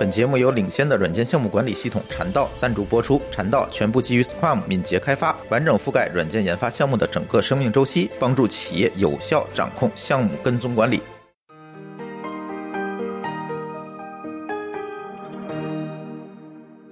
本节目由领先的软件项目管理系统禅道赞助播出。禅道全部基于 Scrum 敏捷开发，完整覆盖软件研发项目的整个生命周期，帮助企业有效掌控项目跟踪管理。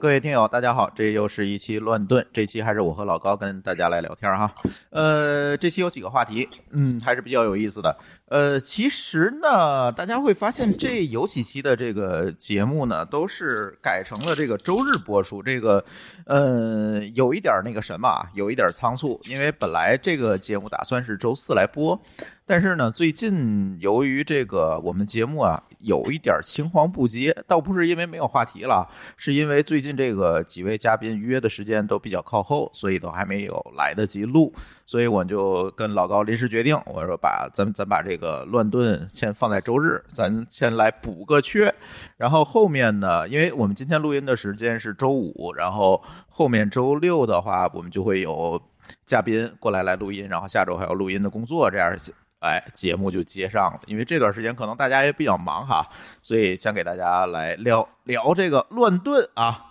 各位听友，大家好，这又是一期乱炖。这期还是我和老高跟大家来聊天哈。呃，这期有几个话题，嗯，还是比较有意思的。呃，其实呢，大家会发现这有几期的这个节目呢，都是改成了这个周日播出。这个，呃，有一点那个什么啊，有一点仓促，因为本来这个节目打算是周四来播，但是呢，最近由于这个我们节目啊有一点青黄不接，倒不是因为没有话题了，是因为最近这个几位嘉宾约的时间都比较靠后，所以都还没有来得及录，所以我就跟老高临时决定，我说把咱咱把这个乱炖先放在周日，咱先来补个缺，然后后面呢，因为我们今天录音的时间是周五，然后后面周六的话，我们就会有嘉宾过来来录音，然后下周还有录音的工作，这样。哎，节目就接上了，因为这段时间可能大家也比较忙哈，所以想给大家来聊聊这个乱炖啊。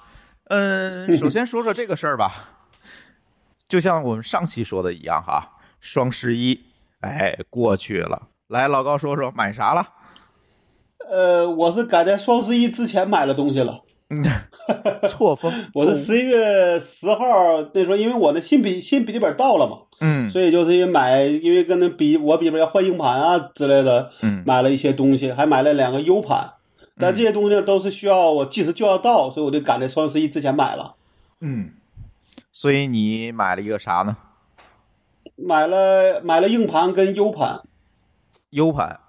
嗯，首先说说这个事儿吧，就像我们上期说的一样哈，双十一哎过去了，来老高说说买啥了？呃，我是赶在双十一之前买了东西了。嗯，错峰，我是十一月十号那时候，因为我的新笔新笔记本到了嘛，嗯，所以就是因为买，因为跟那比我笔记本要换硬盘啊之类的，嗯，买了一些东西，还买了两个 U 盘，但这些东西都是需要我即时就要到，所以我就赶在双十一之前买了。嗯，所以你买了一个啥呢？买了买了硬盘跟 U 盘，U 盘，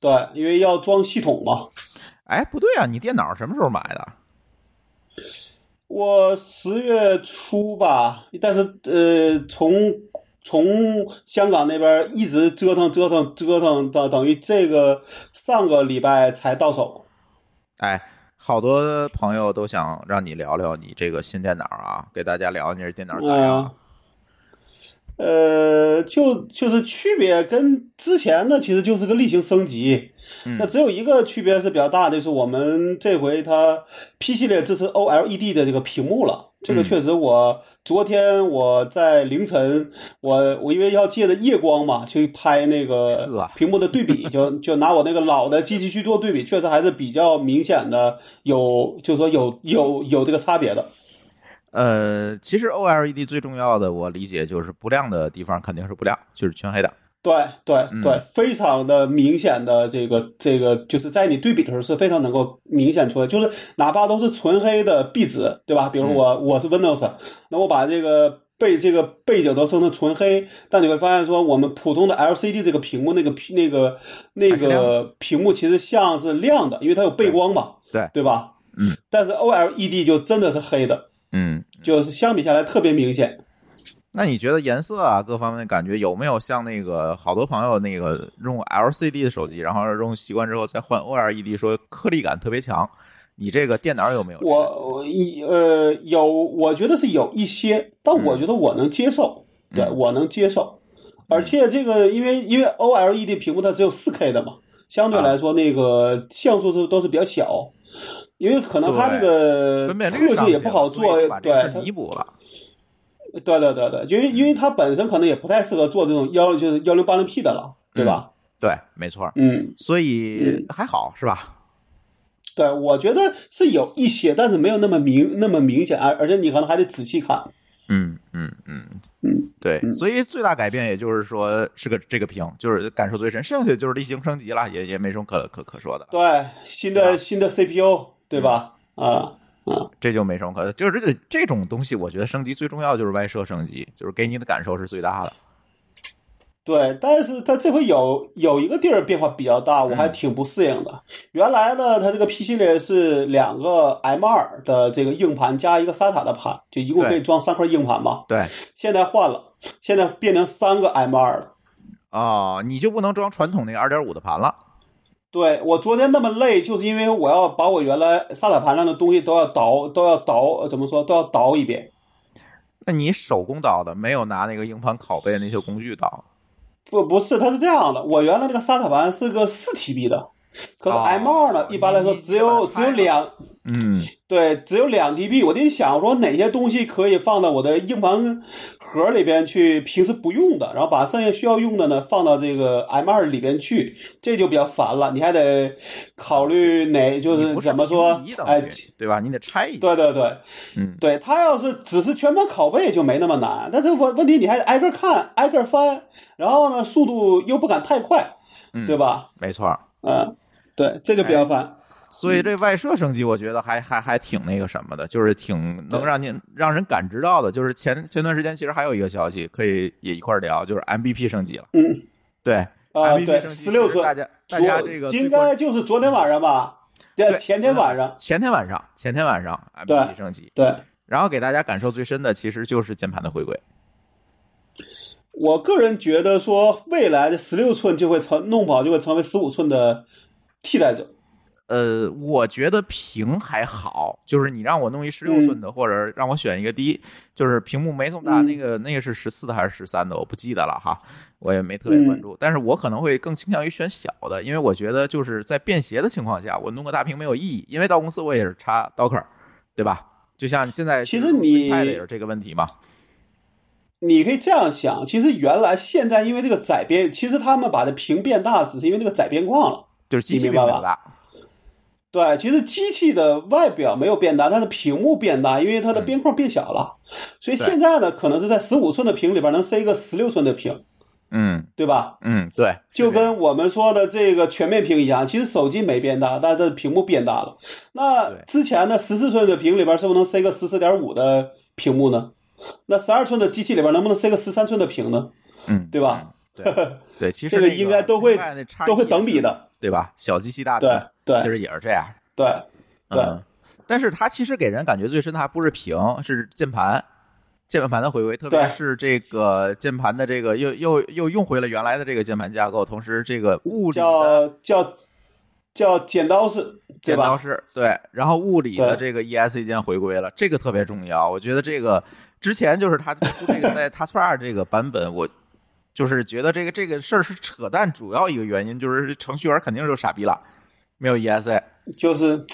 对，因为要装系统嘛。哎，不对啊！你电脑什么时候买的？我十月初吧，但是呃，从从香港那边一直折腾折腾折腾到等于这个上个礼拜才到手。哎，好多朋友都想让你聊聊你这个新电脑啊，给大家聊你这电脑咋样？呃，就就是区别跟之前的其实就是个例行升级。那只有一个区别是比较大的，就是我们这回它 P 系列支持 OLED 的这个屏幕了。这个确实，我昨天我在凌晨，我我因为要借着夜光嘛，去拍那个屏幕的对比，就 就拿我那个老的机器去做对比，确实还是比较明显的，有就是说有有有这个差别的。呃，其实 OLED 最重要的，我理解就是不亮的地方肯定是不亮，就是全黑的。对对对，非常的明显的这个这个，就是在你对比的时候是非常能够明显出来，就是哪怕都是纯黑的壁纸，对吧？比如我我是 Windows，那我把这个背这个背景都设成纯黑，但你会发现说，我们普通的 LCD 这个屏幕那个那个那个屏幕其实像是亮的，因为它有背光嘛，对对吧？嗯，但是 OLED 就真的是黑的，嗯，就是相比下来特别明显。那你觉得颜色啊，各方面的感觉有没有像那个好多朋友那个用 LCD 的手机，然后用习惯之后再换 OLED，说颗粒感特别强？你这个电脑有没有？我我一呃有，我觉得是有一些，但我觉得我能接受，对我能接受。而且这个因为因为 OLED 屏幕它只有四 K 的嘛，相对来说那个像素是都是比较小，因为可能它这个分辨率上也不好做，对，弥补了。对对对对，因为因为它本身可能也不太适合做这种幺就是幺零八零 P 的了，对吧？对，没错。嗯，所以还好是吧？对，我觉得是有一些，但是没有那么明那么明显，而而且你可能还得仔细看。嗯嗯嗯嗯，对，所以最大改变也就是说是个这个屏，就是感受最深，剩下就是例行升级了，也也没什么可可可说的。对，新的新的 CPU，对吧？啊。啊，这就没什么可，就是这个这种东西，我觉得升级最重要就是外设升级，就是给你的感受是最大的。对，但是它这回有有一个地儿变化比较大，我还挺不适应的。原来呢，它这个 P 系列是两个 M 二的这个硬盘加一个 SATA 的盘，就一共可以装三块硬盘嘛。对，现在换了，现在变成三个 M 二了。啊，你就不能装传统那个二点五的盘了。对我昨天那么累，就是因为我要把我原来沙塔盘上的东西都要倒，都要倒，怎么说都要倒一遍。那你手工倒的，没有拿那个硬盘拷贝那些工具倒？不，不是，它是这样的。我原来那个沙塔盘是个四 TB 的，可是哦 M 二呢，一般来说只有只有两，嗯对，只有两 dB。我得想说哪些东西可以放到我的硬盘盒里边去，平时不用的，然后把剩下需要用的呢放到这个 M 二里边去，这就比较烦了。你还得考虑哪就是怎么说哎，对吧？你得拆一对对对，嗯对他要是只是全盘拷贝就没那么难，但是问问题你还得挨个看，挨个翻，然后呢速度又不敢太快，嗯对吧？没错。嗯，对，这就比较烦。所以这外设升级，我觉得还还还挺那个什么的，就是挺能让您让人感知到的。就是前前段时间其实还有一个消息可以也一块儿聊，就是 MVP 升级了。嗯 对啊，，MVP 对，升级，十六寸，大家大家这个应该就是昨天晚上吧，对，前天晚上，前天晚上前天晚上 MVP 升级，对然后给大家感受最深的其实就是键盘的回归。我个人觉得说，未来的十六寸就会成弄不好就会成为十五寸的替代者。呃，我觉得屏还好，就是你让我弄一十六嗯寸的，或者让我选一个低，就是屏幕没这么大，嗯那个那个是十四的还是十三的，我不记得了哈，我也没特别关嗯注。但是我可能会更倾向于选小的，因为我觉得就是在便携的情况下，我弄个大屏没有意义，因为到公司我也是插 Docker，对吧？就像现在其实你 CPad 也是这个问题嘛，你可以这样想，其实原来现在因为这个窄边，其实他们把这屏变大，只是因为这个窄边框了。就是机器你明白吧并没有大，对，其实机器的外表没有变大，但是屏幕变大，因为它的边框变小了。所以现在呢，可能是在十五寸的屏里边能塞一个十六寸的屏，嗯对吧？嗯，对，就跟我们说的这个全面屏一样，其实手机没变大，但是它的屏幕变大了。那之前的十四寸的屏里边是不是能塞个十四点五的屏幕呢？那十二寸的机器里边能不能塞个十三寸的屏呢？嗯，对吧嗯？对 对，其实那这个应该都会都会等比的，对吧？小机器大屏对，其实也是这样。对对嗯，但是它其实给人感觉最深的还不是屏，是键盘，键盘的回归，特别是这个键盘的这个又又又用回了原来的这个键盘架构，同时这个物理的叫叫叫剪刀式，剪刀？式对，然后物理的这个 ESC 键回归了，这个特别重要。我觉得这个之前就是它出这个 在 Taskbar 这个版本，我就是觉得这个这个事儿是扯淡，主要一个原因就是程序员肯定是傻逼了，没有 ESA，。就是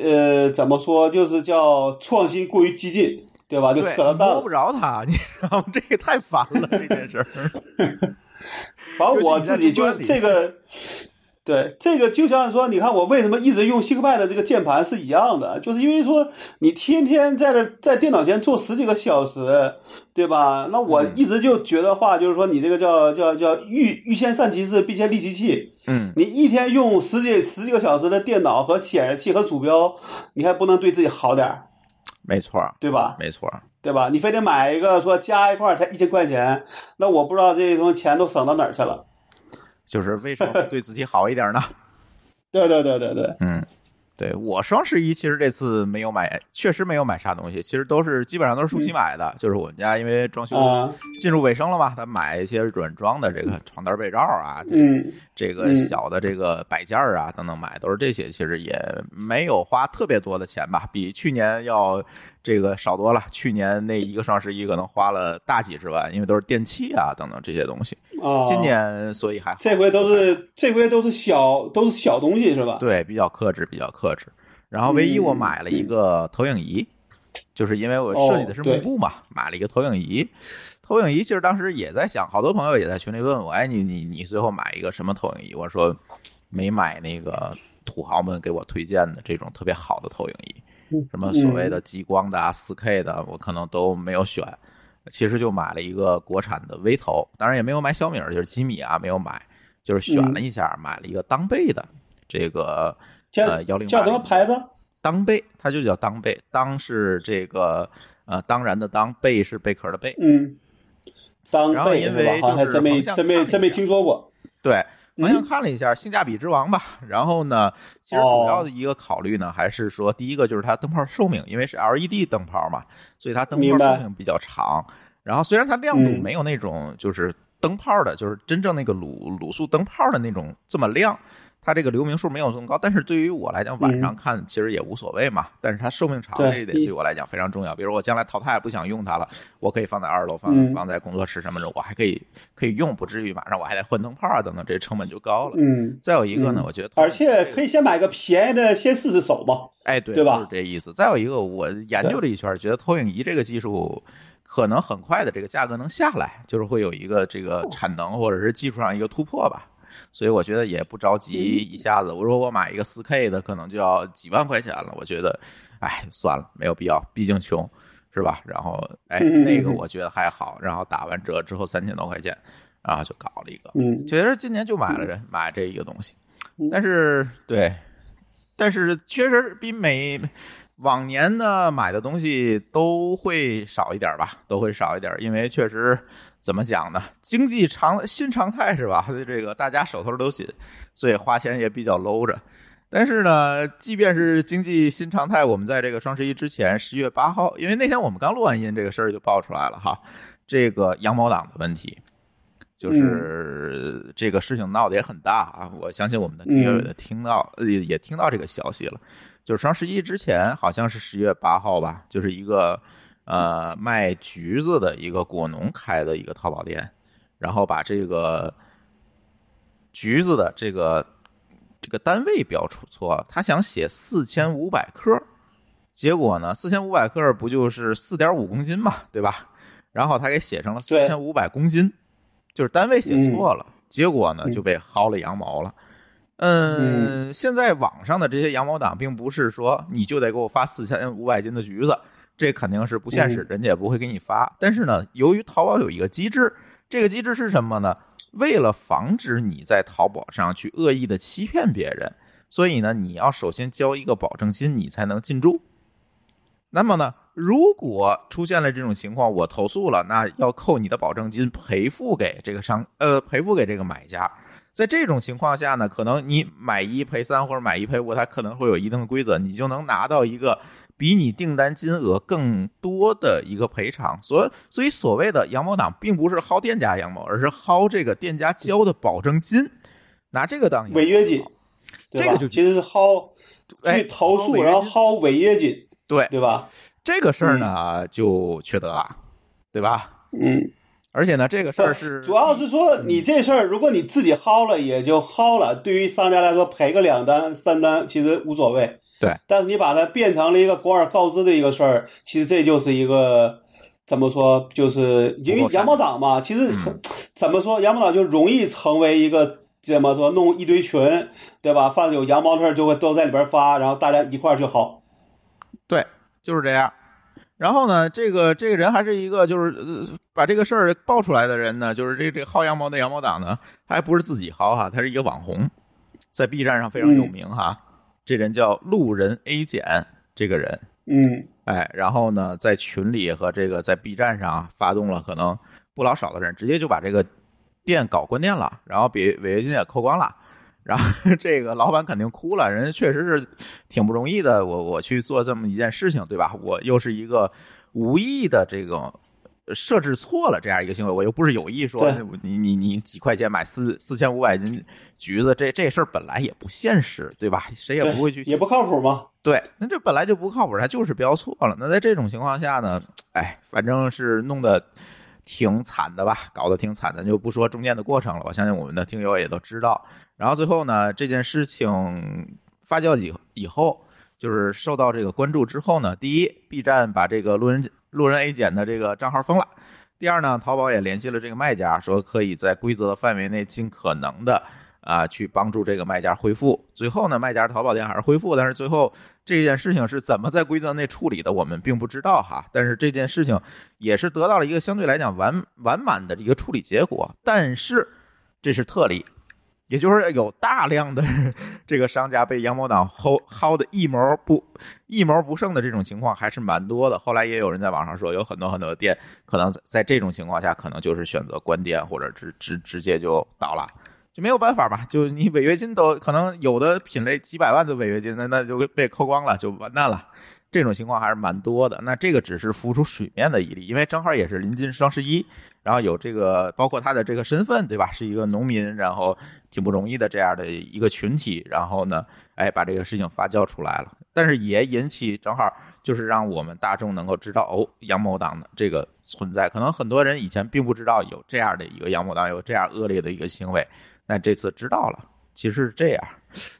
呃，怎么说？就是叫创新过于激进，对吧？就，扯了淡摸不。着他，你知道吗？这个太烦了，这件事儿。反正我自己就这个，对这个就像说，你看我为什么一直用西克派的这个键盘是一样的，就是因为说你天天在这在电脑前坐十几个小时，对吧？那我嗯一直就觉得话，就是说你这个叫叫叫欲欲先善其事，必先利其器。嗯，你一天用十几十几个小时的电脑和显示器和鼠标，你还不能对自己好点儿，没错，对吧？没错。对吧？你非得买一个说加一块儿才一千块钱，那我不知道这些东西钱都省到哪儿去了。就是为什么不对自己好一点呢？对对对对对，嗯，对我双十一其实这次没有买，确实没有买啥东西，其实都是基本上都是舒淇买的。就是我们家因为装修啊，进入尾声了嘛，他买一些软装的这个床单被罩啊，这嗯，这个小的这个摆件儿啊等等买都是这些，其实也没有花特别多的钱吧，比去年要这个少多了。去年那一个双十一可能花了大几十万，因为都是电器啊等等这些东西。啊，今年所以还好这回都是这回都是小都是小东西是吧？对比较克制，比较克制。然后唯一我买了一个投影仪，就是因为我设计的是幕布嘛，买了一个投影仪。投影仪其实当时也在想，好多朋友也在群里问我，哎，你你你最后买一个什么投影仪？我说没买那个土豪们给我推荐的这种特别好的投影仪，什么所谓的激光的啊、四 K 的，我可能都没有选。其实就买了一个国产的微投，当然也没有买小米，就是吉米啊，没有买，就是选了一下，买了一个当贝的这个呃幺零叫什么牌子？当贝，它就叫当贝，当是这个呃当然的当，贝是贝壳的贝。嗯，当然后因？为真没真没真没下听说过。对，好像嗯看了一下，性价比之王吧。然后呢，其实主要的一个考虑呢，还是说第一个就是它灯泡寿命，因为是 LED 灯泡嘛，所以它灯泡寿命比较长。然后虽然它亮度嗯没有那种就是灯泡的，就是真正那个卤卤素灯泡的那种这么亮，它这个流明数没有这么高，但是对于我来讲，晚上看其实也无所谓嘛。但是它寿命长这一点对我来讲非常重要。比如我将来淘汰不想用它了，我可以放在二楼，放放在工作室什么的，我还可以可以用，不至于马上我还得换灯泡啊等等，这成本就高了。嗯。再有一个呢，我觉得而且可以先买个便宜的，先试试手嘛。哎，对，对吧？是这意思。再有一个，我研究了一圈，觉得投影仪这个技术可能很快的这个价格能下来，就是会有一个这个产能或者是技术上一个突破吧。所以我觉得也不着急，一下子。我说我买一个四 K 的，可能就要几万块钱了。我觉得，哎，算了，没有必要，毕竟穷，是吧？然后，哎，那个我觉得还好。然后打完折之后三千多块钱，然后就搞了一个。嗯，确实今年就买了这买这一个东西，但是对，但是确实比每往年呢买的东西都会少一点吧，都会少一点，因为确实。怎么讲呢？经济常新常态是吧？这个大家手头都紧，所以花钱也比较搂着。但是呢，即便是经济新常态，我们在这个双十一之前，十月八号，因为那天我们刚录完音，这个事儿就爆出来了哈。这个羊毛党的问题，就是这个事情闹得也很大啊。我相信我们的听友也听到，也也听到这个消息了。就是双十一之前，好像是十月八号吧，就是一个。呃，卖橘子的一个果农开的一个淘宝店，然后把这个橘子的这个这个单位标出错了，他想写四千五百克，结果呢，四千五百克不就是四点五公斤嘛，对吧？然后他给写成了四千五百公斤，就是单位写错了，结果呢就被薅了羊毛了。嗯，现在网上的这些羊毛党，并不是说你就得给我发四千五百斤的橘子。这肯定是不现实，人家也不会给你发。但是呢，由于淘宝有一个机制，这个机制是什么呢？为了防止你在淘宝上去恶意的欺骗别人，所以呢，你要首先交一个保证金，你才能进驻。那么呢，如果出现了这种情况，我投诉了，那要扣你的保证金，赔付给这个商，呃，赔付给这个买家。在这种情况下呢，可能你买一赔三或者买一赔五，它可能会有一定的规则，你就能拿到一个。比你订单金额更多的一个赔偿，所以所以所谓的羊毛党，并不是薅店家羊毛，而是薅这个店家交的保证金，拿这个当违约金，这个就其实是薅去投诉，然后薅违约金，对对吧？这个事儿呢就缺德了，对吧？嗯，而且呢，这个事儿是主要是说你这事儿，如果你自己薅了也就薅了，对于商家来说赔个两单三单其实无所谓。对，但是你把它变成了一个广而告之的一个事儿，其实这就是一个怎么说？就是因为羊毛党嘛，其实怎么说，羊毛党就容易成为一个怎么说，弄一堆群，对吧？凡是有羊毛事儿，就会都在里边发，然后大家一块儿去薅。对，就是这样。然后呢，这个这个人还是一个就是把这个事儿爆出来的人呢，就是这这薅羊毛的羊毛党呢，他还不是自己薅哈，他是一个网红，在 B 站上非常有名哈。这人叫路人 A 减，这个人，嗯，哎，然后呢，在群里和这个在 B 站上发动了可能不老少的人，直接就把这个店搞关店了，然后比违约金也扣光了，然后 这个老板肯定哭了，人家确实是挺不容易的，我我去做这么一件事情，对吧？我又是一个无意的这个。设置错了这样一个行为，我又不是有意说你你你几块钱买四四千五百斤橘子，这这事儿本来也不现实，对吧？谁也不会去，也不靠谱吗？对，那这本来就不靠谱，他就是标错了。那在这种情况下呢，哎，反正是弄得挺惨的吧，搞得挺惨的，就不说中间的过程了。我相信我们的听友也都知道。然后最后呢，这件事情发酵以以后，就是受到这个关注之后呢，第一，B 站把这个路人。路人 A 减的这个账号封了。第二呢，淘宝也联系了这个卖家，说可以在规则的范围内尽可能的啊去帮助这个卖家恢复。最后呢，卖家淘宝店还是恢复，但是最后这件事情是怎么在规则内处理的，我们并不知道哈。但是这件事情也是得到了一个相对来讲完完满的一个处理结果。但是这是特例。也就是有大量的这个商家被羊毛党薅薅的一毛不一毛不剩的这种情况还是蛮多的。后来也有人在网上说，有很多很多的店可能在这种情况下，可能就是选择关店或者直直直接就倒了，就没有办法吧？就你违约金都可能有的品类几百万的违约金，那那就被扣光了，就完蛋了。这种情况还是蛮多的。那这个只是浮出水面的一例，因为正好也是临近双十一，然后有这个包括他的这个身份，对吧？是一个农民，然后挺不容易的这样的一个群体，然后呢，哎，把这个事情发酵出来了。但是也引起正好就是让我们大众能够知道哦，阳谋党的这个存在。可能很多人以前并不知道有这样的一个阳谋党，有这样恶劣的一个行为，但这次知道了。其实是这样，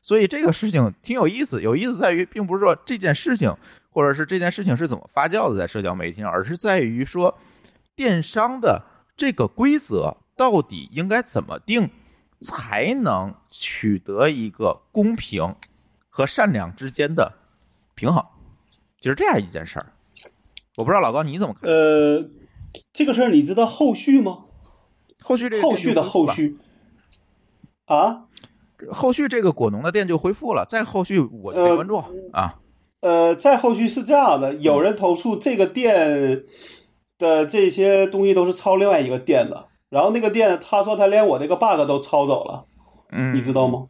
所以这个事情挺有意思。有意思在于，并不是说这件事情，或者是这件事情是怎么发酵的在社交媒体上，而是在于说，电商的这个规则到底应该怎么定，才能取得一个公平和善良之间的平衡，就是这样一件事儿。我不知道老高你怎么看？呃，这个事儿你知道后续吗？后续这后续的后续啊？后续这个果农的店就恢复了，再后续我就没关注啊。呃，再后续是这样的，有人投诉这个店的这些东西都是抄另外一个店的，然后那个店他说他连我这个 bug 都抄走了，嗯，你知道吗？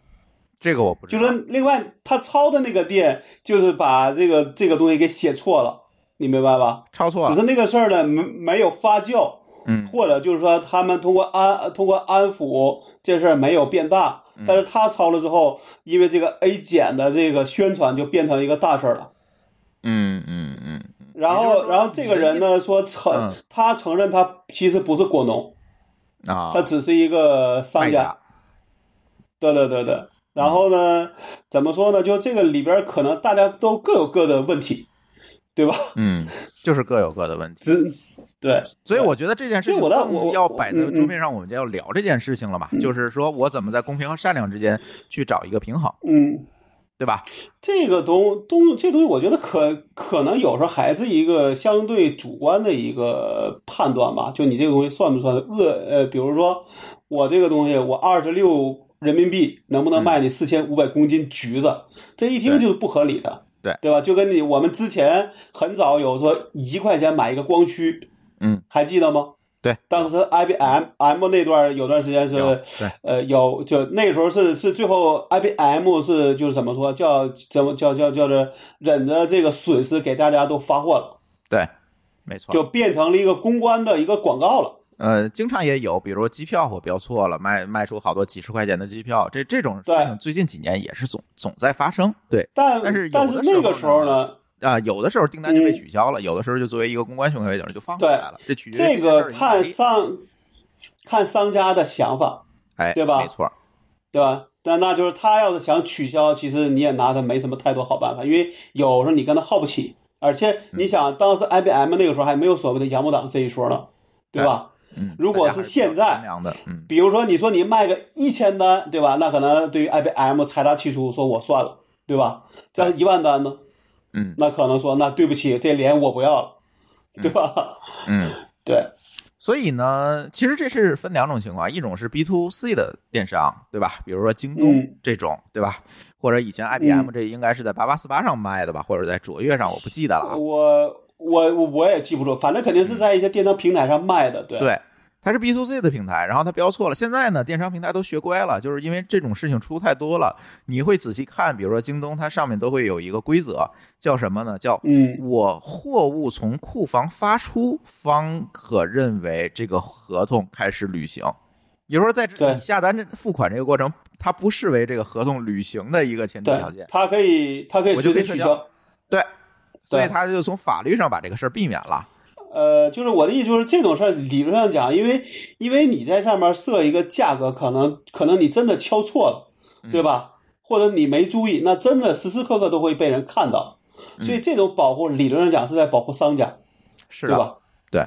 这个我不知道。就是另外他抄的那个店，就是把这个这个东西给写错了，你明白吧？抄错了，只是那个事儿呢没没有发酵，嗯，或者就是说他们通过安通过安抚这事儿没有变大。但是他抄了之后，因为这个 A 减的这个宣传就变成一个大事儿了。嗯嗯嗯。然后，然后这个人呢说承，他承认他其实不是果农啊，他只是一个商家。对对对对。然后呢，怎么说呢？就这个里边可能大家都各有各的问题，对吧？嗯，就是各有各的问题。对，所以我觉得这件事情更要摆在桌面上，我们就要聊这件事情了嘛。就是说我怎么在公平和善良之间去找一个平衡，嗯，对吧？这个东东这东西，我觉得可可能有时候还是一个相对主观的一个判断吧。就你这个东西算不算恶？呃，比如说我这个东西，我二十六人民币能不能卖你四千五百公斤橘子？这一听就是不合理的，对对吧？就跟你我们之前很早有说一块钱买一个光驱。嗯，还记得吗？对，当时 IBM M 那段有段时间是，对，呃，有就那个时候是是最后 IBM 是就是怎么说叫怎么叫叫叫做忍着这个损失给大家都发货了，对，没错，就变成了一个公关的一个广告了。呃，经常也有，比如机票我标错了，卖卖出好多几十块钱的机票，这这种事情最近几年也是总总在发生。对，但但是但是那个时候呢。啊，有的时候订单就被取消了，有的时候就作为一个公关行为就就放回来了。这取决这个看商看商家的想法，哎，对吧？没错，对吧？但那就是他要是想取消，其实你也拿他没什么太多好办法，因为有时候你跟他耗不起，而且你想当时 IBM 那个时候还没有所谓的洋务党这一说呢，对吧？嗯，如果是现在，嗯，比如说你说你卖个一千单，对吧？那可能对于 IBM 财大气粗，说我算了，对吧？这一万单呢？嗯，那可能说，那对不起，这脸我不要了，对吧？嗯，对。所以呢，其实这是分两种情况，一种是 B to C 的电商，对吧？比如说京东这种，对吧？或者以前 IBM 这应该是在八八四八上卖的吧，或者在卓越上，我不记得了。我我我也记不住，反正肯定是在一些电商平台上卖的，对。对。它是 B to C 的平台，然后它标错了。现在呢，电商平台都学乖了，就是因为这种事情出太多了。你会仔细看，比如说京东，它上面都会有一个规则，叫什么呢？叫嗯，我货物从库房发出，方可认为这个合同开始履行。也就是说在你下单付款这个过程，它不视为这个合同履行的一个前提条件。它可以，它可以随时取消。对，所以它就从法律上把这个事儿避免了。呃，就是我的意思，就是这种事儿理论上讲，因为因为你在上面设一个价格，可能可能你真的敲错了，对吧？或者你没注意，那真的时时刻刻都会被人看到。所以这种保护理论上讲是在保护商家，是对吧？对，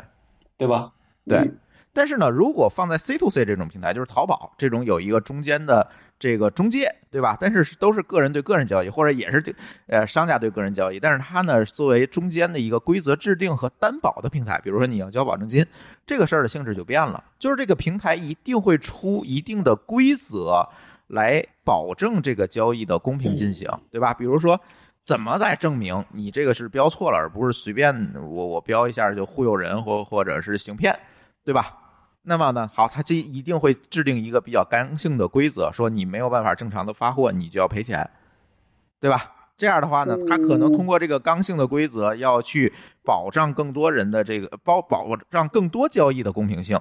对吧？对。但是呢，如果放在 C to C 这种平台，就是淘宝这种有一个中间的。这个中介对吧？但是都是个人对个人交易，或者也是对呃商家对个人交易。但是它呢，作为中间的一个规则制定和担保的平台，比如说你要交保证金，这个事儿的性质就变了。就是这个平台一定会出一定的规则来保证这个交易的公平进行，对吧？比如说怎么来证明你这个是标错了，而不是随便我我标一下就忽悠人或或者是行骗，对吧？那么呢，好，他这一定会制定一个比较刚性的规则，说你没有办法正常的发货，你就要赔钱，对吧？这样的话呢，他可能通过这个刚性的规则，要去保障更多人的这个保保障更多交易的公平性，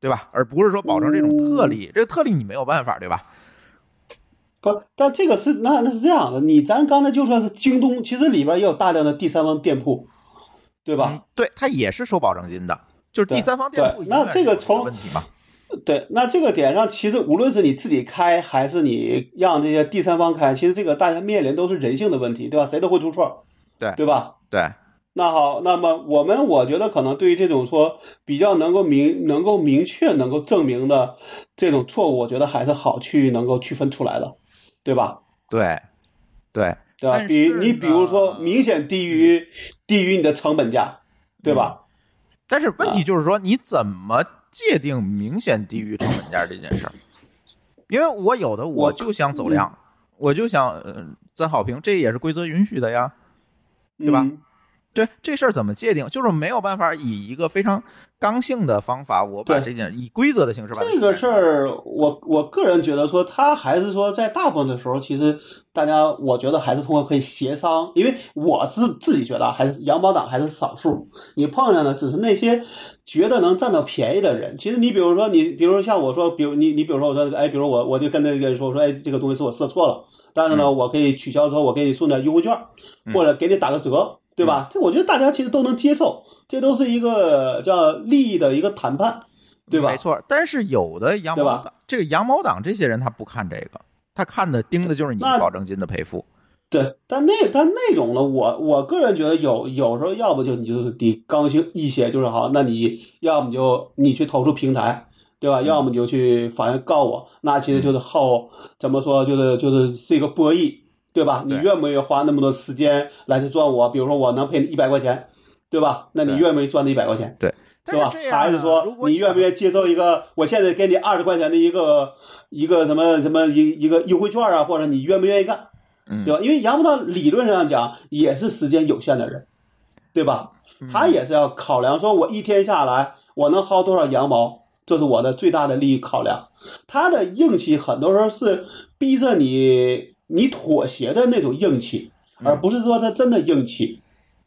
对吧？而不是说保证这种特例，这个特例你没有办法，对吧？不，但这个是那那是这样的，你咱刚才就算是京东，其实里边也有大量的第三方店铺，对吧？嗯，对，它也是收保证金的，就是第三方店铺那这个从问题嘛。对，那这个点上，其实无论是你自己开，还是你让这些第三方开，其实这个大家面临都是人性的问题，对吧？谁都会出错，对对吧？对，那好，那么我们我觉得可能对于这种说比较能够明能够明确能够证明的这种错误，我觉得还是好去能够区分出来的，对吧？对，对，对吧？比你比如说明显低于低于你的成本价，对吧？但是问题就是说，你怎么界定明显低于成本价这件事儿？因为我有的我我就想走量，我就想呃占好评，这也是规则允许的呀。对吧嗯对这事儿怎么界定？就是没有办法以一个非常刚性的方法，我把这件以规则的形式把这个事儿，我我个人觉得说，他还是说在大部分的时候，其实大家我觉得还是通过可以协商，因为我自自己觉得啊还是羊毛党还是少数，你碰上的只是那些觉得能占到便宜的人。其实你比如说你，比如说像我说，比如你你比如说我说，哎，比如我我就跟那个人说，我说哎，这个东西是我设错了，但是呢，我可以取消之后，我给你送点优惠券，或者给你打个折，对吧？这我觉得大家其实都能接受，这都是一个叫利益的一个谈判，对吧没？错，但是有的羊对吧毛党，这个羊毛党这些人他不看这个，他看的盯的就是你的保证金的赔付。对，但那但那种呢，我我个人觉得有有时候要不就你就是得刚性一些，就是好，那你要么就你去投诉平台，对吧？要么你就去法院告我，那其实就是耗怎么说，就是就是是一个博弈，对吧？你愿不愿意花那么多时间来去赚我？比如说我能赔你一百块钱，对吧？那你愿不愿意赚那一百块钱？对，是吧还是说你愿不愿意接受一个我现在给你二十块钱的一个一个什么什么一一个优惠券啊，或者你愿不愿意干？嗯对吧？因为杨部长理论上讲也是时间有限的人，对吧？嗯他也是要考量，说我一天下来我能薅多少羊毛，这是我的最大的利益考量。他的硬气很多时候是逼着你你妥协的那种硬气，嗯而不是说他真的硬气。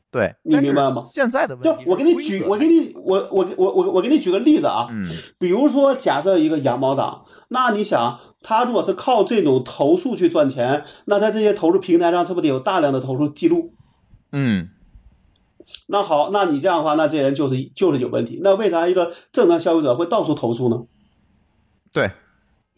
对，你明白吗现在的问就，我给你举，我给，你我我我我我给你举个例子啊，嗯比如说，假设一个羊毛党，那你想，他如果是靠这种投诉去赚钱，那他这些投诉平台上是不是得有大量的投诉记录？嗯，那好，那你这样的话，那这人就是就是有问题。那为啥一个正常消费者会到处投诉呢？对。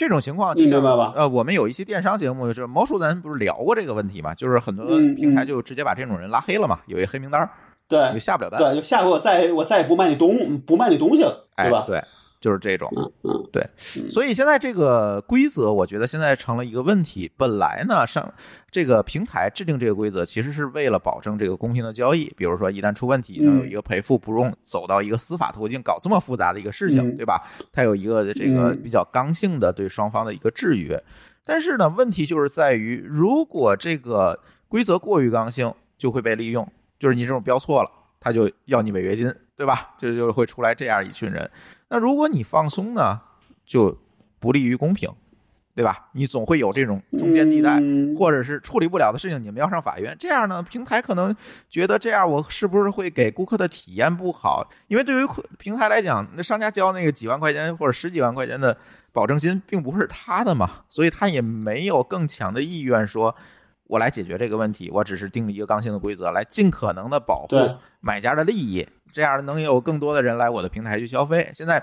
这种情况就像你明白吧呃，我们有一期电商节目，就是毛叔，咱不是聊过这个问题嘛？就是很多嗯平台嗯就直接把这种人拉黑了嘛，有一黑名单儿，对你就下不了单。对，就下回我再我再也不卖你东不卖你东西了，哎，对吧？对，就是这种。对，所以现在这个规则，我觉得现在成了一个问题。本来呢，上这个平台制定这个规则，其实是为了保证这个公平的交易。比如说，一旦出问题，能有一个赔付，不用走到一个司法途径搞这么复杂的一个事情，嗯对吧？它有一个这个嗯比较刚性的对双方的一个制约。但是呢，问题就是在于，如果这个规则过于刚性，就会被利用，就是你这种标错了，他就要你违约金，对吧？就就会出来这样一群人。那如果你放松呢，就不利于公平，对吧？你总会有这种中间地带，嗯或者是处理不了的事情，你们要上法院。这样呢，平台可能觉得这样我是不是会给顾客的体验不好？因为对于平台来讲，那商家交那个几万块钱或者十几万块钱的保证金，并不是他的嘛，所以他也没有更强的意愿说。我来解决这个问题，我只是定了一个刚性的规则，来尽可能的保护买家的利益，这样能有更多的人来我的平台去消费。现在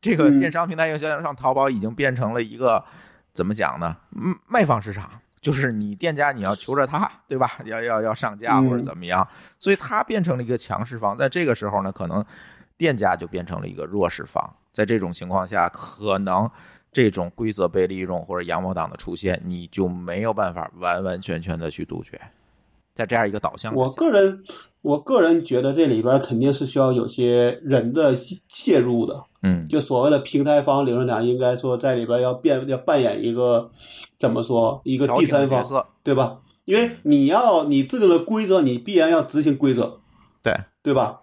这个嗯电商平台营销上，淘宝已经变成了一个怎么讲呢？嗯，卖方市场，就是你店家你要求着他，对吧？要要要上架嗯或者怎么样，所以它变成了一个强势方。在这个时候呢，可能店家就变成了一个弱势方。在这种情况下，可能这种规则被利用或者羊毛党的出现，你就没有办法完完全全的去杜绝。在这样一个导向，我个人，我个人觉得这里边肯定是需要有些人的介入的。嗯，就所谓的平台方，理论上应该说在里边要变要扮演一个怎么说一个第三方，角色，对吧？因为你要你制定的规则，你必然要执行规则，对，对吧？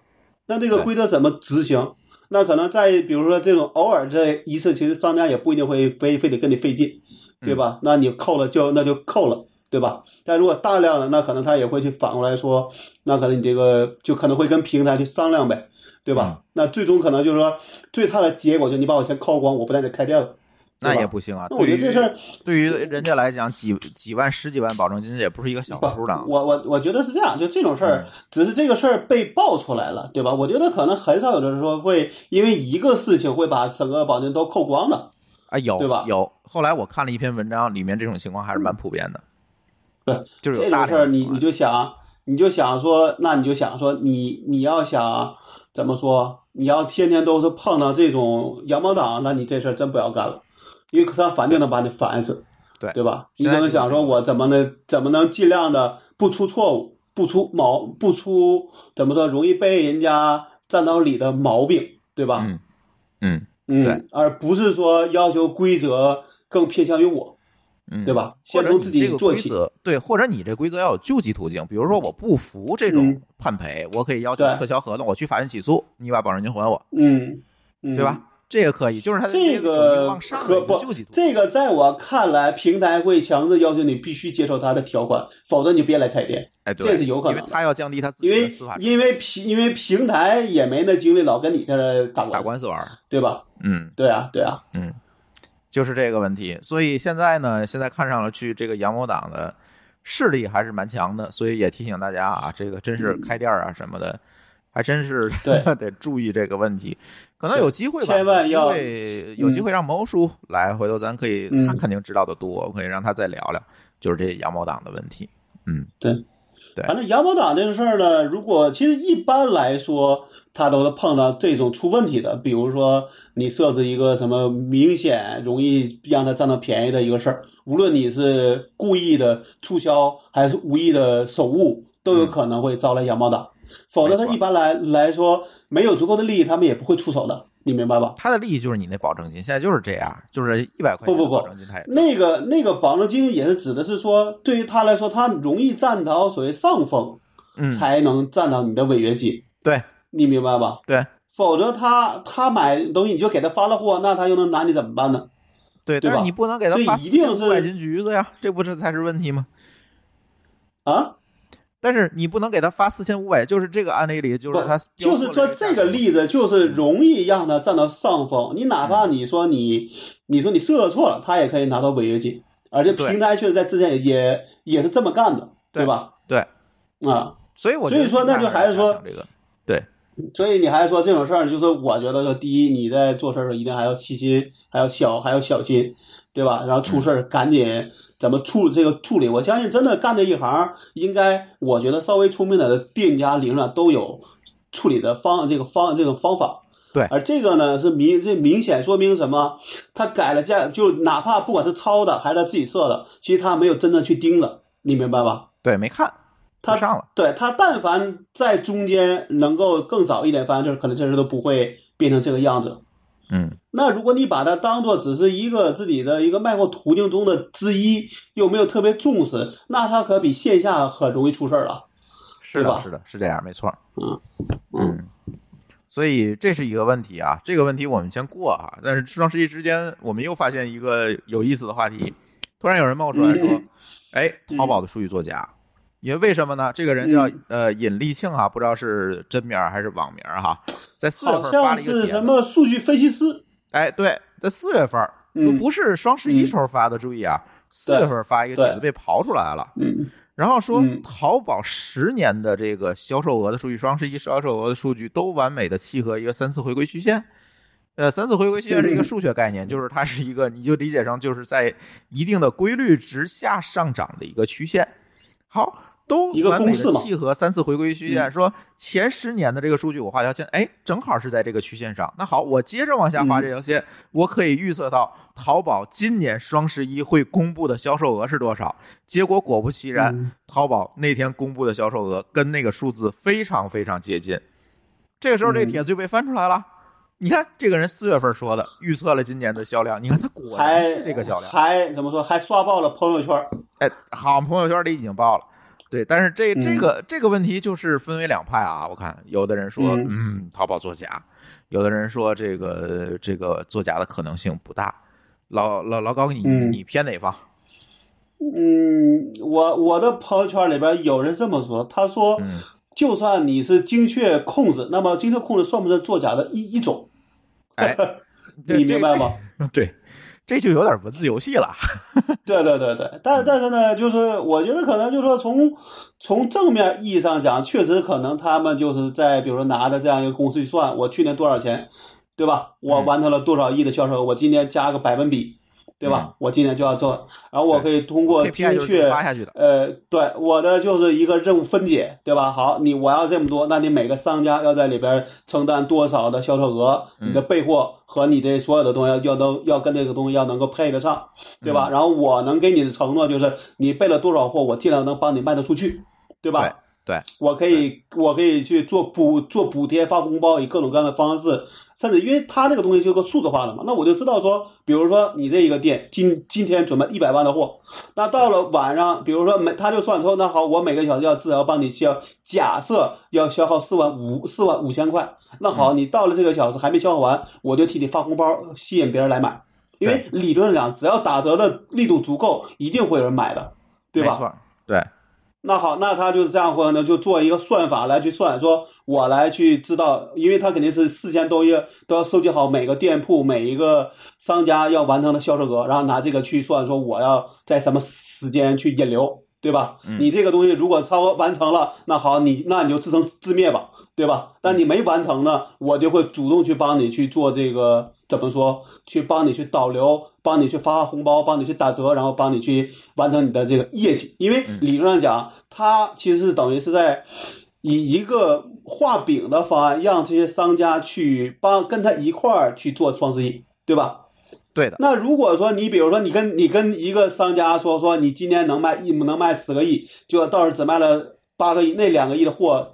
那这个规则怎么执行？那可能在比如说这种偶尔这一次，其实商家也不一定会非非得跟你费劲，对吧？那你扣了就那就扣了，对吧？但如果大量的，那可能他也会去反过来说，那可能你这个就可能会跟平台去商量呗，对吧？那最终可能就是说，最差的结果就你把我钱扣光，我不带你开店了。那也不行啊！那我觉得这事儿对于人家来讲，几几万、十几万保证金也不是一个小数的。我我我觉得是这样，就这种事儿，只是这个事儿被爆出来了，对吧？我觉得可能很少有人说会因为一个事情会把整个保证金都扣光的啊，有对吧？有。后来我看了一篇文章，里面这种情况还是蛮普遍的。对，就是这种事儿，你你就想，你就想说，那你就想说，你你要想怎么说？你要天天都是碰到这种羊毛党，那你这事儿真不要干了。因为他反定能把你烦死，对对吧？你只能想说，我怎么能怎么能尽量的不出错误，不出毛，不出怎么说容易被人家占到理的毛病，对吧？嗯嗯嗯，而不是说要求规则更偏向于我，嗯，对吧？先从自己做起，对，或者你这规则要有救济途径，比如说我不服这种判赔，我可以要求撤销合同，我去法院起诉，你把保证金还我，嗯，对吧？这个可以，就是他这个可不，这个在我看来，平台会强制要求你必须接受他的条款，否则你别来开店。哎，这是有可能，因为他要降低他自己的司法，因为平因为平台也没那精力老跟你在这打打官司玩，对吧？嗯，对啊，对啊，嗯，就是这个问题。所以现在呢，现在看上了去这个阳谋党的势力还是蛮强的，所以也提醒大家啊，这个真是开店啊什么的。还真是 得注意这个问题，可能有机会吧，千万要有机会让毛叔来，回头咱可以，他肯定知道的多，可以让他再聊聊，就是这羊毛党的问题。嗯，对，对。反正羊毛党这个事儿呢，如果其实一般来说，他都是碰到这种出问题的，比如说你设置一个什么明显容易让他占到便宜的一个事儿，无论你是故意的促销还是无意的手误，都有可能会招来羊毛党。否则，他一般来来说没有足够的利益，他们也不会出手的，你明白吧？他的利益就是你那保证金，现在就是这样，就是一百块钱不不不，那个那个保证金也是指的是说，对于他来说，他容易占到所谓上风，嗯，才能占到你的违约金。对，你明白吧？对，否则他他买东西你就给他发了货，那他又能拿你怎么办呢？对，对吧？你不能给他发一定是百斤橘子呀，这不是才是问题吗？啊？但是你不能给他发四千五百，就是这个案例里，就是他就是说这个例子就是容易让他占到上风。你哪怕你说你你说你设错了，他也可以拿到违约金。而且平台确实在之前也也是这么干的，对吧？对啊，所以我所以说那就还是说这个对，所以你还说这种事儿，就是我觉得说第一，你在做事儿的时候一定还要细心，还要小，还要小心，对吧？然后出事儿赶紧。怎么处这个处理？我相信真的干这一行，应该我觉得稍微聪明点的店家里上都有处理的方这个方这种方法。对，而这个呢是明这明显说明什么？他改了价，就哪怕不管是抄的还是他自己设的，其实他没有真正去盯着，你明白吧？对，没看，他上了。对他，但凡在中间能够更早一点发现，这可能这事都不会变成这个样子。嗯，那如果你把它当做只是一个自己的一个卖货途径中的之一，又没有特别重视，那它可比线下很容易出事儿了，是的，是的，是这样，没错。嗯嗯，所以这是一个问题啊，这个问题我们先过哈。但是双十一之间，我们又发现一个有意思的话题，突然有人冒出来说：“哎，淘宝的数据作假。”因为为什么呢？这个人叫呃尹立庆哈，不知道是真名还是网名哈，在四月份发了一个是什么数据分析师？哎，对，在四月份就不是双十一时候发的，注意啊，四月份发一个帖子被刨出来了，嗯，然后说淘宝十年的这个销售额的数据，双十一销售额的数据都完美的契合一个三次回归曲线。呃，三次回归曲线是一个数学概念，就是它是一个，你就理解成就是在一定的规律值下上涨的一个曲线。好。都完美的契合三次回归曲线，说前十年的这个数据我画条线，哎，正好是在这个曲线上。那好，我接着往下画这条线，我可以预测到淘宝今年双十一会公布的销售额是多少。结果果不其然，淘宝那天公布的销售额跟那个数字非常非常接近。这个时候，这帖子就被翻出来了。你看，这个人四月份说的，预测了今年的销量。你看他果然是这个销量，还怎么说？还刷爆了朋友圈。哎，好，朋友圈里已经爆了。对，但是这这个这个问题就是分为两派啊。我看有的人说，嗯，淘宝作假；有的人说，这个这个作假的可能性不大。老老老高，你你偏哪方？嗯，我我的朋友圈里边有人这么说，他说，嗯就算你是精确控制，那么精确控制算不算作假的一一种？哎，你明白吗？对，这就有点文字游戏了。对对对对，但但是呢，就是我觉得可能就是说从从正面意义上讲，确实可能他们就是在比如说拿着这样一个公式去算，我去年多少钱，对吧？我嗯完成了多少亿的销售，我今年加个百分比，对吧？我今年就要做，然后我可以通过精确发下去的。呃，对，我的就是一个任务分解，对吧？好，你我要这么多，那你每个商家要在里边承担多少的销售额？嗯你的备货和你的所有的东西要要都要跟这个东西要能够配得上，对嗯吧？然后我能给你的承诺就是，你备了多少货，我尽量能帮你卖得出去，对吧？对对，我可以，我可以去做补做补贴、发红包，以各种各样的方式，甚至因为它这个东西就是个数字化的嘛，那我就知道说，比如说你这一个店今今天准备一百万的货，那到了晚上，比如说每他就算说，那好，我每个小时要至少帮你消，假设要消耗四万五四万五千块，那好，你到了这个小时还没消耗完，我就替你发红包，吸引别人来买，因为理论上只要打折的力度足够，一定会有人买的，对吧？没错，对，那好，那他就是这样或者呢，就做一个算法来去算，说我来去知道，因为他肯定是事先都要都要收集好每个店铺每一个商家要完成的销售额，然后拿这个去算，说我要在什么时间去引流，对吧？你这个东西如果超额完成了，那好，你那你就自生自灭吧，对吧？但你没完成呢，我就会主动去帮你去做这个怎么说？去帮你去导流，帮你去发红包，帮你去打折，然后帮你去完成你的这个业绩。因为理论上讲，它其实是等于是在以一个画饼的方案，让这些商家去帮跟他一块儿去做双十一，对吧？对的，那如果说你比如说你跟你跟一个商家说说你今年能卖一能卖十个亿，结果到时候只卖了八个亿，那两个亿的货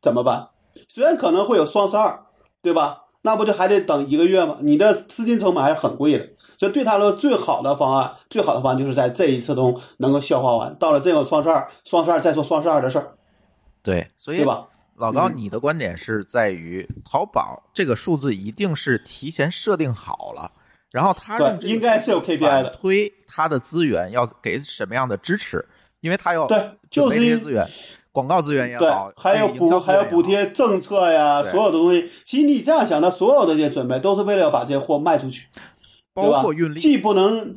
怎么办？虽然可能会有双十二，对吧？那不就还得等一个月吗？你的资金成本还是很贵的，所以对他来说，最好的方案，最好的方案就是在这一次中能够消化完。到了这个双十二，双十二再说双十二的事儿，对，所以对吧？老高，嗯你的观点是在于淘宝这个数字一定是提前设定好了，然后他用这个对应该是有 KPI 的反推他的资源要给什么样的支持，因为他要对，就是这些资源，广告资源也对好，，还有补还有补贴政策呀，所有的东西。其实你这样想，他所有的这些准备都是为了要把这些货卖出去，包括运力，既不能，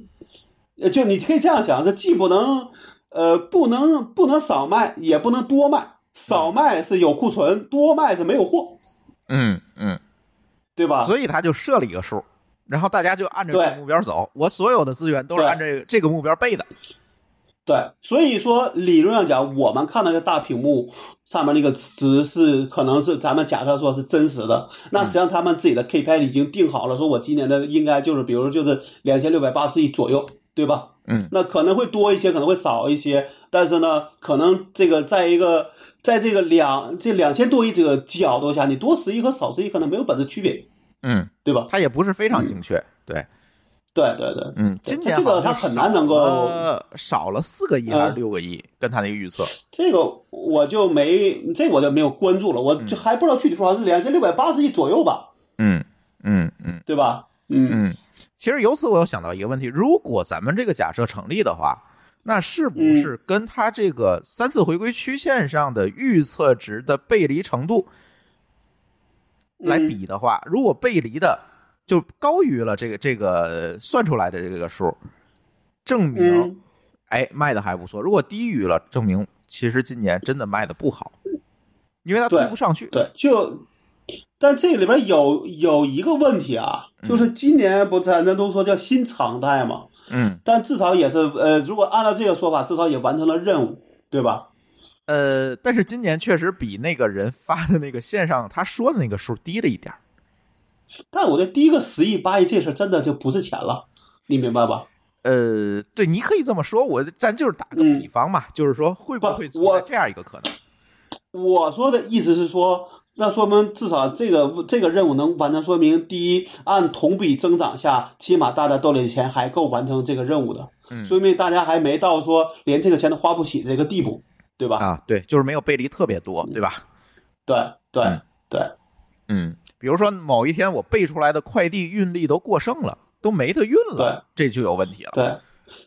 呃，就你可以这样想，这既不能，呃，不能不能少卖，也不能多卖。少卖是有库存，多卖是没有货，嗯嗯，对吧？所以他就设了一个数，然后大家就按照这个目标走，我所有的资源都是按这个这个目标备的，对，所以说理论上讲，我们看到个大屏幕上面那个值是可能是咱们假设说是真实的，那实际上他们自己的 KPI 已经定好了，说我今年的应该就是比如就是两千六百八十亿左右，对吧？嗯，那可能会多一些，可能会少一些，但是呢，可能这个在一个在这个两这两千多亿这个角度下，你多十亿和少十亿可能没有本质区别，嗯，对吧？它也不是非常精确，对，对对对，嗯，今年这个它很难能够少了少了四个亿还是嗯六个亿，跟他那个预测，这个我就没这个我就没有关注了，我就还不知道具体数，好像是两千六百八十亿左右吧，嗯嗯嗯对吧？嗯嗯。其实由此我又想到一个问题：如果咱们这个假设成立的话，那是不嗯是跟它这个三次回归曲线上的预测值的背离程度来比的话，如果背离的就高于了这个这个算出来的这个数，证明嗯哎卖的还不错；如果低于了，证明其实今年真的卖的不好，因为它推不上去。对，就，但这里边有有一个问题啊，就是今年不咱咱都说叫新常态嘛，嗯，但至少也是呃，如果按照这个说法，至少也完成了任务，对吧？呃，但是今年确实比那个人发的那个线上他说的那个数低了一点儿。但我觉得第一个十亿八亿这事儿真的就不是钱了，你明白吧？呃，对，你可以这么说，我咱就是打个嗯比方嘛，就是说会不不会存在我这样一个可能？我说的意思是说，那说明至少这个这个任务能完成，说明第一，按同比增长下，起码大家兜里的钱还够完成这个任务的，嗯说明大家还没到说连这个钱都花不起的这个地步，对吧？啊，对，就是没有背离特别多，对吧？对对嗯对，嗯，比如说某一天我背出来的快递运力都过剩了，都没得运了，这就有问题了。对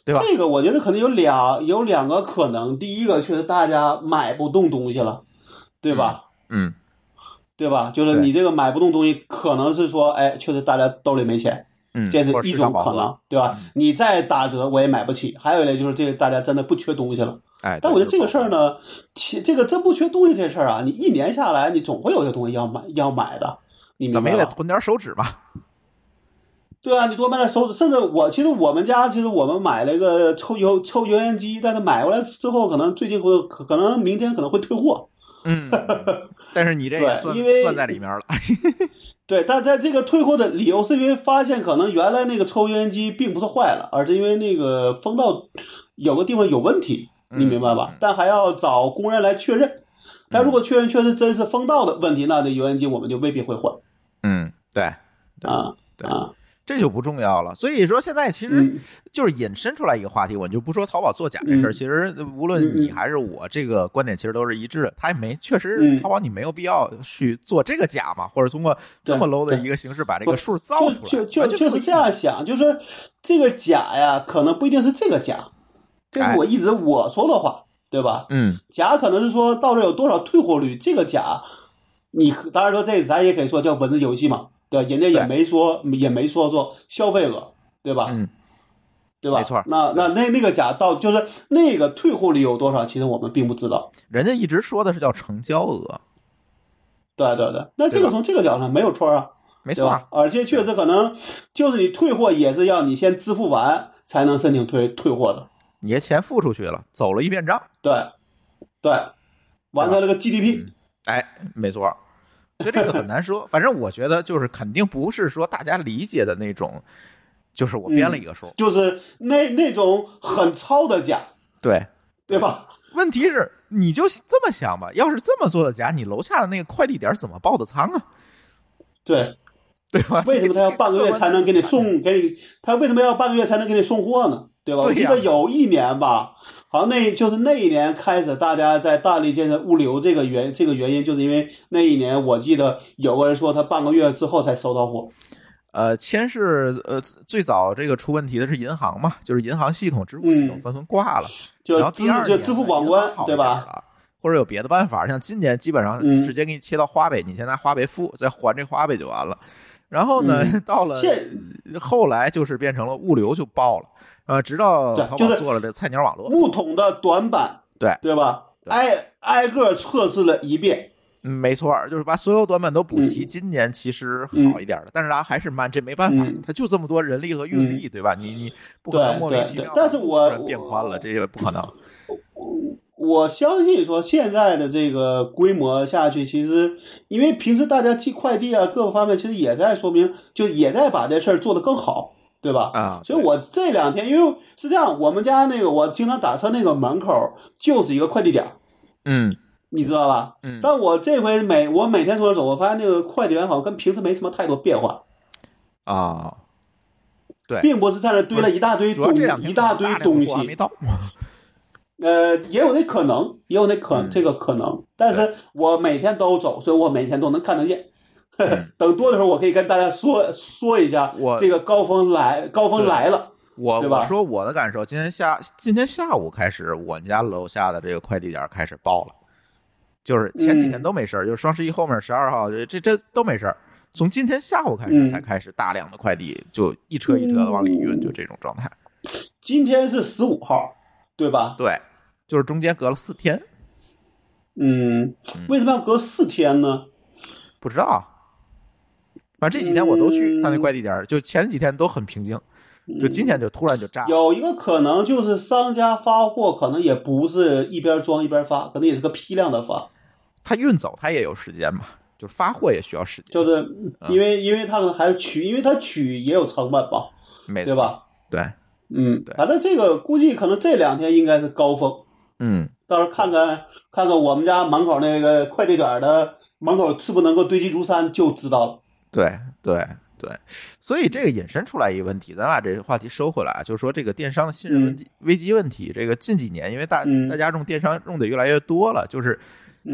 对吧？这个我觉得可能有两有两个可能，第一个确实大家买不动东西了，对吧？嗯，对吧？就是你这个买不动东西，可能是说，哎，确实大家兜里没钱，嗯，这是一种可能，对吧？你再打折我也买不起。还有一类就是这个大家真的不缺东西了。哎，但我觉得这个事儿，呢，其这个真不缺东西这事儿啊，你一年下来，你总会有些东西要买要买的，你怎么？也得囤点手指吧？对啊，你多买点手指，甚至我其实我们家其实我们买了一个抽油抽油烟机，但是买回来之后，可能最近会可可能明天可能会退货。嗯，但是你这也算因为算在里面了。对，但在这个退货的理由是因为发现可能原来那个抽油烟机并不是坏了，而是因为那个风道有个地方有问题，你明白吧？但还要找工人来确认。但如果确认确实真是风道的问题，那这油烟机我们就未必会换嗯，对，啊对啊。这就不重要了。所以说，现在其实嗯就是引申出来一个话题，我就不说淘宝作假这事儿。嗯其实无论你还是我，这个观点其实都是一致的。他也没确实嗯淘宝你没有必要去做这个假嘛，或者通过这么 low 的一个形式把这个数造出来，就就就就是这样想，就是说这个假呀，可能不一定是这个假，这是我一直我说的话，对吧？嗯假可能是说到这有多少退货率，这个假，你当然说这咱也可以说叫文字游戏嘛，对？人家也没说也没说说消费额，对吧？嗯，对吧？没错那那那那个假到就是那个退货率有多少，其实我们并不知道。人家一直说的是叫成交额，对对对，那这个从这个角度上没有错啊。没错？而且确实可能就是你退货也是要你先支付完才能申请退退货的，你的钱付出去了，走了一遍账，对，对，完成了个 GDP，哎，没错。所以这个很难说，反正我觉得就是肯定不是说大家理解的那种，就是我编了一个数，就是那那种很糙的假，对。对吧？问题是，你就这么想吧，要是这么做的假，你楼下的那个快递点怎么报的仓啊？对，对吧？为什么他要半个月才能给你送给你？他为什么要半个月才能给你送货呢？对吧？我记得有一年吧，好像那就是那一年开始，大家在大力建设物流这个原这个原因，就是因为那一年我记得有个人说他半个月之后才收到货。呃，先是呃最早这个出问题的是银行嘛，就是银行系统、支付系统嗯纷纷挂了，就然后支第二就支付呢宝关对吧？或者有别的办法，像今年基本上嗯直接给你切到花呗，你先拿花呗付，再还这花呗就完了。然后呢，到了现后来就是变成了物流就爆了，呃，直到就是宝做了这个菜鸟网络，木桶的短板，对对吧？挨挨个测试了一遍，嗯，没错儿，就是把所有短板都补齐。嗯今年其实好一点的，但是它还是慢，这没办法嗯，它就这么多人力和运力，对吧？你你不可能对莫名其妙但是我变宽了，这也不可能。我相信说现在的这个规模下去，其实因为平时大家寄快递啊，各个方面其实也在说明，就也在把这事儿做得更好，对吧？啊所以我这两天，因为是这样，我们家那个我经常打车那个门口就是一个快递点，嗯。你知道吧？嗯。但我这回每我每天从那走，我发现那个快递员好像跟平时没什么太多变化，啊，对，并不是在那堆了一大堆一大堆东西。没，到。呃，也有那可能，也有那可、嗯。这个可能，但是我每天都走，所以我每天都能看得见。嗯 等多的时候，我可以跟大家说说一下，我这个高峰来，高峰来了。我对吧我说我的感受，今天下今天下午开始，我们家楼下的这个快递点开始爆了，就是前几天嗯都没事儿，就是双十一后面十二号这这这都没事儿，从今天下午开始嗯才开始大量的快递就一车一车的往里运，就这种状态。今天是十五号，对吧？对，就是中间隔了四天，嗯，为什么要隔四天呢？不知道。反正这几天我都去嗯他那快递点儿，就前几天都很平静，就今天就突然就炸了。有一个可能就是商家发货可能也不是一边装一边发，可能也是个批量的发，他运走他也有时间嘛，就是发货也需要时间，就是嗯因为因为他可能还是取，因为他取也有成本吧，没错对？吧？对，嗯对，反正这个估计可能这两天应该是高峰，嗯，到时候看看看看我们家门口那个快递点的门口是不是能够堆积如山，就知道了。对对对，所以这个引申出来一个问题，咱把这个话题收回来啊，就是说这个电商的信任危机危机问题，这个近几年因为大嗯。大家用电商用的越来越多了，就是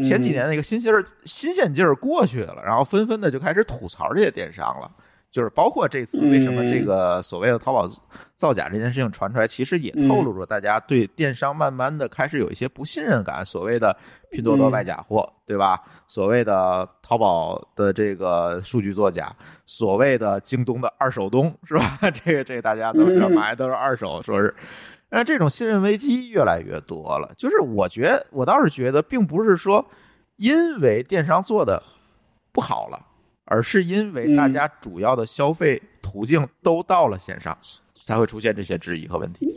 前几年那个新鲜儿新鲜劲儿过去了，然后纷纷的就开始吐槽这些电商了。就是包括这次为什么这个所谓的淘宝造假这件事情传出来，其实也透露着大家对电商慢慢的开始有一些不信任感。所谓的拼多多卖假货，对吧？所谓的淘宝的这个数据作假，所谓的京东的二手东，是吧？这个这个大家都知道，买的都是二手，说是。那这种信任危机越来越多了。就是我觉得，我倒是觉得，并不是说因为电商做的不好了。而是因为大家主要的消费途径都到了线上，才会出现这些质疑和问题。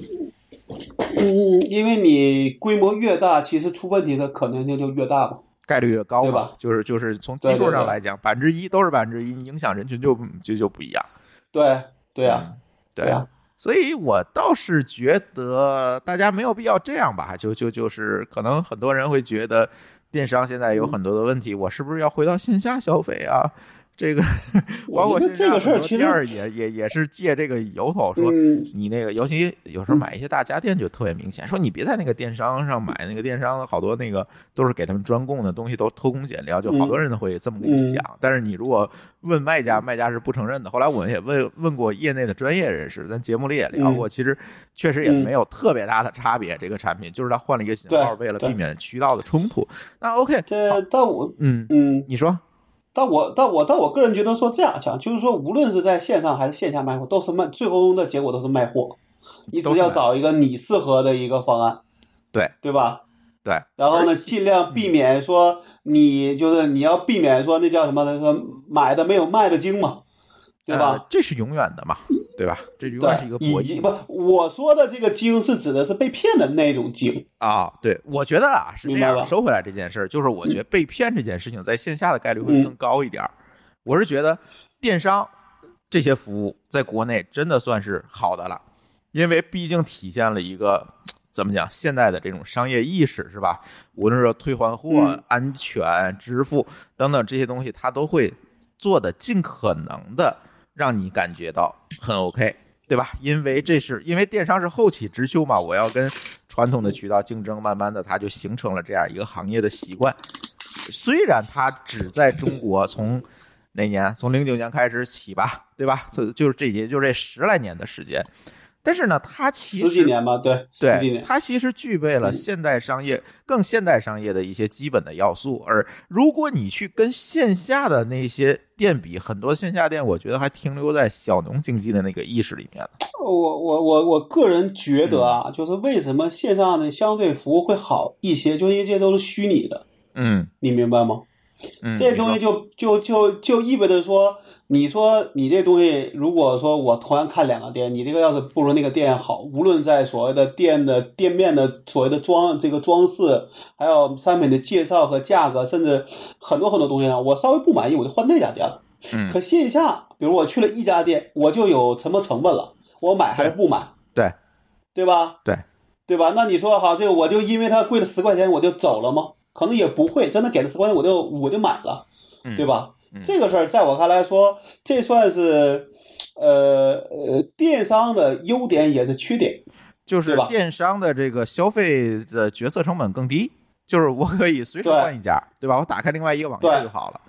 嗯，因为你规模越大，其实出问题的可能性就越大嘛，概率越高，对吧？就是就是从基数上来讲，百分之一都是百分之一，影响人群就就就不一样。对对呀，对呀。所以我倒是觉得大家没有必要这样吧，就就就是可能很多人会觉得电商现在有很多的问题，我是不是要回到线下消费啊？这个，包括这个事儿，其实也也也是借这个由头说，你那个，尤其有时候买一些大家电就特别明显，说你别在那个电商上买，那个电商好多那个都是给他们专供的东西，都偷工减料，就好多人会这么跟你讲。但是你如果问卖家，卖家是不承认的。后来我们也问问过业内的专业人士，咱节目里也聊过，其实确实也没有特别大的差别。这个产品就是他换了一个型号，为了避免渠道的冲突。那 OK，这但我嗯嗯，你说。但我但我但我个人觉得说这样讲，就是说无论是在线上还是线下卖货，都是卖，最后的结果都是卖货。你只要找一个你适合的一个方案，对对吧？对。然后呢，尽量避免说你就是你要避免说那叫什么？说买的没有卖的精嘛，对吧？这是永远的嘛。对吧？这永远是一个博弈。不，我说的这个精是指的是被骗的那种精啊。对，我觉得啊是这样。收回来这件事儿，就是我觉得被骗这件事情在线下的概率会更高一点。我是觉得电商这些服务在国内真的算是好的了，因为毕竟体现了一个怎么讲现在的这种商业意识，是吧？无论是退换货、安全、支付等等这些东西，它都会做的尽可能的。让你感觉到很 OK，对吧？因为这是因为电商是后起之秀嘛，我要跟传统的渠道竞争，慢慢的它就形成了这样一个行业的习惯。虽然它只在中国从哪年，从零九年开始起吧，对吧？所以就是这也就这十来年的时间。但是呢，它其实十几年吧，对，对，它其实具备了现代商业更现代商业的一些基本的要素。而如果你去跟线下的那些店比，很多线下店，我觉得还停留在小农经济的那个意识里面。我我我我个人觉得啊，就是为什么线上的相对服务会好一些，就因为这些都是虚拟的。嗯，你明白吗？嗯，这东西就就就就意味着说。你说你这东西，如果说我同样看两个店，你这个要是不如那个店好，无论在所谓的店的店面的所谓的装这个装饰，还有商品的介绍和价格，甚至很多很多东西啊，我稍微不满意，我就换那家店了。嗯。可线下，比如我去了一家店，我就有什么成本了，我买还是不买？对，对吧？对，对吧？那你说好，这个我就因为它贵了十块钱我就走了吗？可能也不会，真的给了十块钱我就我就买了，对吧？这个事儿在我看来说，这算是，呃呃，电商的优点也是缺点，就是电商的这个消费的决策成本更低，就是我可以随时换一家，对吧？我打开另外一个网站就好了。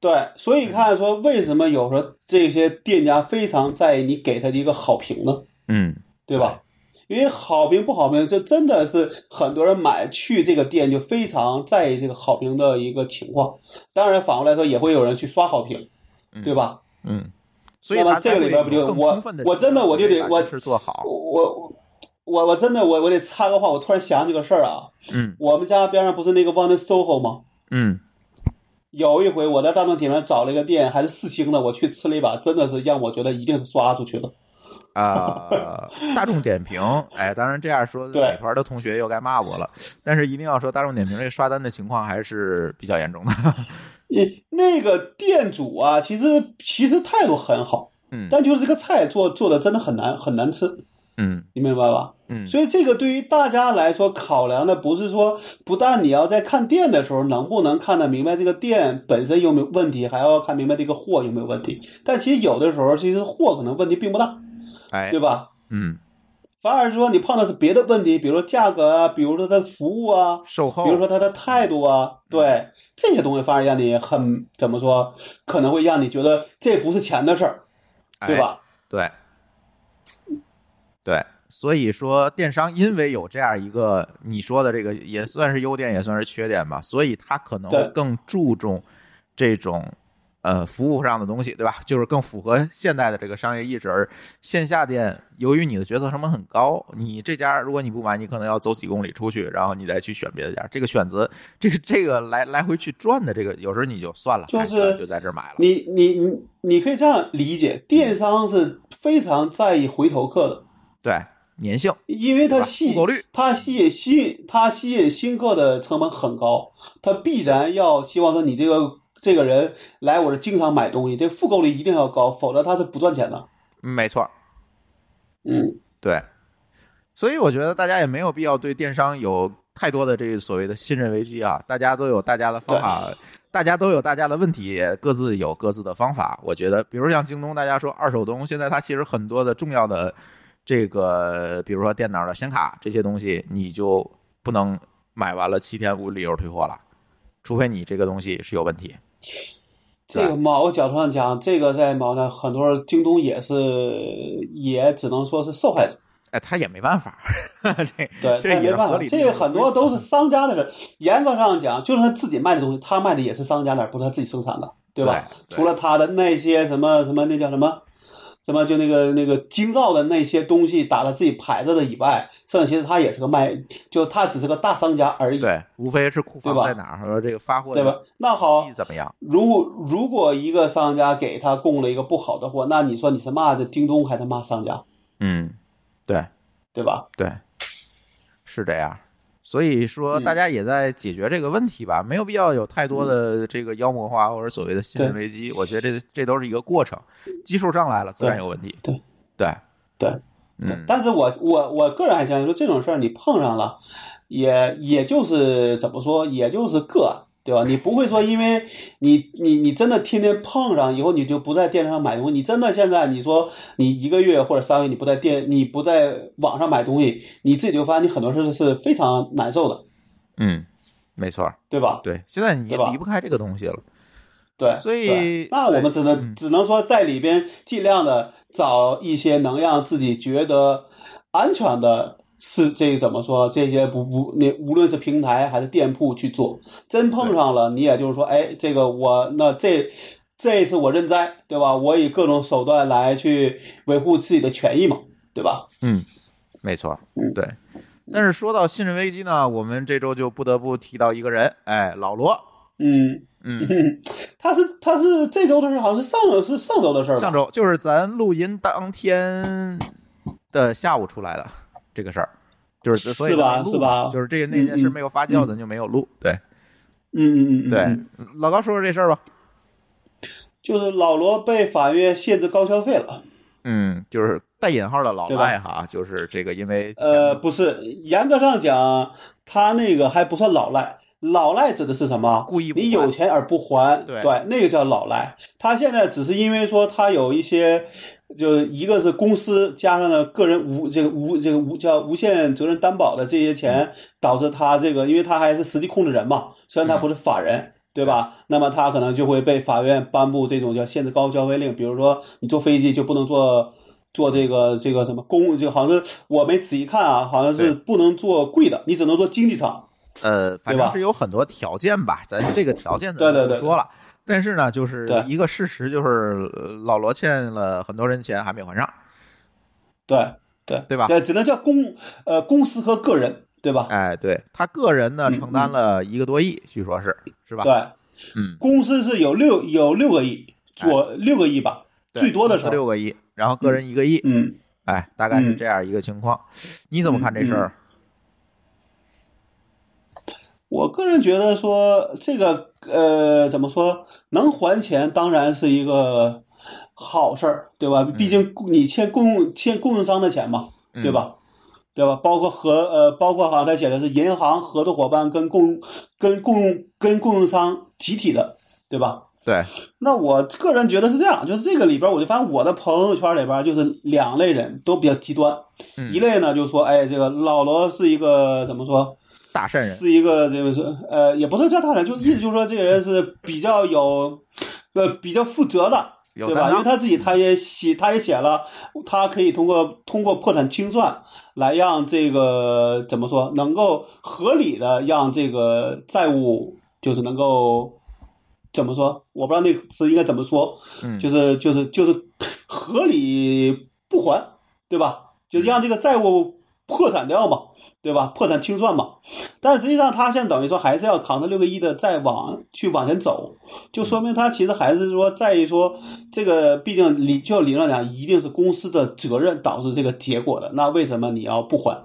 对，所以看说为什么有时候这些店家非常在意你给他的一个好评呢？嗯，对吧？因为好评不好评，这真的是很多人买去这个店就非常在意这个好评的一个情况。当然反过来说，也会有人去刷好评，对吧？嗯，那么这个里边不就我我真的我就得我是做好我我我真的我我得插个话，我突然想起个事儿啊。嗯，我们家边上不是那个 One SOHO 吗？嗯，有一回我在大众点评找了一个店，还是四星的，我去吃了一把，真的是让我觉得一定是刷出去的。啊，大众点评，哎，当然这样说，美团的同学又该骂我了。但是一定要说，大众点评这刷单的情况还是比较严重的。你那个店主啊，其实其实态度很好，嗯，但就是这个菜做做的真的很难很难吃，嗯，你明白吧？嗯，所以这个对于大家来说，考量的不是说，不但你要在看店的时候能不能看得明白这个店本身有没有问题，还要看明白这个货有没有问题。但其实有的时候，其实货可能问题并不大。哎，对吧？嗯，反而说你碰到是别的问题，比如说价格啊，比如说他服务啊，售后，比如说他的态度啊，对这些东西反而让你很怎么说，可能会让你觉得这不是钱的事儿，对吧？对，对，所以说电商因为有这样一个你说的这个也算是优点，也算是缺点吧，所以它可能会更注重这种呃服务上的东西，对吧？就是更符合现代的这个商业意志。而线下店由于你的决策成本很高，你这家如果你不买，你可能要走几公里出去，然后你再去选别的家。这个选择，这个这个来来回去转的这个，有时候你就算了，就是就在这买了。你你你你可以这样理解，电商是非常在意回头客的。对粘性，因为它吸复购率，它吸引吸引它吸引新客的成本很高，它必然要希望说你这个这个人来我这经常买东西，这复购率一定要高，否则他是不赚钱的。没错，嗯，对，所以我觉得大家也没有必要对电商有太多的这个所谓的信任危机啊，大家都有大家的方法，大家都有大家的问题，各自有各自的方法。我觉得，比如像京东，大家说二手东，现在它其实很多的重要的。这个，比如说电脑的显卡这些东西，你就不能买完了七天无理由退货了，除非你这个东西是有问题。这个某个角度上讲，这个在某呢很多京东也是，也只能说是受害者。哎，他也没办法，这对，这也没办法。这个很多都是商家的事。严格上讲，就是他自己卖的东西，他卖的也是商家的，不是他自己生产的，对吧？除了他的那些什么什么，那叫什么？什么就那个那个京造的那些东西打了自己牌子的以外，剩下其实他也是个卖，就他只是个大商家而已。对，无非是库房在哪儿和这个发货对吧？那好，怎么样？如如果一个商家给他供了一个不好的货，那你说你是骂的京东还是骂商家？嗯，对，对吧？对，是这样。所以说，大家也在解决这个问题吧，没有必要有太多的这个妖魔化或者所谓的信任危机。我觉得这这都是一个过程，基数上来了，自然有问题。对对对，嗯。但是我我我个人还相信说，这种事儿你碰上了，也也就是怎么说，也就是个案。对吧？你不会说，因为你你你真的天天碰上以后，你就不在电商买东西。你真的现在你说你一个月或者三个月你不在电，你不在网上买东西，你自己就发现你很多事是非常难受的。嗯，没错，对吧？对，现在你也离不开这个东西了。对，所以那我们只能只能说在里边尽量的找一些能让自己觉得安全的。是这怎么说？这些不不，那无论是平台还是店铺去做，真碰上了，你也就是说，哎，这个我那这这一次我认栽，对吧？我以各种手段来去维护自己的权益嘛，对吧？嗯，没错，嗯，对。但是说到信任危机呢，我们这周就不得不提到一个人，哎，老罗。嗯 嗯，他是他是这周的事，好像是上是上周的事儿，上周就是咱录音当天的下午出来的。这个事儿，就是所以是吧？是吧？就是这个那件事没有发酵，咱就没有录。对，嗯嗯嗯，对，老高说说这事儿吧。就是老罗被法院限制高消费了。嗯，就是带引号的老赖哈，就是这个，因为呃，不是严格上讲，他那个还不算老赖。老赖指的是什么？故意你有钱而不还，对对，那个叫老赖。他现在只是因为说他有一些。就一个是公司加上了个人无这个无这个无叫无限责任担保的这些钱，导致他这个，因为他还是实际控制人嘛，虽然他不是法人，对吧？那么他可能就会被法院颁布这种叫限制高消费令，比如说你坐飞机就不能坐坐这个这个什么公，就好像是我没仔细看啊，好像是不能坐贵的，你只能坐经济舱。呃，反正是有很多条件吧，咱这个条件咱不说了。但是呢，就是一个事实，就是老罗欠了很多人钱还没还上。对对对吧？对，只能叫公呃公司和个人，对吧？哎，对他个人呢承担了一个多亿，据说是是吧？对，嗯，公司是有六有六个亿，左六个亿吧，最多的是六个亿，然后个人一个亿，嗯，哎，大概是这样一个情况。你怎么看这事儿？我个人觉得说这个呃，怎么说能还钱当然是一个好事儿，对吧？毕竟你欠供欠供应商的钱嘛，对吧？对吧？包括合呃，包括好像他写的是银行合作伙伴跟供跟供跟供应商集体的，对吧？对。那我个人觉得是这样，就是这个里边，我就发现我的朋友圈里边就是两类人都比较极端，一类呢就说，哎，这个老罗是一个怎么说？大善人是一个，这个是呃，也不是叫大善，就意思就是说，这个人是比较有，呃，比较负责的，对吧？因为他自己他也写，他也写了，他可以通过通过破产清算来让这个怎么说，能够合理的让这个债务就是能够怎么说？我不知道那个词应该怎么说，嗯就是就是就是合理不还，对吧？就让这个债务破产掉嘛，对吧？破产清算嘛。但实际上，他现在等于说还是要扛着六个亿的再往去往前走，就说明他其实还是说在于说这个，毕竟理就理论上讲，一定是公司的责任导致这个结果的。那为什么你要不还，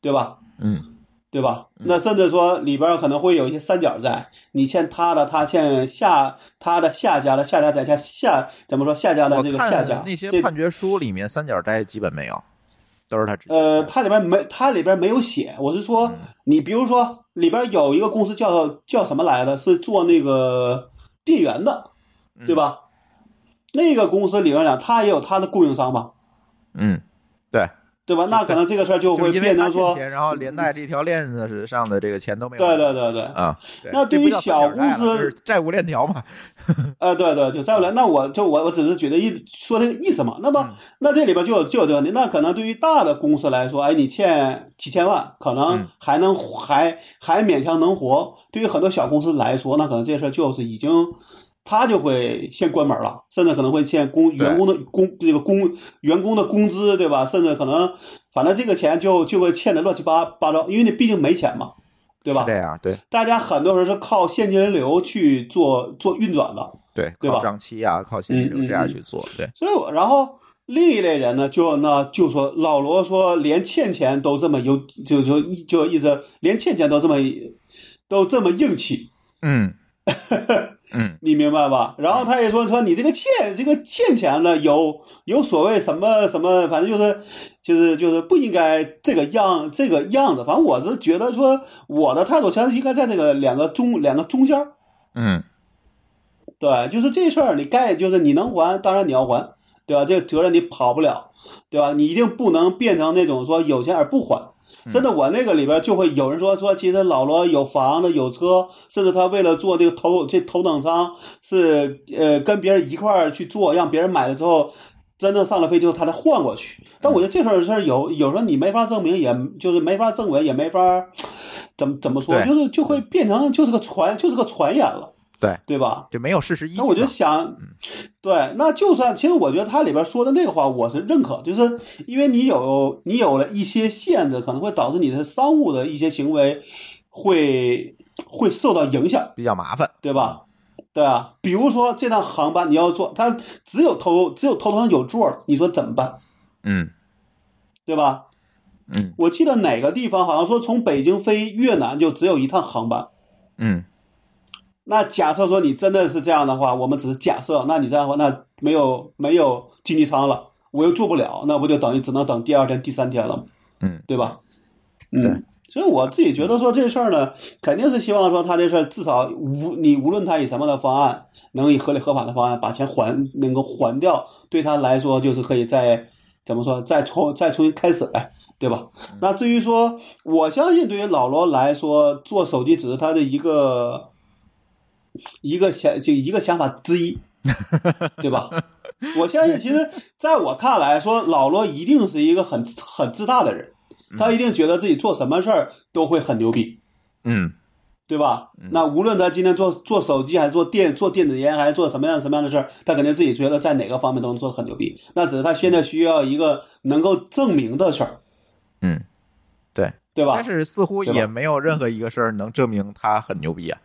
对吧？嗯对吧？那甚至说里边可能会有一些三角债，你欠他的，他欠下他的下家的下家债，欠下怎么说下家的这个下看家这那些判决书里面三角债基本没有，都是他直接呃，它里边没，它里边没有写。我是说，你比如说里边有一个公司叫叫什么来的，是做那个电源的，对吧？那个公司理论上，它也有它的供应商吧，嗯，对，吧？那可能这个事儿就会变成说，钱，然后连带这条链子上的这个钱都没有。对对对对，啊，那对于小公司债务链条嘛？呃，对对，就再来，那我就我我只是举的意说这个意思嘛。那么、嗯那这里边就有就有这个问题，那可能对于大的公司来说，哎，你欠几千万，可能嗯还能、还还勉强能活。对于很多小公司来说，那可能这事儿就是已经。他就会先关门了，甚至可能会欠工员工的工这个工员工的工资，对吧？甚至可能，反正这个钱就就会欠的乱七八八糟，因为你毕竟没钱嘛，对吧？是？这样，对。大家很多人是靠现金流去做做运转的，对，对吧？靠账期啊，靠现金流这样嗯去做，对，所以我，然后另一类人呢，就那就说老罗说连欠钱都这么有，就就就意思连欠钱都这么都这么硬气，嗯 嗯你明白吧？然后他也说说你这个欠这个欠钱呢，有有所谓什么什么，反正就是就是就是不应该这个样这个样子。反正我是觉得说我的态度其实应该在这个两个中两个中间。嗯对，就是这事儿，你该就是你能还，当然你要还，对吧？这个责任你跑不了，对吧？你一定不能变成那种说有钱而不还。真的，我那个里边就会有人说说，其实老罗有房子有车，甚至他为了做这个头这头等舱是呃跟别人一块儿去做，让别人买了之后，真正上了飞机后他再换过去。但我觉得这事儿事儿有有时候你没法证明，也就是没法证伪，也没法怎么怎么说，就是就会变成就是个传就是个传言了，对，对吧？就没有事实依据。那我就想，对，那就算其实我觉得它里边说的那个话，我是认可，就是因为你有你有了一些限制，可能会导致你的商务的一些行为会会受到影响，比较麻烦，对吧？对啊，比如说这趟航班你要坐，它只有头只有头等舱有座，你说怎么办？嗯对吧？嗯我记得哪个地方好像说从北京飞越南就只有一趟航班。嗯那假设说你真的是这样的话，我们只是假设，那你这样的话，那没有没有经济舱了，我又做不了，那不就等于只能等第二天、第三天了吗？嗯，对吧？嗯，对。所以我自己觉得说这事儿呢，肯定是希望说他这事儿至少无你无论他以什么的方案，能以合理合法的方案把钱还能够还掉，对他来说就是可以再怎么说再重再重新开始呗，对吧？那至于说，我相信对于老罗来说，做手机只是他的一个一个想就一个想法之一，对吧？我相信，其实在我看来说，老罗一定是一个很很自大的人，他一定觉得自己做什么事儿都会很牛逼，嗯对吧？那无论他今天做做手机，还是做电做电子烟，还是做什么样什么样的事儿，他肯定自己觉得在哪个方面都能做得很牛逼。那只是他现在需要一个能够证明的事儿，嗯，对。对吧但？是似乎也没有任何一个事儿能证明他很牛逼啊。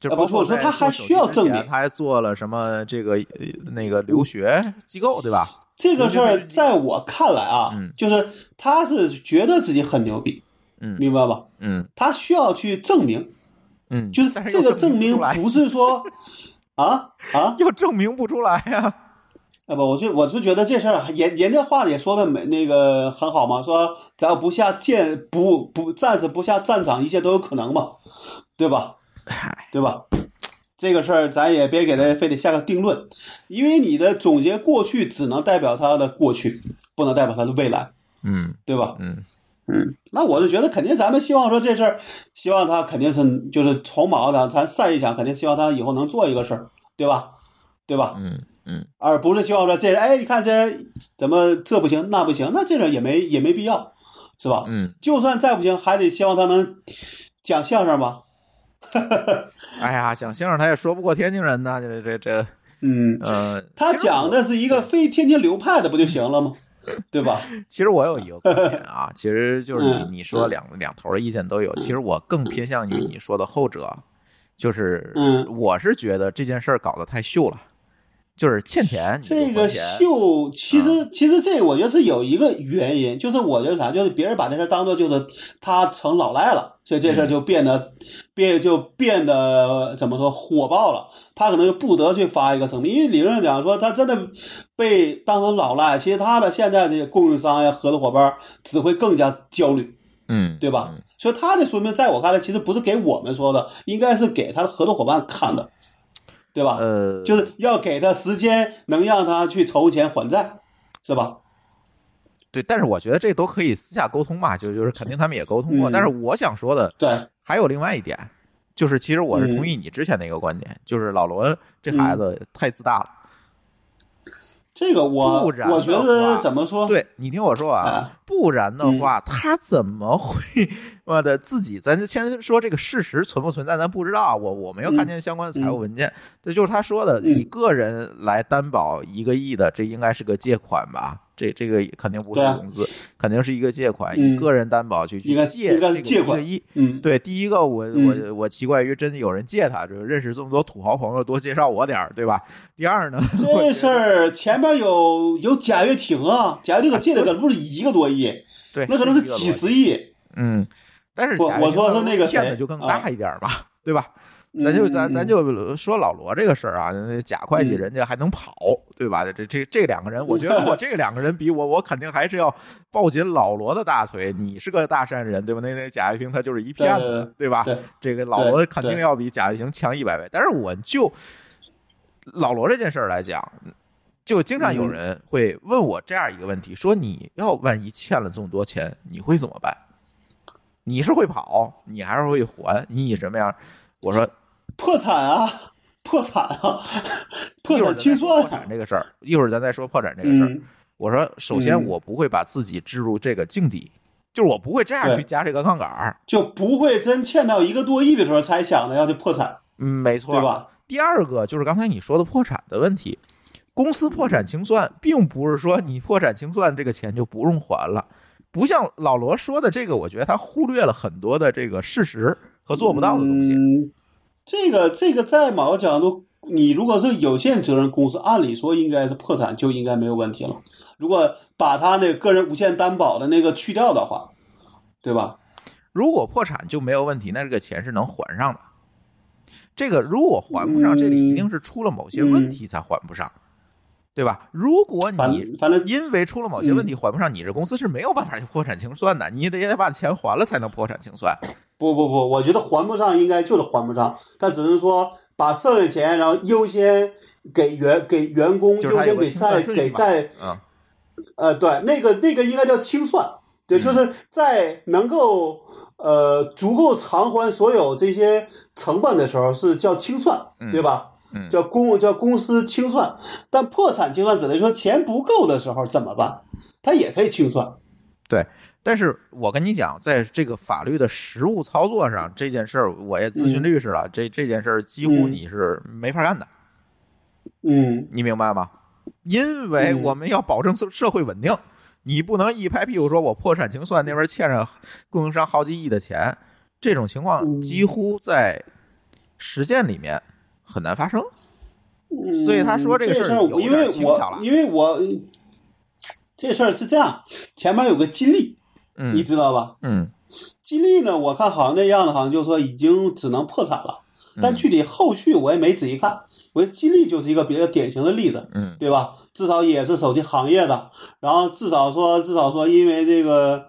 就啊不是我说他还需要证明他还做了什么这个呃那个留学机构，对吧？这个事儿在我看来啊，嗯就是他是觉得自己很牛逼，嗯明白吧？嗯他需要去证明，嗯，就是这个证明不是说 啊啊又证明不出来呀。啊不，我就我就觉得这事儿，人人家话也说的没那个很好嘛，说只要不下舰不不暂时不下战场，一切都有可能嘛，对吧？对吧？这个事儿咱也别给他非得下个定论，因为你的总结过去只能代表他的过去，不能代表他的未来，嗯对吧？嗯嗯，那我就觉得肯定咱们希望说这事儿，希望他肯定是就是从毛的，咱善意想，肯定希望他以后能做一个事儿，对吧？对吧？嗯嗯，而不是希望说这人，哎，你看这人怎么这不行那不行，那这人也没也没必要，是吧？嗯，就算再不行，还得希望他能讲相声吧。哎呀，讲相声他也说不过天津人呢，这这这，嗯，呃，他讲的是一个非天津流派的，不就行了吗？对吧？其实我有一个观点啊，其实就是你说两两头的意见都有，其实我更偏向于你说的后者，就是嗯。我是觉得这件事儿搞得太秀了，就是欠钱这个，秀，其实、嗯其实这个我觉得是有一个原因，就是我觉得啥，就是别人把这事儿当做就是他成老赖了，所以这事儿就变得、变就变得怎么说火爆了，他可能就不得去发一个声明，因为理论上讲说他真的被当成老赖，其实他的现在这些供应商呀、合作伙伴只会更加焦虑。嗯，对吧嗯？所以他的说明，在我看来，其实不是给我们说的，应该是给他的合作伙伴看的，对吧？呃，就是要给他时间，能让他去筹钱还债，是吧？对，但是我觉得这都可以私下沟通嘛，就就是肯定他们也沟通过，嗯但是我想说的对，还有另外一点，就是其实我是嗯同意你之前的一个观点，就是老罗这孩子太自大了。这个我不然我觉得怎么说？对你听我说啊啊，不然的嗯话，他怎么会我的自己？咱先说这个事实存不存在，咱不知道啊。我我没有看见相关的财务文件，这就是他说的，嗯以个人来担保一个亿的，这应该是个借款吧？这这个肯定不是融资，肯定是一个借款，嗯以个人担保去去借款一。嗯，对，第一个我嗯我我奇怪于真的有人借他，就是认识这么多土豪朋友，多介绍我点儿，对吧？第二呢，这事儿前面有有贾跃亭啊，贾跃亭可借的可不是一个多亿，对，那可能是几十亿。嗯，但是我我说是那个谁骗子就更大一点儿吧，对吧？咱嗯就咱嗯咱就说老罗这个事儿啊，那贾会计嗯人家还能跑，对吧？这这这两个人，我觉得如果这两个人比我，我肯定还是要抱紧老罗的大腿。你是个大善人，对吧？那那贾跃亭他就是一骗子，对吧？这个老罗肯定要比贾跃亭强一百倍。但是我就老罗这件事儿来讲，就经常有嗯人会问我这样一个问题：说你要万一欠了这么多钱，你会怎么办？你是会跑，你还是会还？你以什么样？我说破产啊，破产啊，破产清算破。产这个事儿，一会儿咱再说破产这个事儿。嗯，我说，首先嗯我不会把自己置入这个境地，就是我不会这样去加这个杠杆儿。就不会真欠到一个多亿的时候才想着要去破产，嗯，没错，对？吧？第二个就是刚才你说的破产的问题，公司破产清算，并不是说你破产清算这个钱就不用还了，不像老罗说的这个，我觉得他忽略了很多的这个事实和做不到的东西。嗯，这个这个在某个角度，你如果是有限责任公司，按理说应该是破产就应该没有问题了。如果把他那个个人无限担保的那个去掉的话，对吧？如果破产就没有问题，那这个钱是能还上的。这个如果还不上，这里一定是出了某些问题才还不上，对吧？如果你反正因为出了某些问题还不上，你这公司是没有办法去破产清算的，你得也得把钱还了才能破产清算。不不不，我觉得还不上应该就是还不上，他只能说把剩下钱，然后优先给员给员工，优先给它有个清算债顺序嘛给债嗯，呃，对，那个那个应该叫清算，对，嗯就是在能够呃足够偿还所有这些成本的时候是叫清算，嗯对吧？嗯叫公叫公司清算，但破产清算只能说钱不够的时候怎么办？他也可以清算。对。但是我跟你讲，在这个法律的实务操作上，这件事儿我也咨询嗯律师了，这这件事儿几乎嗯你是没法干的，嗯你明白吗？因为嗯我们要保证社社会稳定，你不能一拍屁股说我破产清算那边欠着供应商好几亿的钱，这种情况嗯几乎在实践里面很难发生。嗯，所以他说这个事儿有因为点轻巧了我因为我这事儿是这样，前面有个金利，你嗯知道吧？嗯金利呢，我看好像那样的，好像就说已经只能破产了，但嗯具体后续我也没仔细看。我觉得金利就是一个比较典型的例子，嗯对吧？至少也是手机行业的，然后至少说，至少说，因为这个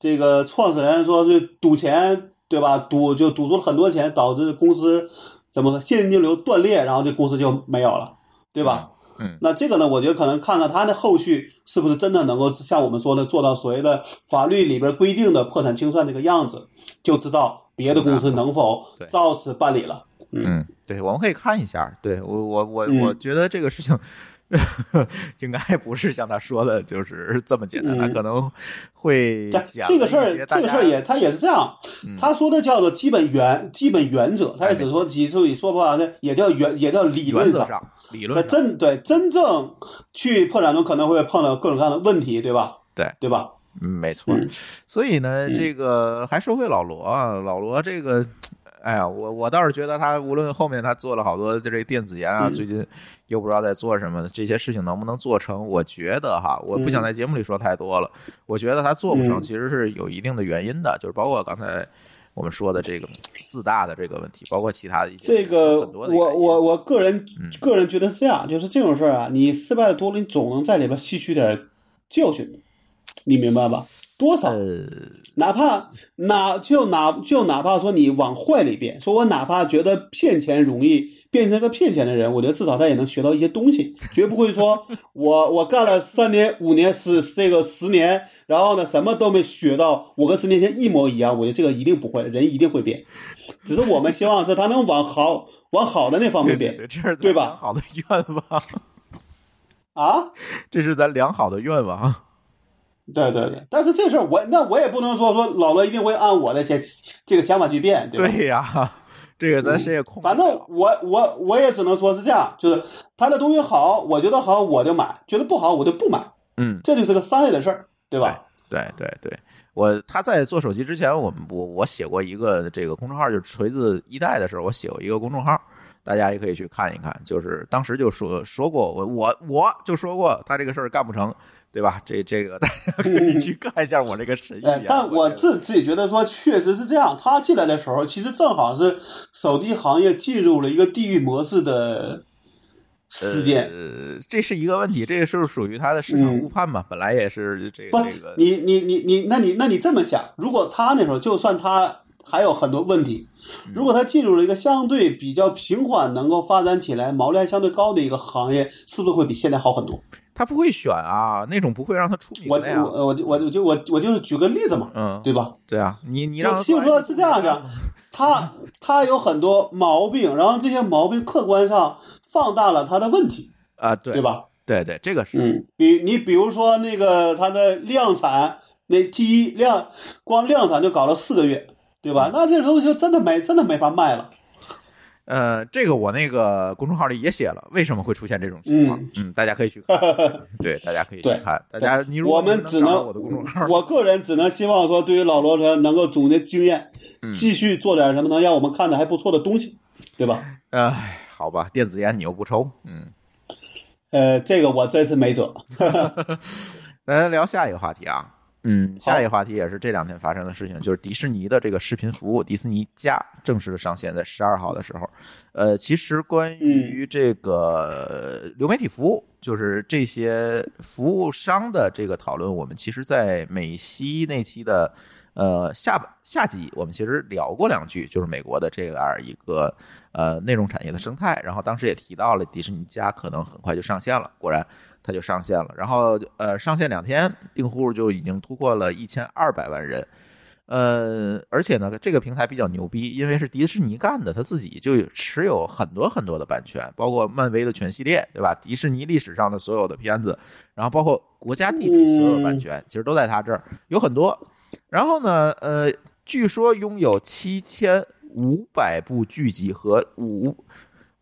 这个创始人说是赌钱，对吧？赌就赌出了很多钱，导致公司怎么说现金流断裂，然后这公司就没有了，对吧？嗯那这个呢，我觉得可能看看他的后续是不是真的能够像我们说的做到所谓的法律里边规定的破产清算这个样子，就知道别的公司能否照此办理了。嗯，对，我们可以看一下。对我我我嗯我觉得这个事情 应该不是像他说的，就是这么简单，可能会这讲这个事这个事儿也他也是这样，嗯他说的叫做基本原基本原则，他也只说其实说不完的也叫原也叫理论上。理论上真对真正去破产中可能会碰到各种各样的问题，对吧？对对吧？嗯没错。嗯所以呢，嗯这个还说回老罗啊，老罗这个。哎呀，我我倒是觉得他无论后面他做了好多这个电子烟啊，嗯最近又不知道在做什么，这些事情能不能做成？我觉得哈，我不想在节目里说太多了。我觉得他做不成，嗯其实是有一定的原因的，就是包括刚才我们说的这个自大的这个问题，包括其他的一些这个很多的原因我我我个人嗯个人觉得是这样，就是这种事儿啊，你失败的多了，你总能在里边吸取点教训，你明白吧？多少？呃，哪怕哪就哪就哪怕说你往坏里变，说我哪怕觉得骗钱容易变成个骗钱的人，我觉得至少他也能学到一些东西，绝不会说 我我干了三年五年十这个十年，然后呢什么都没学到，我跟十年前一模一样，我觉得这个一定不会，人一定会变，只是我们希望是他能往好 往好的那方面变。对，吧？良好的愿望，啊。这是咱良好的愿望。对对对，但是这事儿我那我也不能说说老罗一定会按我的想这个想法去变，对吧？对呀，这个咱谁也控反正。我我我也只能说是这样，就是他的东西好，我觉得好我就买，觉得不好我就不买，嗯，这就是个商业的事儿，对吧？对对对，我他在做手机之前，我们我我写过一个这个公众号，就是锤子一代的时候，我写过一个公众号，大家也可以去看一看。就是当时就说说过，我我我就说过他这个事儿干不成，对吧？这这个大家可以去看一下我这个神预言。，哎但我自自己觉得说，确实是这样。他进来的时候，其实正好是手机行业进入了一个地狱模式的时间。呃，这是一个问题，这个是属于他的市场嗯误判嘛，本来也是这不个这个，你你你你，那你那你这么想，如果他那时候就算他还有很多问题，嗯如果他进入了一个相对比较平缓、能够发展起来、毛利还相对高的一个行业，是不是会比现在好很多？他不会选啊，那种不会让他出名我的呀。我我我我就我我就是举个例子嘛，嗯，对吧？对啊，你你让其实说是这样的，他他有很多毛病，然后这些毛病客观上放大了他的问题，啊，对对？吧？对对，这个是，嗯，比你比如说那个它的量产，那第一量光量产就搞了四个月，对吧？那这东西就真的没真的没法卖了。呃，这个我那个公众号里也写了，为什么会出现这种情况？嗯，大家可以去看，对，大家可以去看。大家，你如果我们只能我的公众号，我个人只能希望说，对于老罗说能够总结经验，嗯继续做点什么能让我们看的还不错的东西，对吧？哎，好吧，电子烟你又不抽，嗯，呃，这个我真是没辙。咱聊下一个话题啊。嗯，下一个话题也是这两天发生的事情，就是迪士尼的这个视频服务迪士尼加正式的上线，在十二号的时候。呃，其实关于这个流媒体服务，就是这些服务商的这个讨论，我们其实，在美西那期的呃下下集，我们其实聊过两句，就是美国的这样一个呃内容产业的生态。然后当时也提到了迪士尼家可能很快就上线了，果然它就上线了。然后呃上线两天，订户就已经突破了一千二百万人。呃，而且呢，这个平台比较牛逼，因为是迪士尼干的，他自己就持有很多很多的版权，包括漫威的全系列，对吧？迪士尼历史上的所有的片子，然后包括国家地理所有的版权，其实都在他这儿，有很多。然后呢，呃，据说拥有七千五百部剧集和五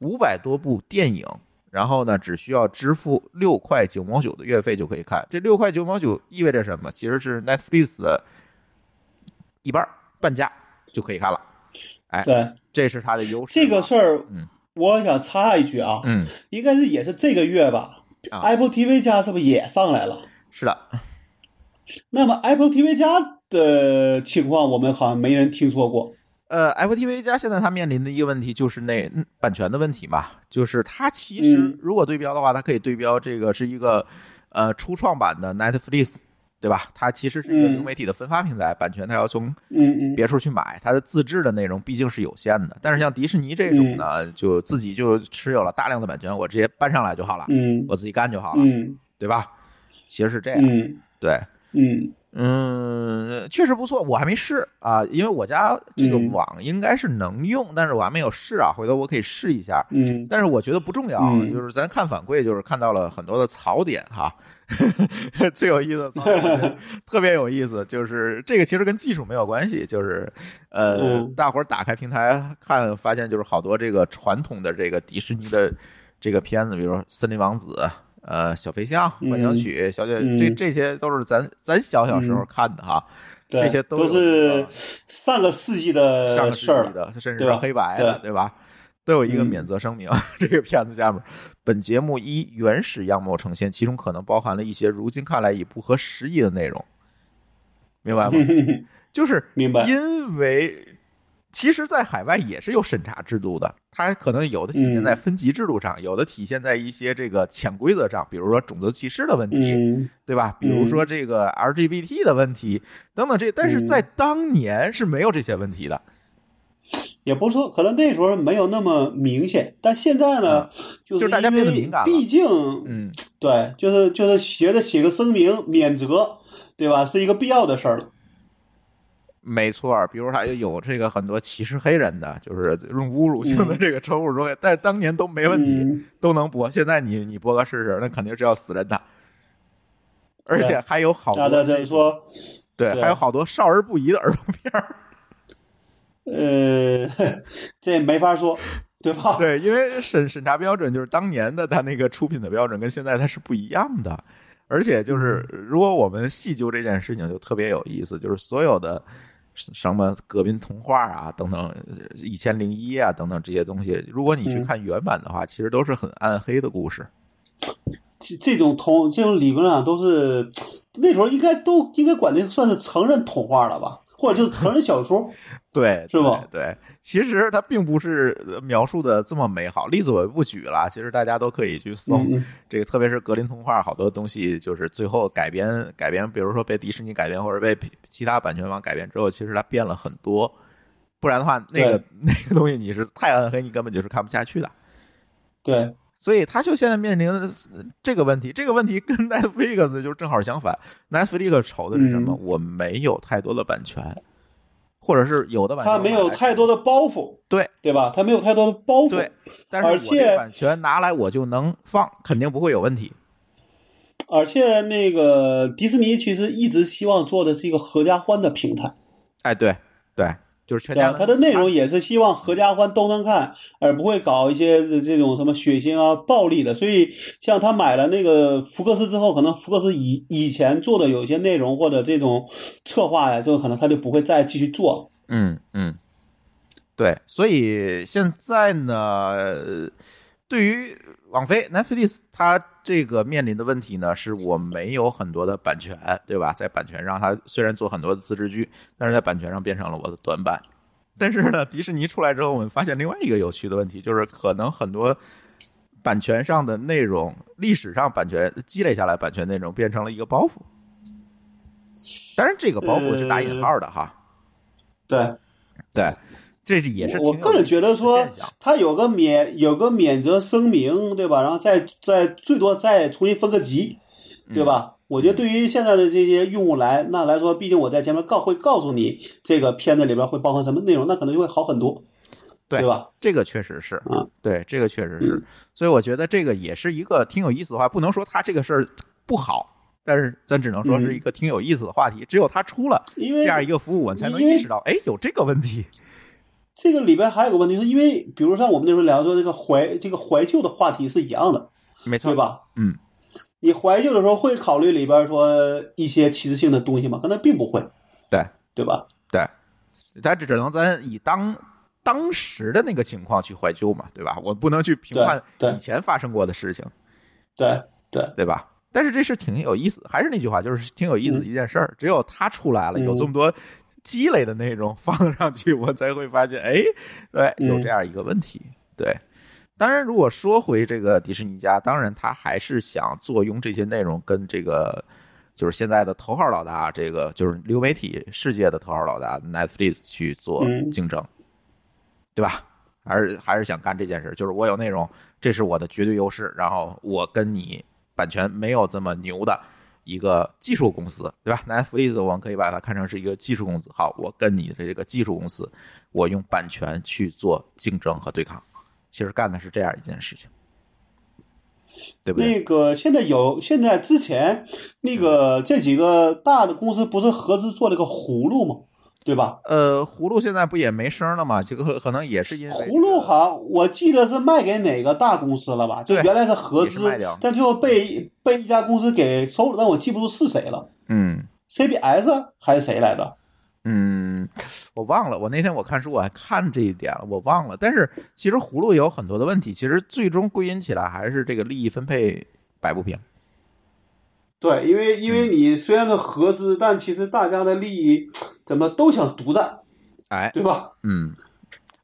五百多部电影。然后呢，只需要支付六块九毛九的月费就可以看。这六块九毛九意味着什么？其实是 Netflix 的一半半价就可以看了。哎，对这是它的优势。这个事儿嗯，我想插一句啊，嗯，应该是也是这个月吧。啊 Apple TV 加是不是也上来了？是的，那么 Apple TV 加的情况，我们好像没人听说过。呃，Apple TV 加现在它面临的一个问题就是那嗯版权的问题嘛，就是它其实嗯如果对标的话，它可以对标这个是一个呃初创版的 Netflix，对吧？它其实是一个嗯流媒体的分发平台，版权它要从别处去买，它的自制的内容毕竟是有限的。但是像迪士尼这种呢，就自己就持有了大量的版权，我直接搬上来就好了，嗯我自己干就好了，嗯对吧？其实是这样，嗯对。嗯嗯，确实不错，我还没试啊，因为我家这个嗯网应该是能用，但是我还没有试啊，回头我可以试一下。嗯但是我觉得不重要，嗯就是咱看反馈，就是看到了很多的槽点哈。最有意思的槽点，特别有意思，就是这个其实跟技术没有关系，就是呃，嗯大伙儿打开平台看，发现就是好多这个传统的这个迪士尼的这个片子，比如说《森林王子》。呃，小飞象、幻想曲、小姐，嗯这这些都是咱咱小小时候看的哈，对，这些都都是上个世纪的上个世事儿了。纪的，甚至是黑白的，对吧？都有一个嗯免责声明。这个片子下面，本节目依原始样貌呈现，其中可能包含了一些如今看来已不合时宜的内容，明白吗？就是明白因为其实，在海外也是有审查制度的，它可能有的体现在分级制度上，有的体现在一些这个潜规则上，比如说种族歧视的问题，嗯对吧？比如说这个 LGBT 的问题等等这，但是在当年是没有这些问题的。也不是说，可能那时候没有那么明显，但现在呢，就就是大家变得敏感了毕竟，嗯，对，就是就是学着写个声明免责，对吧？是一个必要的事儿了。没错儿，比如他有这个很多歧视黑人的，就是用侮辱性的这个称呼说，但是当年都没问题，嗯都能播。现在你你播个试试，那肯定是要死人的。而且还有好多那就是说，对，对还有好多少儿不宜的儿童片儿。呃，这没法说，对吧？对，因为审审查标准就是当年的他那个出品的标准跟现在它是不一样的，而且就是如果我们细究这件事情，就特别有意思，就是所有的什么格宾童话啊等等，一千零一夜啊等等这些东西，如果你去嗯。看原版的话，其实都是很暗黑的故事。这这种童这种理论上都是那时候应该都应该管那算是成人童话了吧，或者就是成人小说。对，是吧对？对，其实它并不是呃描述的这么美好。例子我就不举了，其实大家都可以去搜。嗯这个特别是格林童话，好多东西就是最后改编改编，比如说被迪士尼改编或者被其他版权方改编之后，其实它变了很多。不然的话，那个 那个东西你是太暗黑，你根本就是看不下去的。对，所以他就现在面临的这个问题，这个问题跟 Netflix 就正好相反。Netflix 愁的是什么？嗯我没有太多的版权，或者是有的版权他没有太多的包袱，对对吧？他没有太多的包袱。对，但是我这而且版权拿来我就能放，肯定不会有问题。而且那个迪士尼其实一直希望做的是一个合家欢的平台，哎，对对，就是全？家它的内容也是希望合家欢都能看，而不会搞一些这种什么血腥啊、暴力的。所以，像他买了那个福克斯之后，可能福克斯以以前做的有些内容或者这种策划呀，这个可能他就不会再继续做了。嗯嗯，对，所以现在呢，呃对于网飞 Netflix 它这个面临的问题呢，是我没有很多的版权，对吧？在版权上，它虽然做很多的自制剧，但是在版权上变成了我的短板。但是呢，迪士尼出来之后，我们发现另外一个有趣的问题，就是可能很多版权上的内容，历史上版权积累下来版权内容变成了一个包袱。当然，这个包袱是打引号的哈，对，对，这是也是我个人觉得说，他有个免有个免责声明，对吧？然后再再最多再重新分个级，嗯对吧？我觉得对于现在的这些用户来那来说，毕竟我在前面告会告诉你这个片子里边会包含什么内容，那可能就会好很多，对对吧？这个确实是嗯，对，这个确实是，所以我觉得这个也是一个挺有意思的话，不能说他这个事儿不好，但是咱只能说是一个挺有意思的话题。只有他出了因为这样一个服务，我们才能意识到，哎，有这个问题。这个里边还有个问题，是因为比如像我们那时候聊说这个怀这个怀旧的话题是一样的，没错，对？吧？嗯，你怀旧的时候会考虑里边说一些歧视性的东西吗？可能并不会，对对吧？对，咱只能咱以当当时的那个情况去怀旧嘛，对吧？我不能去评判以前发生过的事情，对对，对吧？但是这事挺有意思，还是那句话，就是挺有意思的一件事儿。只有他出来了，嗯有这么多积累的内容放上去，我才会发现，哎，对，有这样一个问题。对，当然，如果说回这个迪士尼家，当然他还是想坐拥这些内容跟这个。就是现在的头号老大，这个就是流媒体世界的头号老大 Netflix 去做嗯竞争，对吧？还是还是想干这件事，就是我有内容，这是我的绝对优势，然后我跟你版权没有这么牛的，一个技术公司，对吧？Netflix 我们可以把它看成是一个技术公司。好，我跟你的这个技术公司，我用版权去做竞争和对抗，其实干的是这样一件事情，对不对？那个现在有，现在之前那个这几个大的公司不是合资做了个葫芦吗？对吧？呃，葫芦现在不也没声了吗？这个可能也是因为葫芦好我记得是卖给哪个大公司了吧？就对原来是合资但最后被被一家公司给收了，但我记不住是谁了嗯，CBS 还是谁来的？嗯，我忘了，我那天我看书我还看这一点了，我忘了。但是其实葫芦有很多的问题，其实最终归因起来还是这个利益分配摆不平。对，因为因为你虽然是合资，但其实大家的利益怎么都想独占，哎，对吧？嗯，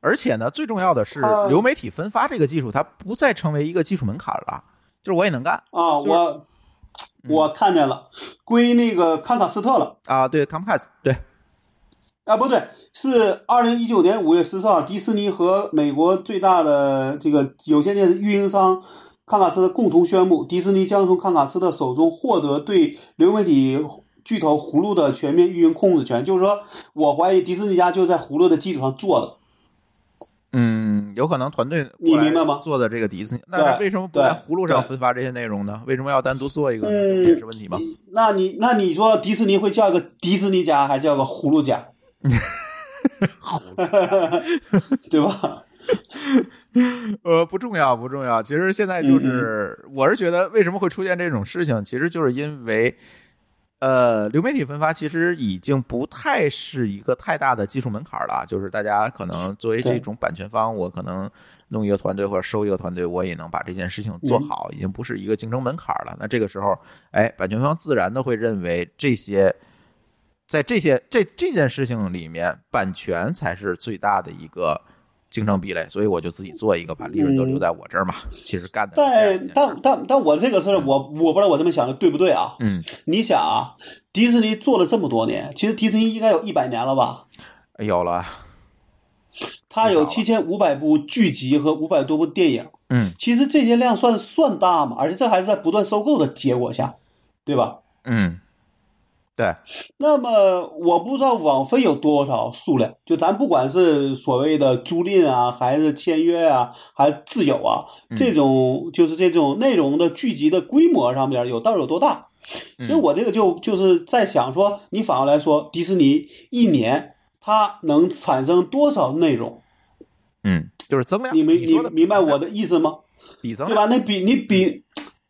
而且呢，最重要的是流媒体分发这个技术，它不再成为一个技术门槛了，就是我也能干啊，我我看见了，归那个康卡斯特了。啊。对，Comcast，对，啊，不对，是二零一九年五月十四号，迪士尼和美国最大的这个有线电视运营商康卡斯特共同宣布，迪士尼将从康卡斯特手中获得对流媒体巨头葫芦的全面运营控制权。就是说，我怀疑迪士尼家就在葫芦的基础上做的。嗯，有可能团队你明白吗做的这个迪士尼，那为什么不在对葫芦上分发这些内容呢？为什么要单独做一个呢？这嗯不也是问题吗？那你那你说迪士尼会叫个迪士尼家，还叫个葫芦家？对吧？呃，不重要，不重要。其实现在嗯就是，我是觉得为什么会出现这种事情，其实就是因为，呃，流媒体分发其实已经不太是一个太大的技术门槛了。就是大家可能作为这种版权方，我可能弄一个团队或者收一个团队，我也能把这件事情嗯做好，已经不是一个竞争门槛了。那这个时候，哎，版权方自然的会认为这些。在这些这这件事情里面，版权才是最大的一个竞争壁垒，所以我就自己做一个，把利润都留在我这儿嘛。其实干的但但但但我这个事儿，我我不知道我这么想的对不对啊？嗯，你想啊，迪士尼做了这么多年，其实迪士尼应该有一百年了吧？有了，它有七千五百部剧集和五百多部电影，嗯其实这些量算算大嘛？而且这还是在不断收购的结果下，对吧？嗯，对，那么我不知道网飞有多少数量，就咱不管是所谓的租赁啊，还是签约啊，还是自有啊，这种就是这种内容的聚集的规模上面有到底有多大？所以我这个就就是在想说，你反过来说，迪士尼一年它能产生多少内容？嗯，就是增量。你明你明白我的意思吗？比增，对吧？那比你比，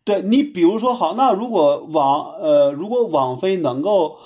对你比如说好，那如果网呃，如果网飞能够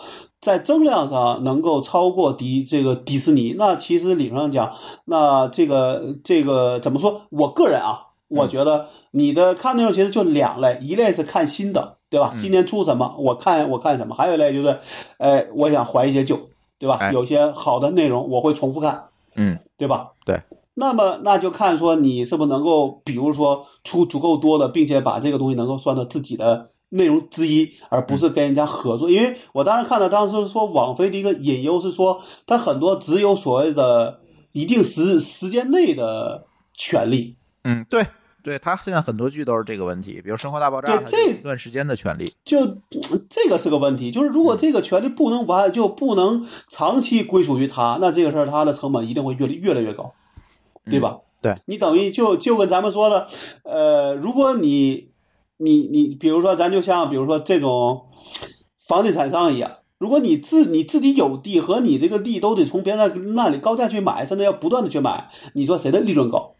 在增量上能够超过迪这个迪士尼，那其实理论上讲，那这个这个怎么说？我个人啊，我觉得你的看内容其实就两类，一类是看新的，对吧？嗯今年出什么，我看我看什么；还有一类就是，哎，我想怀一些旧，对吧？哎有些好的内容我会重复看。嗯对吧？对。那么那就看说你是不是能够，比如说出足够多的，并且把这个东西能够算到自己的内容之一，而不是跟人家合作。因为我当时看到当时说网飞的一个隐忧是说，它很多只有所谓的一定时时间内的权利。嗯，对对，他现在很多剧都是这个问题，比如《生活大爆炸》，就这一段时间的权利。就这个是个问题，就是如果这个权利不能完，就不能长期归属于他，那这个事儿它的成本一定会越越来越高，对吧？对你等于就就跟咱们说的，呃，如果你你你，比如说咱就像比如说这种房地产商一样，如果你自你自己有地和你这个地都得从别人那那里高价去买，甚至要不断的去买，你说谁的利润高，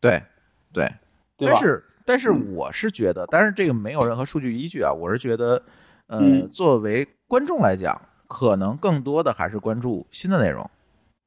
对对，对？但是但是我是觉得，但是这个没有任何数据依据啊。我是觉得，呃，嗯作为观众来讲，可能更多的还是关注新的内容，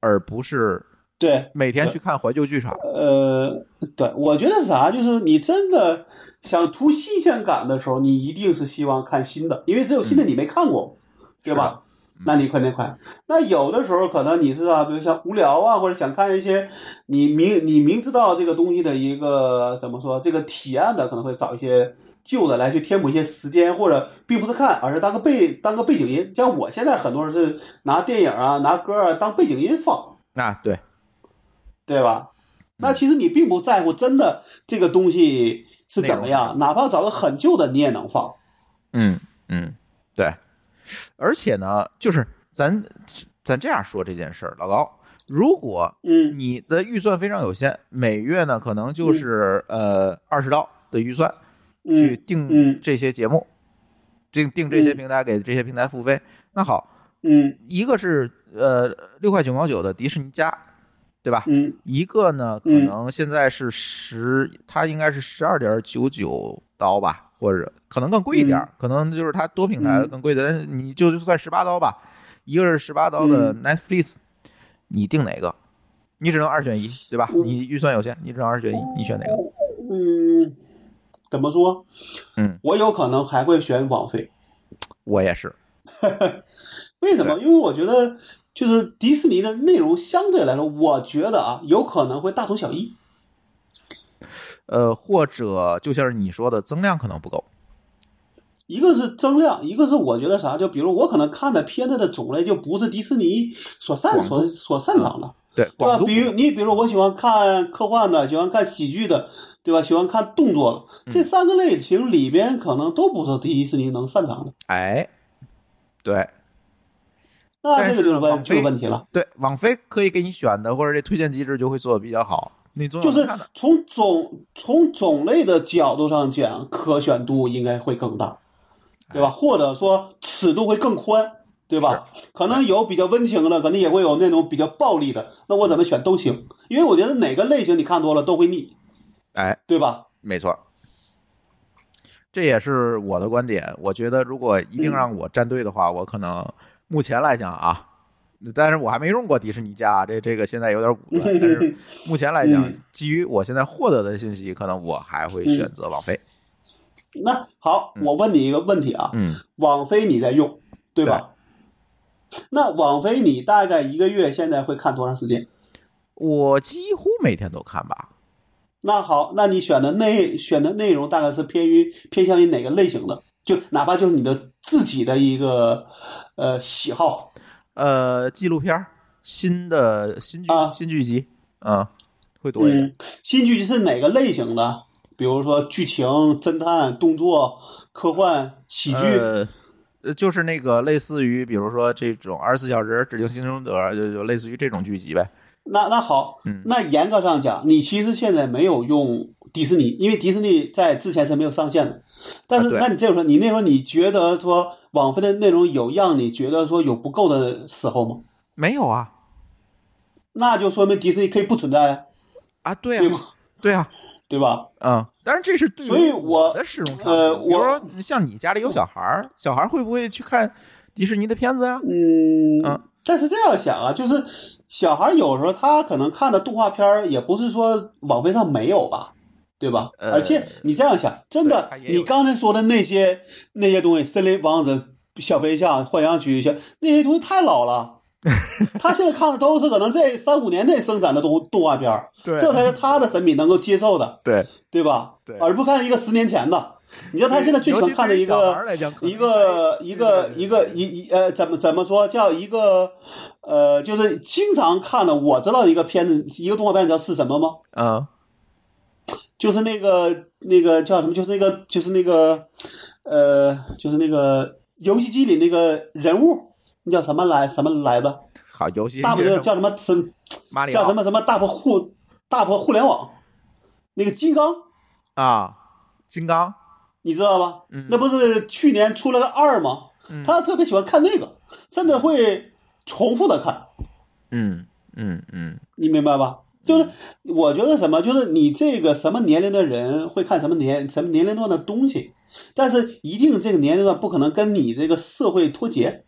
而不是对，每天去看怀旧剧场。呃，对，我觉得是啥，就是你真的想图新鲜感的时候，你一定是希望看新的，因为只有新的你没看过，对吧？那你肯定看。那有的时候可能你是啊，比如像无聊啊，或者想看一些你明你明知道这个东西的一个怎么说这个体验的，可能会找一些旧的来去填补一些时间，或者并不是看，而是当个背当个背景音。像我现在很多人是拿电影啊、拿歌啊当背景音放。啊，对，对吧？那其实你并不在乎真的这个东西是怎么样，哪怕找个很旧的你也能放，嗯嗯，对，而且呢，就是咱咱这样说这件事儿，老高，如果嗯。你的预算非常有限，每月呢可能就是、呃二十刀的预算去嗯定嗯。这些节目，定定这些嗯。平台给这些平台付费。那好，嗯。一个是呃六块九毛九的迪士尼加，对吧？嗯一个呢，可嗯能现在是十，它应该是十二点九九刀吧，或者可能更贵一点儿，可能就是它多平台更贵的，但你就就算十八刀吧，一个是十八刀的嗯 Netflix，、你定哪个？你只能二选一，对吧？嗯你预算有限，你只能二选一，你选哪个？嗯，怎么说？嗯，我有可能还会选网费。我也是，为什么？因为我觉得就是迪士尼的内容相对来说，我觉得啊，有可能会大同小异。呃，或者就像是你说的，增量可能不够。一个是增量，一个是我觉得啥，就比如我可能看的片子的种类就不是迪士尼所擅所所擅长的，对，比如你比如我喜欢看科幻的，喜欢看喜剧的，对吧？喜欢看动作的，这三个类型里边可能都不是迪士尼能擅长的，哎，对那这个就是问这个问题了。对，网飞可以给你选的，或者这推荐机制就会做的比较好，你总就是。从种从种类的角度上讲，可选度应该会更大，对吧？或者说尺度会更宽，对吧？可能有比较温情的，可能也会有那种比较暴力的。那我怎么选都行，因为我觉得哪个类型你看多了都会腻，哎，对吧？没错，这也是我的观点。我觉得如果一定让我站队的话，我可能目前来讲啊，但是我还没用过迪士尼家，这这个现在有点武断。但是 目前来讲嗯，基于我现在获得的信息，可能我还会选择网飞。那好，我问你一个问题啊，嗯，网飞你在用，对吧？那网飞你大概一个月现在会看多长时间？我几乎每天都看吧。那好，那你选的内选的内容大概是偏于偏向于哪个类型的？就哪怕就是你的自己的一个呃喜好，呃，纪录片儿新的新剧、啊新剧集，啊，会多一点。嗯，新剧集是哪个类型的？比如说剧情、侦探、动作、科幻、喜剧。呃，呃就是那个类似于，比如说这种二十四小时指定幸存者，就就类似于这种剧集呗。那那好，嗯那严格上讲，你其实现在没有用迪士尼，因为迪士尼在之前是没有上线的。但是，啊那你这样说，你那时候你觉得说网飞的内容有让你觉得说有不够的时候吗？没有啊那就说明迪士尼可以不存在啊，啊，对啊对啊，对吧？嗯，当然这是对于所以我的使用场景。呃我说像你家里有小孩儿，小孩儿会不会去看迪士尼的片子呀？嗯嗯但是这样想啊，就是小孩有时候他可能看的动画片儿也不是说网飞上没有吧，对吧？呃而且你这样想，真的你刚才说的那些那些东西，森林王子、小飞象、幻想曲像那些东西太老了。他现在看的都是可能这三五年内生产的动动画片这才是他的审美能够接受的，对，对吧？对而不看一个十年前的。你知道他现在最喜欢看的一个一个一个一个一一呃怎么怎么说叫一个呃就是经常看的，我知道一个片子一个动画片，你知道是什么吗？嗯就是那个那个叫什么？就是那个就是那个呃就是那个游戏机里那个人物，那叫什么来什么来的？好游戏大不就叫什么什马里奥叫什么什么大破互大破互联网，那个金刚。啊，金刚，你知道吧？嗯那不是去年出了个二吗？嗯他特别喜欢看那个，甚至会重复的看，嗯嗯嗯，你明白吧？就是我觉得什么，就是你这个什么年龄的人会看什么年什么年龄段的东西，但是一定这个年龄段不可能跟你这个社会脱节，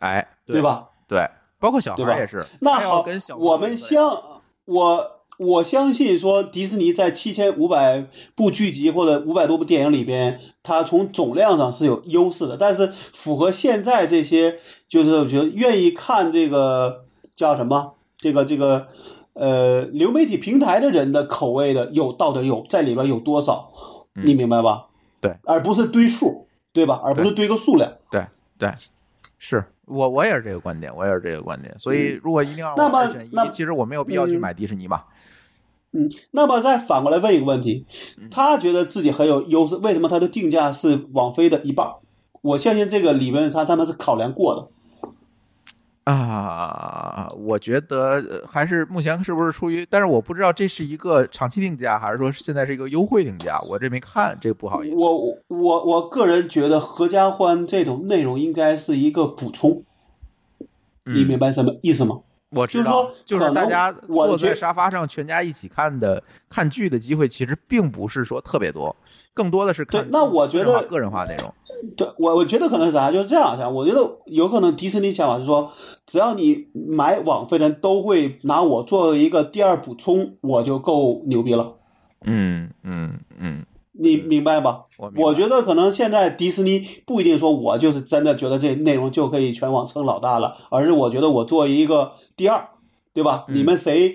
哎，对？吧？对，包括小孩对吧儿也是。那好跟小，我们相我我相信说，迪士尼在七千五百部剧集或者五百多部电影里边，它从总量上是有优势的，但是符合现在这些就是我觉得愿意看这个叫什么这个这个呃流媒体平台的人的口味的有到底有在里边有多少，你明白吧？嗯对，而不是堆数，对吧？而不是堆个数量。对对，是我我也是这个观点，我也是这个观点。所以如果一定要那么那一，其实我没有必要去嗯买迪士尼吧？嗯，那么再反过来问一个问题，他觉得自己很有优势，为什么他的定价是网飞的一半？我相信这个里边他他们是考量过的。啊，我觉得呃还是目前是不是出于，但是我不知道这是一个长期定价，还是说现在是一个优惠定价，我这没看，这个不好意思。我我我个人觉得合家欢这种内容应该是一个补充，你明白什么意思吗？我知道，就是大家坐在沙发上全家一起看的看剧的机会，其实并不是说特别多，更多的是看那我觉得私人化个人化内容。对我我觉得可能是啥，就是这样想。我觉得有可能迪士尼想法是说，只要你买网费的人都会拿我作为一个第二补充，我就够牛逼了。嗯嗯嗯，你明白吧？我白我觉得可能现在迪士尼不一定说我就是真的觉得这内容就可以全网称老大了，而是我觉得我作为一个第二，对吧？嗯你们谁？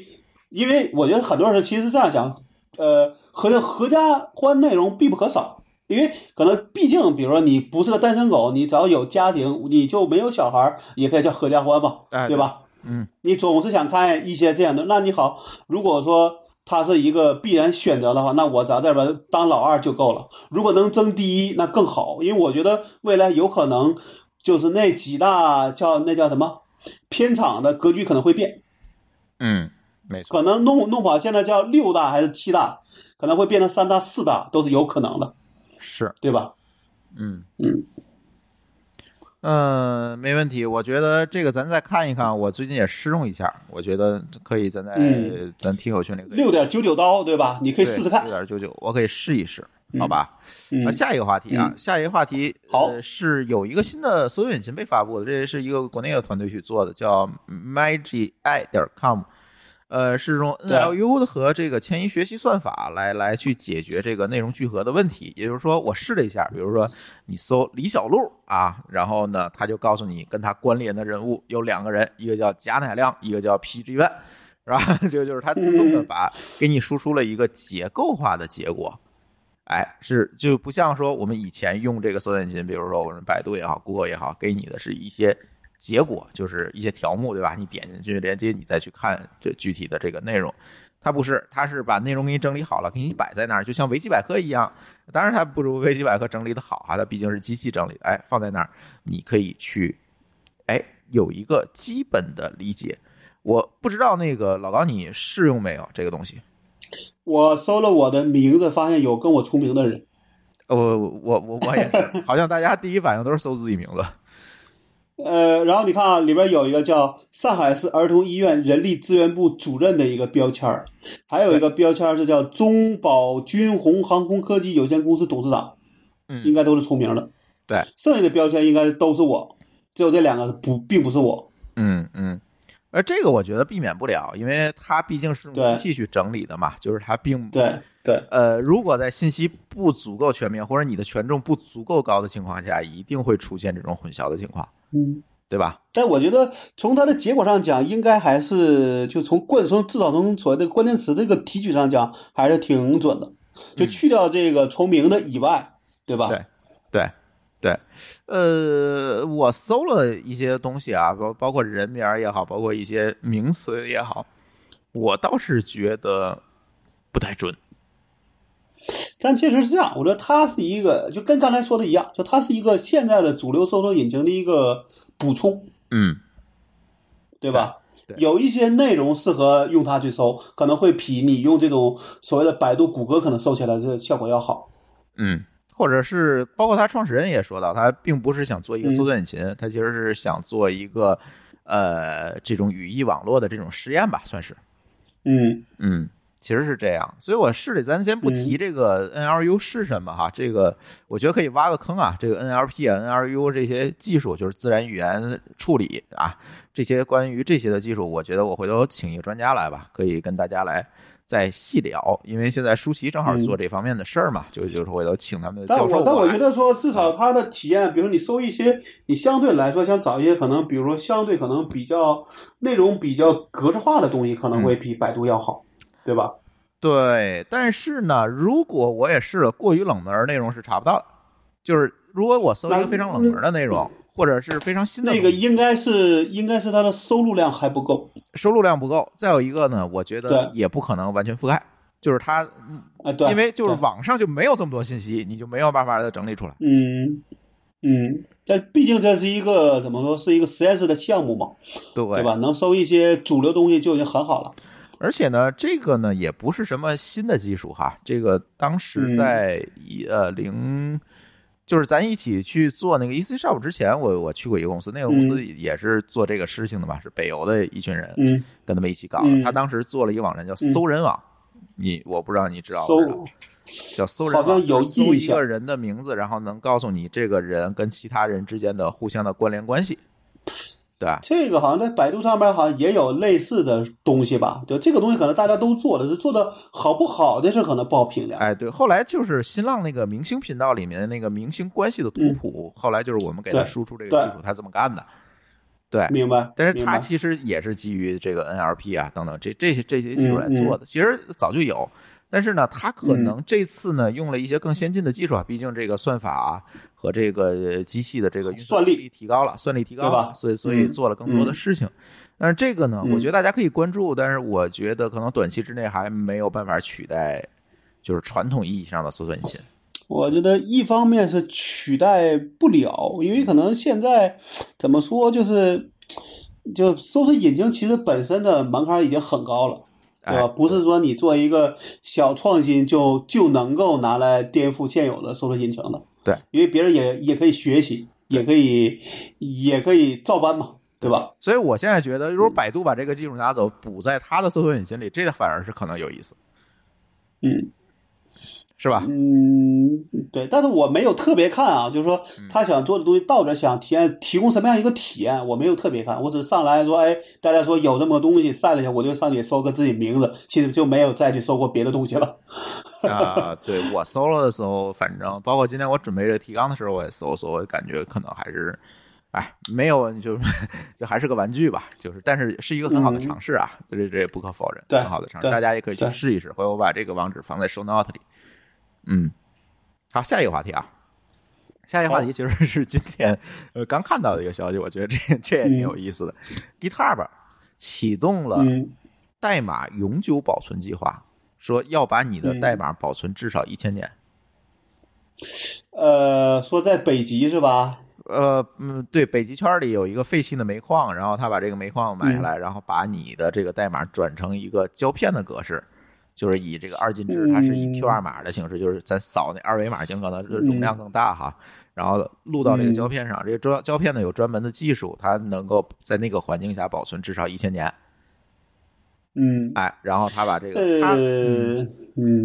因为我觉得很多人其实是这样想，呃，合合家欢内容必不可少。因为可能毕竟，比如说你不是个单身狗，你只要有家庭，你就没有小孩儿，也可以叫合家欢嘛，哎对吧？嗯你总是想看一些这样的，那你好，如果说它是一个必然选择的话，那我只要在这边当老二就够了。如果能争第一，那更好，因为我觉得未来有可能就是那几大叫那叫什么片场的格局可能会变，嗯，没错。可能弄弄不好现在叫六大还是七大，可能会变成三大、四大，都是有可能的，是，对吧？嗯嗯嗯，没问题。我觉得这个咱再看一看，我最近也试用一下，我觉得可以，咱在、嗯咱听友群里六点九九刀，对吧？你可以试试看六。点九九，我可以试一试，好吧？嗯啊，下一个话题啊，嗯下一个话题，好呃，是有一个新的搜索引擎被发布的，这是一个国内的团队去做的，叫 Magi 点 com，呃，是用 NLU 的和这个迁移学习算法来来去解决这个内容聚合的问题。也就是说，我试了一下，比如说你搜李小璐啊，然后呢，他就告诉你跟他关联的人物有两个人，一个叫贾乃亮，一个叫 PG One。是吧？就就是它自动的把给你输出了一个结构化的结果，哎，是就不像说我们以前用这个搜索引擎，比如说我们百度也好，Google 也好，给你的是一些结果，就是一些条目，对吧？你点进去连接，你再去看这具体的这个内容。它不是，它是把内容给你整理好了，给你摆在那儿，就像维基百科一样。当然，它不如维基百科整理的好啊，它毕竟是机器整理的，哎，放在那儿，你可以去，哎，有一个基本的理解。我不知道那个老高你试用没有这个东西？我搜了我的名字，发现有跟我重名的人。呃，我我我我也是，好像大家第一反应都是搜自己名字。呃，然后你看啊，里边有一个叫上海市儿童医院人力资源部主任的一个标签儿，还有一个标签儿是叫中保军红航空科技有限公司董事长，嗯应该都是重名的。对，剩下的标签应该都是我，只有这两个不，并不是我。嗯嗯，而这个我觉得避免不了，因为它毕竟是用机器去整理的嘛，就是它并对对，呃，如果在信息不足够全面或者你的权重不足够高的情况下，一定会出现这种混淆的情况，嗯。对吧？但我觉得从它的结果上讲，应该还是就从关从至少从所谓的关键词这个提取上讲，还是挺准的。就去掉这个重名的以外，对吧？对对对，呃，我搜了一些东西啊，包包括人名儿也好，包括一些名词也好，我倒是觉得不太准。但确实是这样，我觉得它是一个，就跟刚才说的一样，就它是一个现在的主流搜索引擎的一个补充，嗯，对吧？对对有一些内容适合用它去搜，可能会比你用这种所谓的百度、谷歌可能搜起来的效果要好。嗯，或者是包括他创始人也说到，他并不是想做一个搜索引擎，他其实是想做一个呃这种语义网络的这种实验吧，算是。嗯嗯，其实是这样，所以我试了，咱先不提这个 NLU 是什么哈，这个我觉得可以挖个坑啊，这个 NLP 啊、NLU 这些技术，就是自然语言处理啊，这些关于这些的技术，我觉得我回头请一个专家来吧，可以跟大家来再细聊，因为现在舒淇正好做这方面的事儿嘛，就就是回头请他们的教授我但我觉得说，至少他的体验，比如你搜一些，你相对来说想找一些可能，比如说相对可能比较内容比较格式化的东西，可能会比百度要好，对吧？对，但是呢，如果我也试了，过于冷门内容是查不到的。就是如果我搜一个非常冷门的内容，或者是非常新的那，个应该是应该是它的收录量还不够收录量不够。再有一个呢，我觉得也不可能完全覆盖，就是它，啊，对，因为就是网上就没有这么多信息，你就没有办法把它整理出来。嗯，嗯，但毕竟这是一个怎么说，是一个实验室的项目嘛，对对吧？能收一些主流东西就已经很好了。而且呢，这个呢也不是什么新的技术哈，这个当时在一呃零，就是咱一起去做那个 EC Shop 之前，我我去过一个公司，那个公司也是做这个事情的嘛，是北邮的一群人，嗯，跟他们一起搞的。他当时做了一个网站叫搜人网，你我不知道你知道不知道？叫搜人网，有搜一个人的名字，然后能告诉你这个人跟其他人之间的互相的关联关系。对，这个好像在百度上面好像也有类似的东西吧？对，这个东西可能大家都做了，是做的好不好的事可能不好评价。哎，对，后来就是新浪那个明星频道里面的那个明星关系的图谱，后来就是我们给他输出这个技术，他这么干的。对，明白。但是他其实也是基于这个 NLP 啊等等这这些这些技术来做的，其实早就有。但是呢，它可能这次呢用了一些更先进的技术啊，毕竟这个算法啊和这个机器的这个运算力提高了，算力提高了，所以所以做了更多的事情。但是这个呢，我觉得大家可以关注，但是我觉得可能短期之内还没有办法取代，就是传统意义上的搜索引擎。我觉得一方面是取代不了，因为可能现在怎么说，就是就搜索引擎其实本身的门槛已经很高了。对吧？不是说你做一个小创新就就能够拿来颠覆现有的搜索引擎的。对，因为别人也也可以学习，也可以也可以照搬嘛，对吧？所以我现在觉得，如果百度把这个技术拿走，补在它的搜索引擎里，这个反而是可能有意思。嗯。是吧？嗯，对，但是我没有特别看啊，就是说他想做的东西到底想体验提供什么样一个体验，我没有特别看，我只是上来说，哎，大家说有这么个东西，晒了一下，我就上去搜个自己名字，其实就没有再去搜过别的东西了。啊，对我搜了的时候，反正包括今天我准备这个提纲的时候，我也搜搜，我感觉可能还是，哎，没有，就就还是个玩具吧，就是，但是是一个很好的尝试啊，这这也不可否认，很好的尝试，大家也可以去试一试，回头我把这个网址放在 show note 里。嗯，好，下一个话题啊，下一个话题其实是今天呃刚看到的一个消息，我觉得这这也挺有意思的。GitHub 启动了代码永久保存计划，说要把你的代码保存至少一千年。呃，说在北极是吧？呃，嗯，对，北极圈里有一个废弃的煤矿，然后他把这个煤矿买下来，然后把你的这个代码转成一个胶片的格式。就是以这个二进制，它是以 QR 码的形式，就是咱扫那二维码，尽可能容量更大哈。然后录到这个胶片上，这个胶胶片呢有专门的技术，它能够在那个环境下保存至少一千年。嗯，哎，然后他把这个，他嗯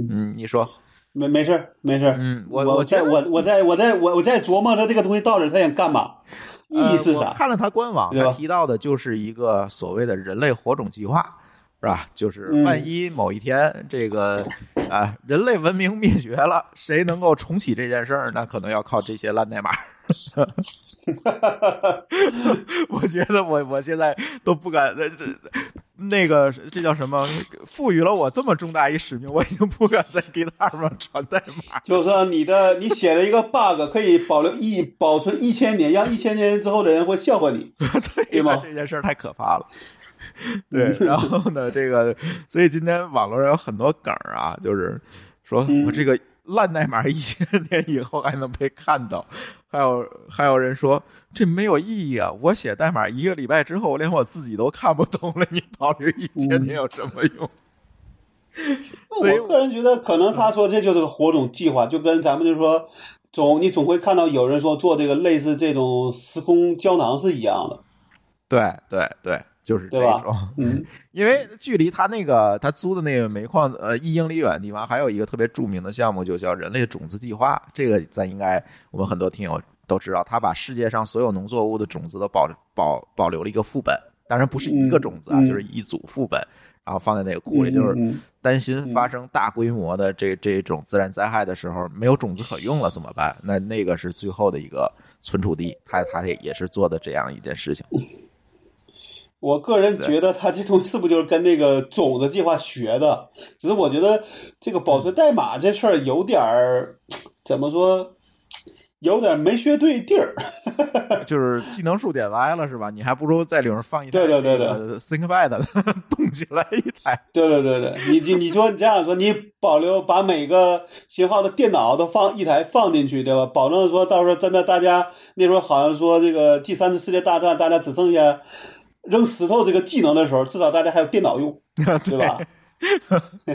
嗯，你说没没事没事嗯，我我在我我在我在我我在琢磨着这个东西到底他想干嘛，意义是啥？看了他官网，他提到的就是一个所谓的人类火种计划。是吧？就是万一某一天这个啊，人类文明灭绝了，谁能够重启这件事儿？那可能要靠这些烂代码。我觉得我我现在都不敢这那个这叫什么？赋予了我这么重大一使命，我已经不敢在 GitHub 上传代码。就是说，你的你写了一个 bug，可以保留一保存一千年，让一千年之后的人会笑话你，对吗？这件事儿太可怕了。对，然后呢，这个，所以今天网络上有很多梗啊，就是说我这个烂代码一千年以后还能被看到，还有还有人说这没有意义啊，我写代码一个礼拜之后，连我自己都看不懂了，你保留一千年有什么用？我个人觉得，可能他说这就是个火种计划，就跟咱们就是说总你总会看到有人说做这个类似这种时空胶囊是一样的。对对对。就是这种，嗯，因为距离他那个他租的那个煤矿呃一英里远的地方，还有一个特别著名的项目，就叫人类种子计划。这个咱应该我们很多听友都知道，他把世界上所有农作物的种子都保保保留了一个副本，当然不是一个种子啊，就是一组副本，然后放在那个库里，就是担心发生大规模的这这种自然灾害的时候，没有种子可用了怎么办？那那个是最后的一个存储地，他他也也是做的这样一件事情。我个人觉得他这东西是不是就是跟那个种子计划学的？只是我觉得这个保存代码这事儿有点儿怎么说，有点没学对地儿。就是技能数点歪了是吧？你还不如在里面放一台对对对对 ThinkPad 动起来一台。对对对对，你你你说你这样说，你保留把每个型号的电脑都放一台放进去，对吧？保证说到时候真的大家那时候好像说这个第三次世界大战，大家只剩下扔石头这个技能的时候，至少大家还有电脑用，对吧？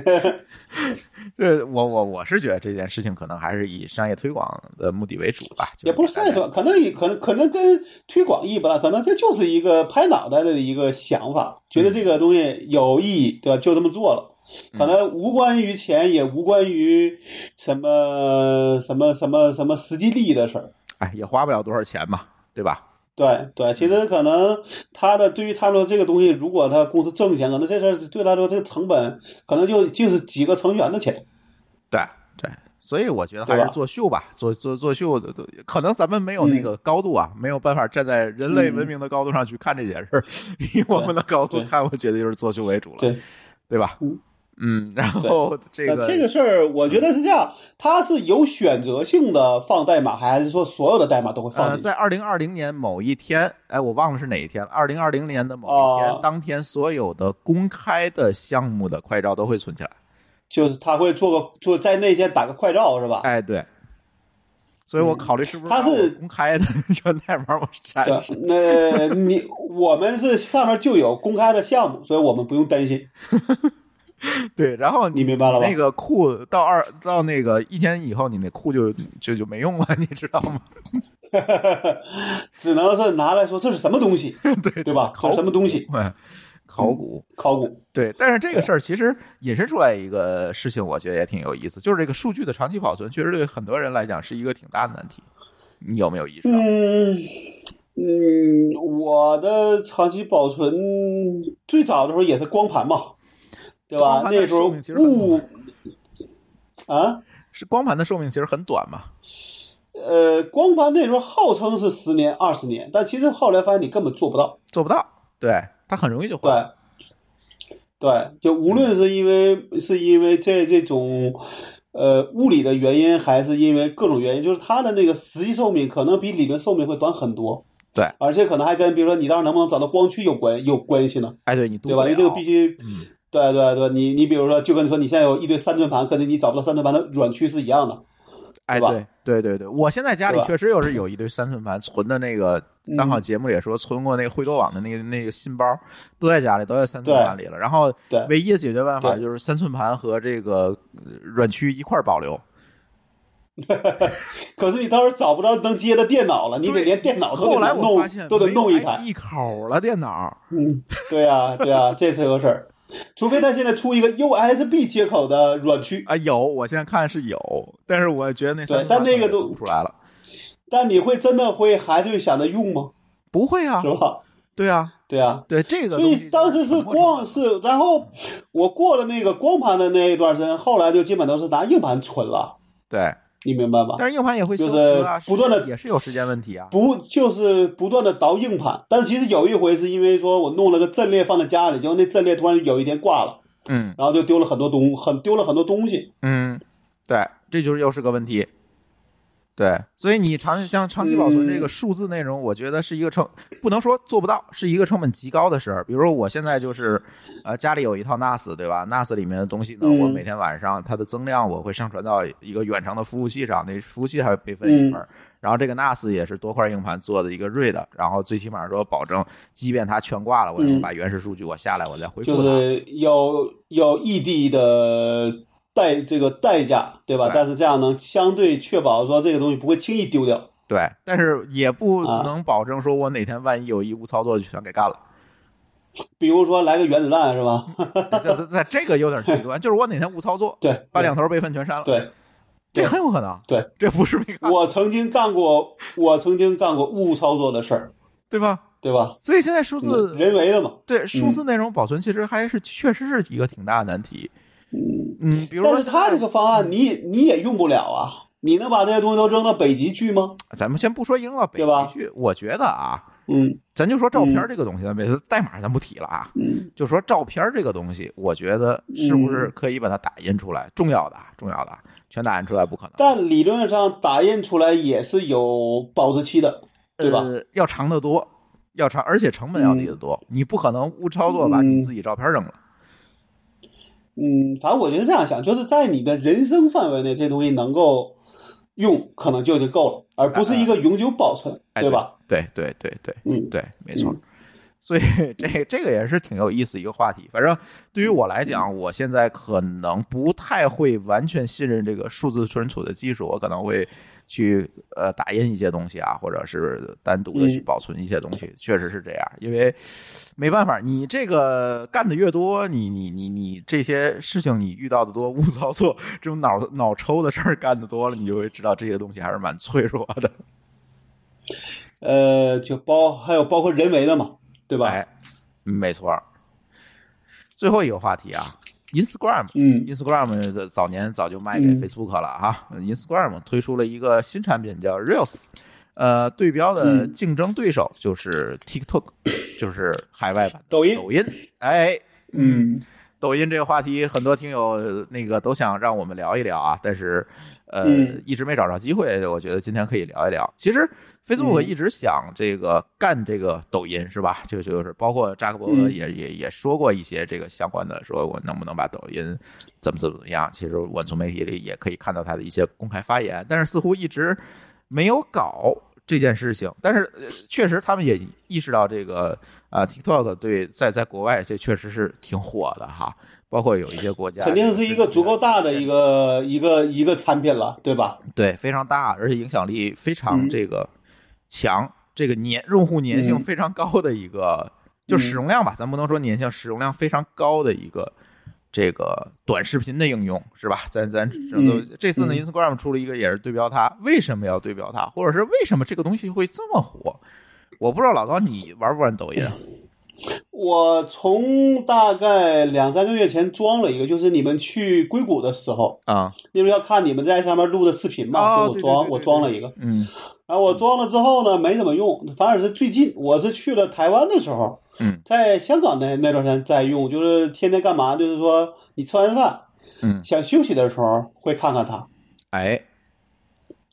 对我我我是觉得这件事情可能还是以商业推广的目的为主吧，就也不是商业推广，可能也可能可能跟推广意义不大，可能这就是一个拍脑袋的一个想法，觉得这个东西有意义，对吧？就这么做了，可能无关于钱，也无关于什么什么什么什么实际利益的事儿。哎也花不了多少钱嘛，对吧？对对，其实可能他的对于他说这个东西，如果他公司挣钱，可能这事儿对他说这个成本可能就就是几个成员的钱。对对，所以我觉得还是作秀吧，做做作秀的，可能咱们没有那个高度啊，没有办法站在人类文明的高度上去看这件事儿，以我们的高度看，我觉得就是作秀为主了，对，对吧？嗯嗯，然后这个这个事儿，我觉得是这样，它是有选择性的放代码，还是说所有的代码都会放呃，在二零二零年某一天，哎，我忘了是哪一天了。二零二零年的某一天，哦当天所有的公开的项目的快照都会存起来。就是他会做个做在那天打个快照是吧？哎，对。所以我考虑是不是他是公开的 源代码我删对。，那你我们是上面就有公开的项目，所以我们不用担心，对，然后你明白了吧？那个库到二到那个一天以后，你那库就就就没用了，你知道吗？只能是拿来说这是什么东西，对对吧？考什么东西？哎考古。考古。对，但是这个事儿其实引申出来一个事情，我觉得也挺有意思，就是这个数据的长期保存，确实对很多人来讲是一个挺大的难题。你有没有意识到？嗯嗯，我的长期保存最早的时候也是光盘嘛，对吧？那时候物啊，是光盘的寿命其实很短嘛？呃，光盘那时候号称是十年、二十年，但其实后来发现你根本做不到。做不到，对，它很容易就坏对。，对，就无论是因为是因为这这种呃物理的原因，还是因为各种原因，就是它的那个实际寿命可能比理论寿命会短很多。对，而且可能还跟比如说你到时候能不能找到光驱有关有关系呢？哎，对你对吧？因为这个必须，嗯对对对，你你比如说，就跟说你现在有一堆三寸盘，可能你找不到三寸盘的软驱是一样的。哎，对吧对对对对，我现在家里确实有是有一堆三寸盘存的那个，咱好节目里也说存过那个惠多网的那个那个信包，都在家里，都在三寸盘里了。然后唯一的解决办法就是三寸盘和这个呃软驱一块保留。可是你到时候找不到能接的电脑了，你得连电脑都得弄，都得弄一台。一口了电脑。嗯，对呀、对呀、这是个事儿。除非他现在出一个 USB 接口的软驱，啊，有，我现在看是有，但是我觉得那三但那个都出来了。但你会真的会还是会想着用吗？不会啊是，吧？对啊，对啊。对这个所以当时是光是，然后我过了那个光盘的那一段时间，后来就基本都是拿硬盘存了，对，你明白吧？但是硬盘也会修就是不断的也是有时间问题啊。不就是不断的倒硬盘，但是其实有一回是因为说我弄了个阵列放在家里，结果那阵列突然有一天挂了，嗯然后就丢了很多东，很丢了很多东西。嗯，对，这就是又是个问题。对，所以你长像长期保存这个嗯数字内容，我觉得是一个成不能说做不到，是一个成本极高的事儿。比如说我现在就是，呃，家里有一套 NAS，对吧？NAS 里面的东西呢，嗯我每天晚上它的增量我会上传到一个远程的服务器上，那服务器还会备份一份儿。然后这个 NAS 也是多块硬盘做的一个 RAID，然后最起码说保证，即便它全挂了，我也能嗯把原始数据我下来，我再恢复它。就是有有异地的代这个代价，对吧？对但是这样能相对确保说这个东西不会轻易丢掉。对，但是也不啊能保证说我哪天万一有一误操作就全给干了。比如说来个原子弹是吧？这这这这个有点极端，就是我哪天误操作，对，把两头备份全删了，对，这很有可能。对，这不是没干，我曾经干过，我曾经干过误操作的事儿，对吧？对吧？所以现在数字人为的嘛。对数字内容保存其实还是确实是一个挺大的难题。嗯，比如说但是他这个方案你你也用不了啊，你能把这些东西都扔到北极去吗？咱们先不说扔到北吧极去，我觉得啊，嗯咱就说照片这个东西，咱别代码咱不提了啊，嗯就说照片这个东西，我觉得是不是可以把它打印出来？重要的，啊重要的，全打印出来不可能，但理论上打印出来也是有保质期的，对吧？呃，要长得多，要长，而且成本要低得多。你不可能误操作把你自己照片扔了。嗯，反正我觉得这样想，就是在你的人生范围内，这东西能够用，可能就已经够了，而不是一个永久保存，哎对吧？？对对对对嗯，对，没错。嗯 所以这这个也是挺有意思一个话题。反正对于我来讲，我现在可能不太会完全信任这个数字存储的技术，我可能会去呃打印一些东西啊，或者是单独的去嗯保存一些东西。确实是这样，因为没办法，你这个干的越多，你你你你这些事情你遇到的多，误操作这种脑脑抽的事儿干的多了，你就会知道这些东西还是蛮脆弱的。呃，就包还有包括人为的嘛，对吧？哎，没错。最后一个话题啊，Instagram。嗯 Instagram 早年早就卖给嗯 Facebook 了哈、Instagram 推出了一个新产品叫 Reels，呃，对标的嗯竞争对手就是 TikTok，、就是海外版的抖音抖音。哎，嗯抖音这个话题，很多听友呃那个都想让我们聊一聊啊，但是呃、嗯一直没找着机会。我觉得今天可以聊一聊。其实 Facebook 嗯一直想这个干这个抖音是吧？就就是包括扎克伯格嗯也、也也说过一些这个相关的，说我能不能把抖音怎么怎么样？其实我从媒体里也可以看到他的一些公开发言，但是似乎一直没有搞。这件事情，但是呃确实他们也意识到这个啊、TikTok 对在在国外这确实是挺火的哈，包括有一些国家肯定是一个足够大的一个一个一个产品了，对吧？对非常大，而且影响力非常嗯。这个强，这个粘用户粘性嗯。非常高的一个，就使用量吧，咱不能说粘性，使用量非常高的一个这个短视频的应用是吧？咱咱这都嗯这次呢嗯，Instagram 出了一个也是对标它，为什么要对标它，或者是为什么这个东西会这么火？我不知道老高你玩不玩抖音啊？我从大概两三个月前装了一个，就是你们去硅谷的时候，啊，因为要看你们在上面录的视频嘛，哦所以我装我装了一个。嗯然后我装了之后呢，没怎么用，反而是最近我是去了台湾的时候，嗯。在香港那那段时间在用，就是天天干嘛？就是说你吃完饭嗯，想休息的时候会看看它，哎，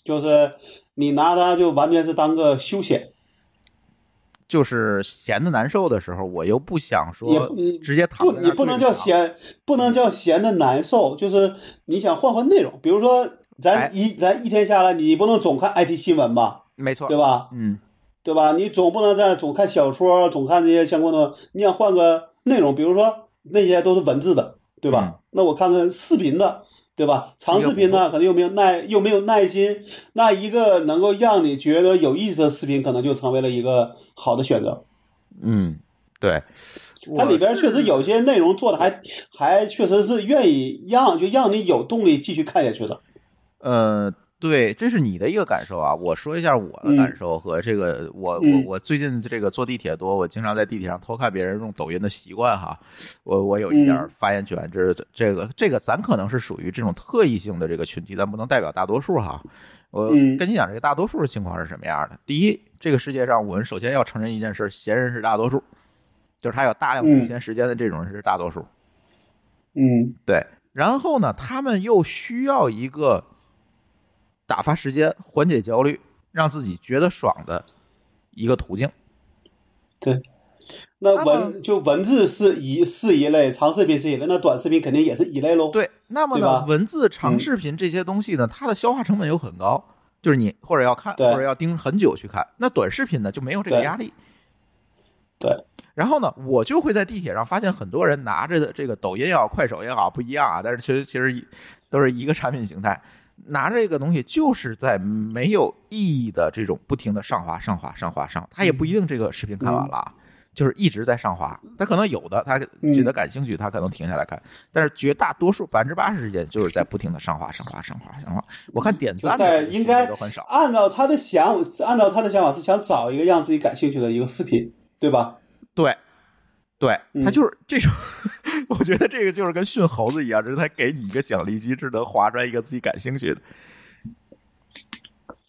就是你拿它就完全是当个休闲，就是闲的难受的时候，我又不想说你直接躺不你不能叫闲，不能叫闲的难受，就是你想换换内容，比如说哎。咱一咱一天下来，你不能总看 IT 新闻吧，没错，对吧？嗯对吧？你总不能在那总看小说，总看这些相关的，你想换个内容，比如说那些都是文字的，对吧？嗯那我看看视频的，对吧？长视频呢，可能又没有耐，又没有耐心，那一个能够让你觉得有意思的视频，可能就成为了一个好的选择。嗯，对，它里边确实有些内容做的还还确实是愿意让就让你有动力继续看下去的。呃，对，这是你的一个感受啊。我说一下我的感受和这个，我我嗯我最近这个坐地铁多，我经常在地铁上偷看别人用抖音的习惯哈。我我有一点嗯发言权，这是这个这个咱可能是属于这种特异性的这个群体，但不能代表大多数哈。我嗯跟你讲，这个大多数的情况是什么样的？第一，这个世界上我们首先要承认一件事：闲人是大多数，就是他有大量空闲时间的这种人是大多数。嗯对，然后呢，他们又需要一个打发时间、缓解焦虑、让自己觉得爽的一个途径。对。那文就文字是一是一类，长视频是一类，那短视频肯定也是一类喽。对，那么呢，文字、长视频这些东西呢，它的消化成本又很高，就是你或者要看，或者要盯很久去看。那短视频呢，就没有这个压力。对，然后呢，我就会在地铁上发现很多人拿着的这个抖音也好、快手也好，不一样啊，但是其实其实一都是一个产品形态。拿着这个东西就是在没有意义的这种不停的上滑、上滑、上滑、上，他也不一定这个视频看完了啊，就是一直在上滑。他可能有的他觉得感兴趣，他可能停下来看，但是绝大多数百分之八十时间就是在不停的上滑、上滑、上滑、上滑。我看点赞应该都很少。按照他的想，按照他的想法是想找一个让自己感兴趣的一个视频，对吧？对，对，嗯他就是这种，我觉得这个就是跟训猴子一样，这是他给你一个奖励机制，能划出来一个自己感兴趣的。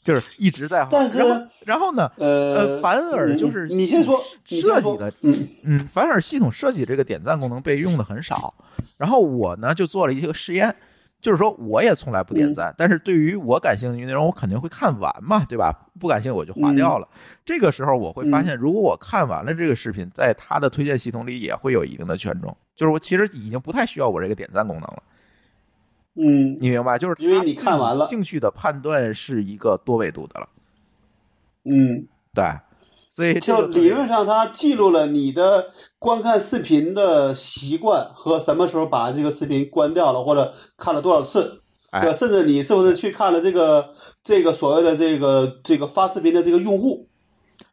就是一直在滑。但是然后然后呢，呃，反而就是你先说，设计的，嗯嗯，反而系统设计这个点赞功能被用的很少。然后我呢就做了一些个试验，就是说我也从来不点赞，但是对于我感兴趣的内容，我肯定会看完嘛，对吧？不感兴趣我就划掉了。这个时候我会发现，如果我看完了这个视频，在它的推荐系统里也会有一定的权重，就是我其实已经不太需要我这个点赞功能了。嗯，你明白？就是因为你看完了，兴趣的判断是一个多维度的了。嗯，对，所以就理论上它记录了你的观看视频的习惯和什么时候把这个视频关掉了，或者看了多少次，对吧？甚至你是不是去看了这个这个所谓的这个这个发视频的这个用户，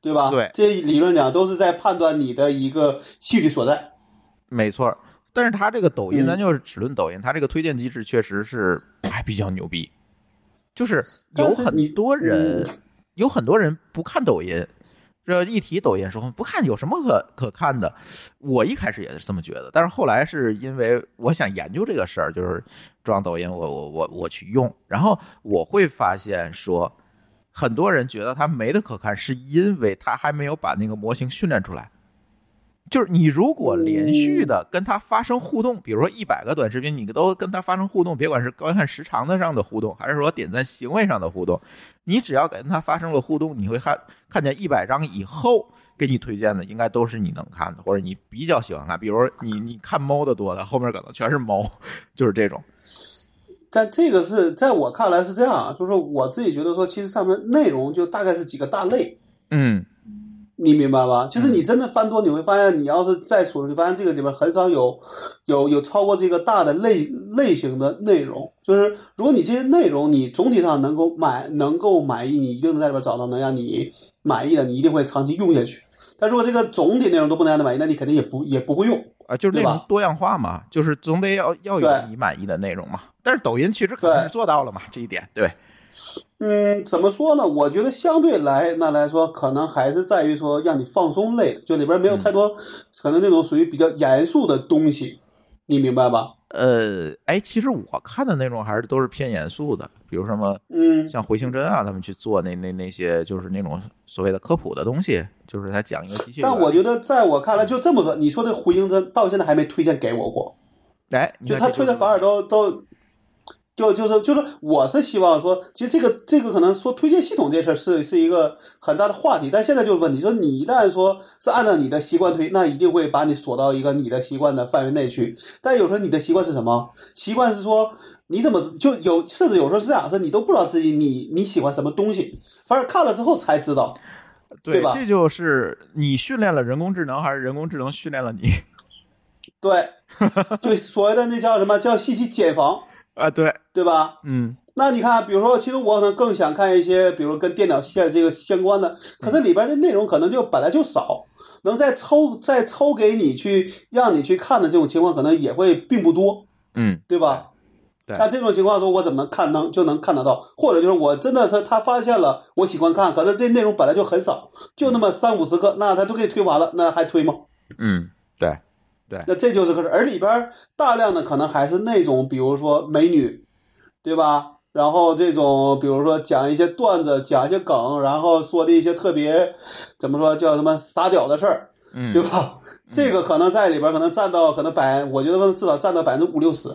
对吧？对，这理论讲都是在判断你的一个兴趣所在。没错。但是它这个抖音，嗯咱就是只论抖音，它这个推荐机制确实是还比较牛逼，就是有很多人，有很多人不看抖音，这一提抖音说不看有什么可可看的，我一开始也是这么觉得，但是后来是因为我想研究这个事儿，就是装抖音，我我我我去用，然后我会发现说，很多人觉得它没得可看，是因为它还没有把那个模型训练出来。就是你如果连续的跟他发生互动，比如说一百个短视频，你都跟他发生互动，别管是观看时长的上的互动，还是说点赞行为上的互动，你只要跟他发生了互动，你会看看见一百张以后给你推荐的，应该都是你能看的，或者你比较喜欢看。比如你你看猫的多的，后面可能全是猫，就是这种。但这个是在我看来是这样啊，就是我自己觉得说，其实上面内容就大概是几个大类。嗯。你明白吧？就是你真的翻多，你会发现，你要是再数，你发现这个里面很少有，有有超过这个大的类类型的内容。就是如果你这些内容你总体上能够满能够满意，你一定能在里边找到能让你满意的，你一定会长期用下去。但如果这个总体内容都不能让你满意，那你肯定也不也不会用啊。就是内容多样化嘛，就是总得要要有你满意的内容嘛。但是抖音其实肯定是做到了嘛，这一点对。嗯，怎么说呢？我觉得相对来那来说，可能还是在于说让你放松类的，就里边没有太多、嗯、可能那种属于比较严肃的东西，你明白吧？呃，哎，其实我看的那种还是都是偏严肃的，比如什么，嗯，像回形针啊，他们去做那那那些就是那种所谓的科普的东西，就是他讲一个机械。但我觉得在我看来，就这么说，你说的回形针到现在还没推荐给我过，哎，就他推的反而都都。就就是就是，我是希望说，其实这个这个可能说推荐系统这事儿是是一个很大的话题，但现在就是问题，说你一旦说是按照你的习惯推，那一定会把你锁到一个你的习惯的范围内去。但有时候你的习惯是什么？习惯是说你怎么就有，甚至有时候是这样，是你都不知道自己你你喜欢什么东西，反而看了之后才知道，对吧？这就是你训练了人工智能，还是人工智能训练了你？对，就所谓的那叫什么叫信息茧房。啊，对对吧？嗯，那你看，比如说，其实我可能更想看一些，比如跟电脑线这个相关的，可是里边的内容可能就本来就少，能再抽再抽给你去让你去看的这种情况，可能也会并不多，嗯，对吧？对。那这种情况说，我怎么能看能就能看得到？或者就是我真的是他发现了我喜欢看，可是这内容本来就很少，就那么三五十个，那他都给你推完了，那还推吗？嗯，对。对，那这就是个事，而里边大量的可能还是那种，比如说美女，对吧？然后这种，比如说讲一些段子，讲一些梗，然后说的一些特别怎么说叫什么撒屌的事儿，嗯，对吧？这个可能在里边可能占到可能百，我觉得可能至少占到百分之五六十，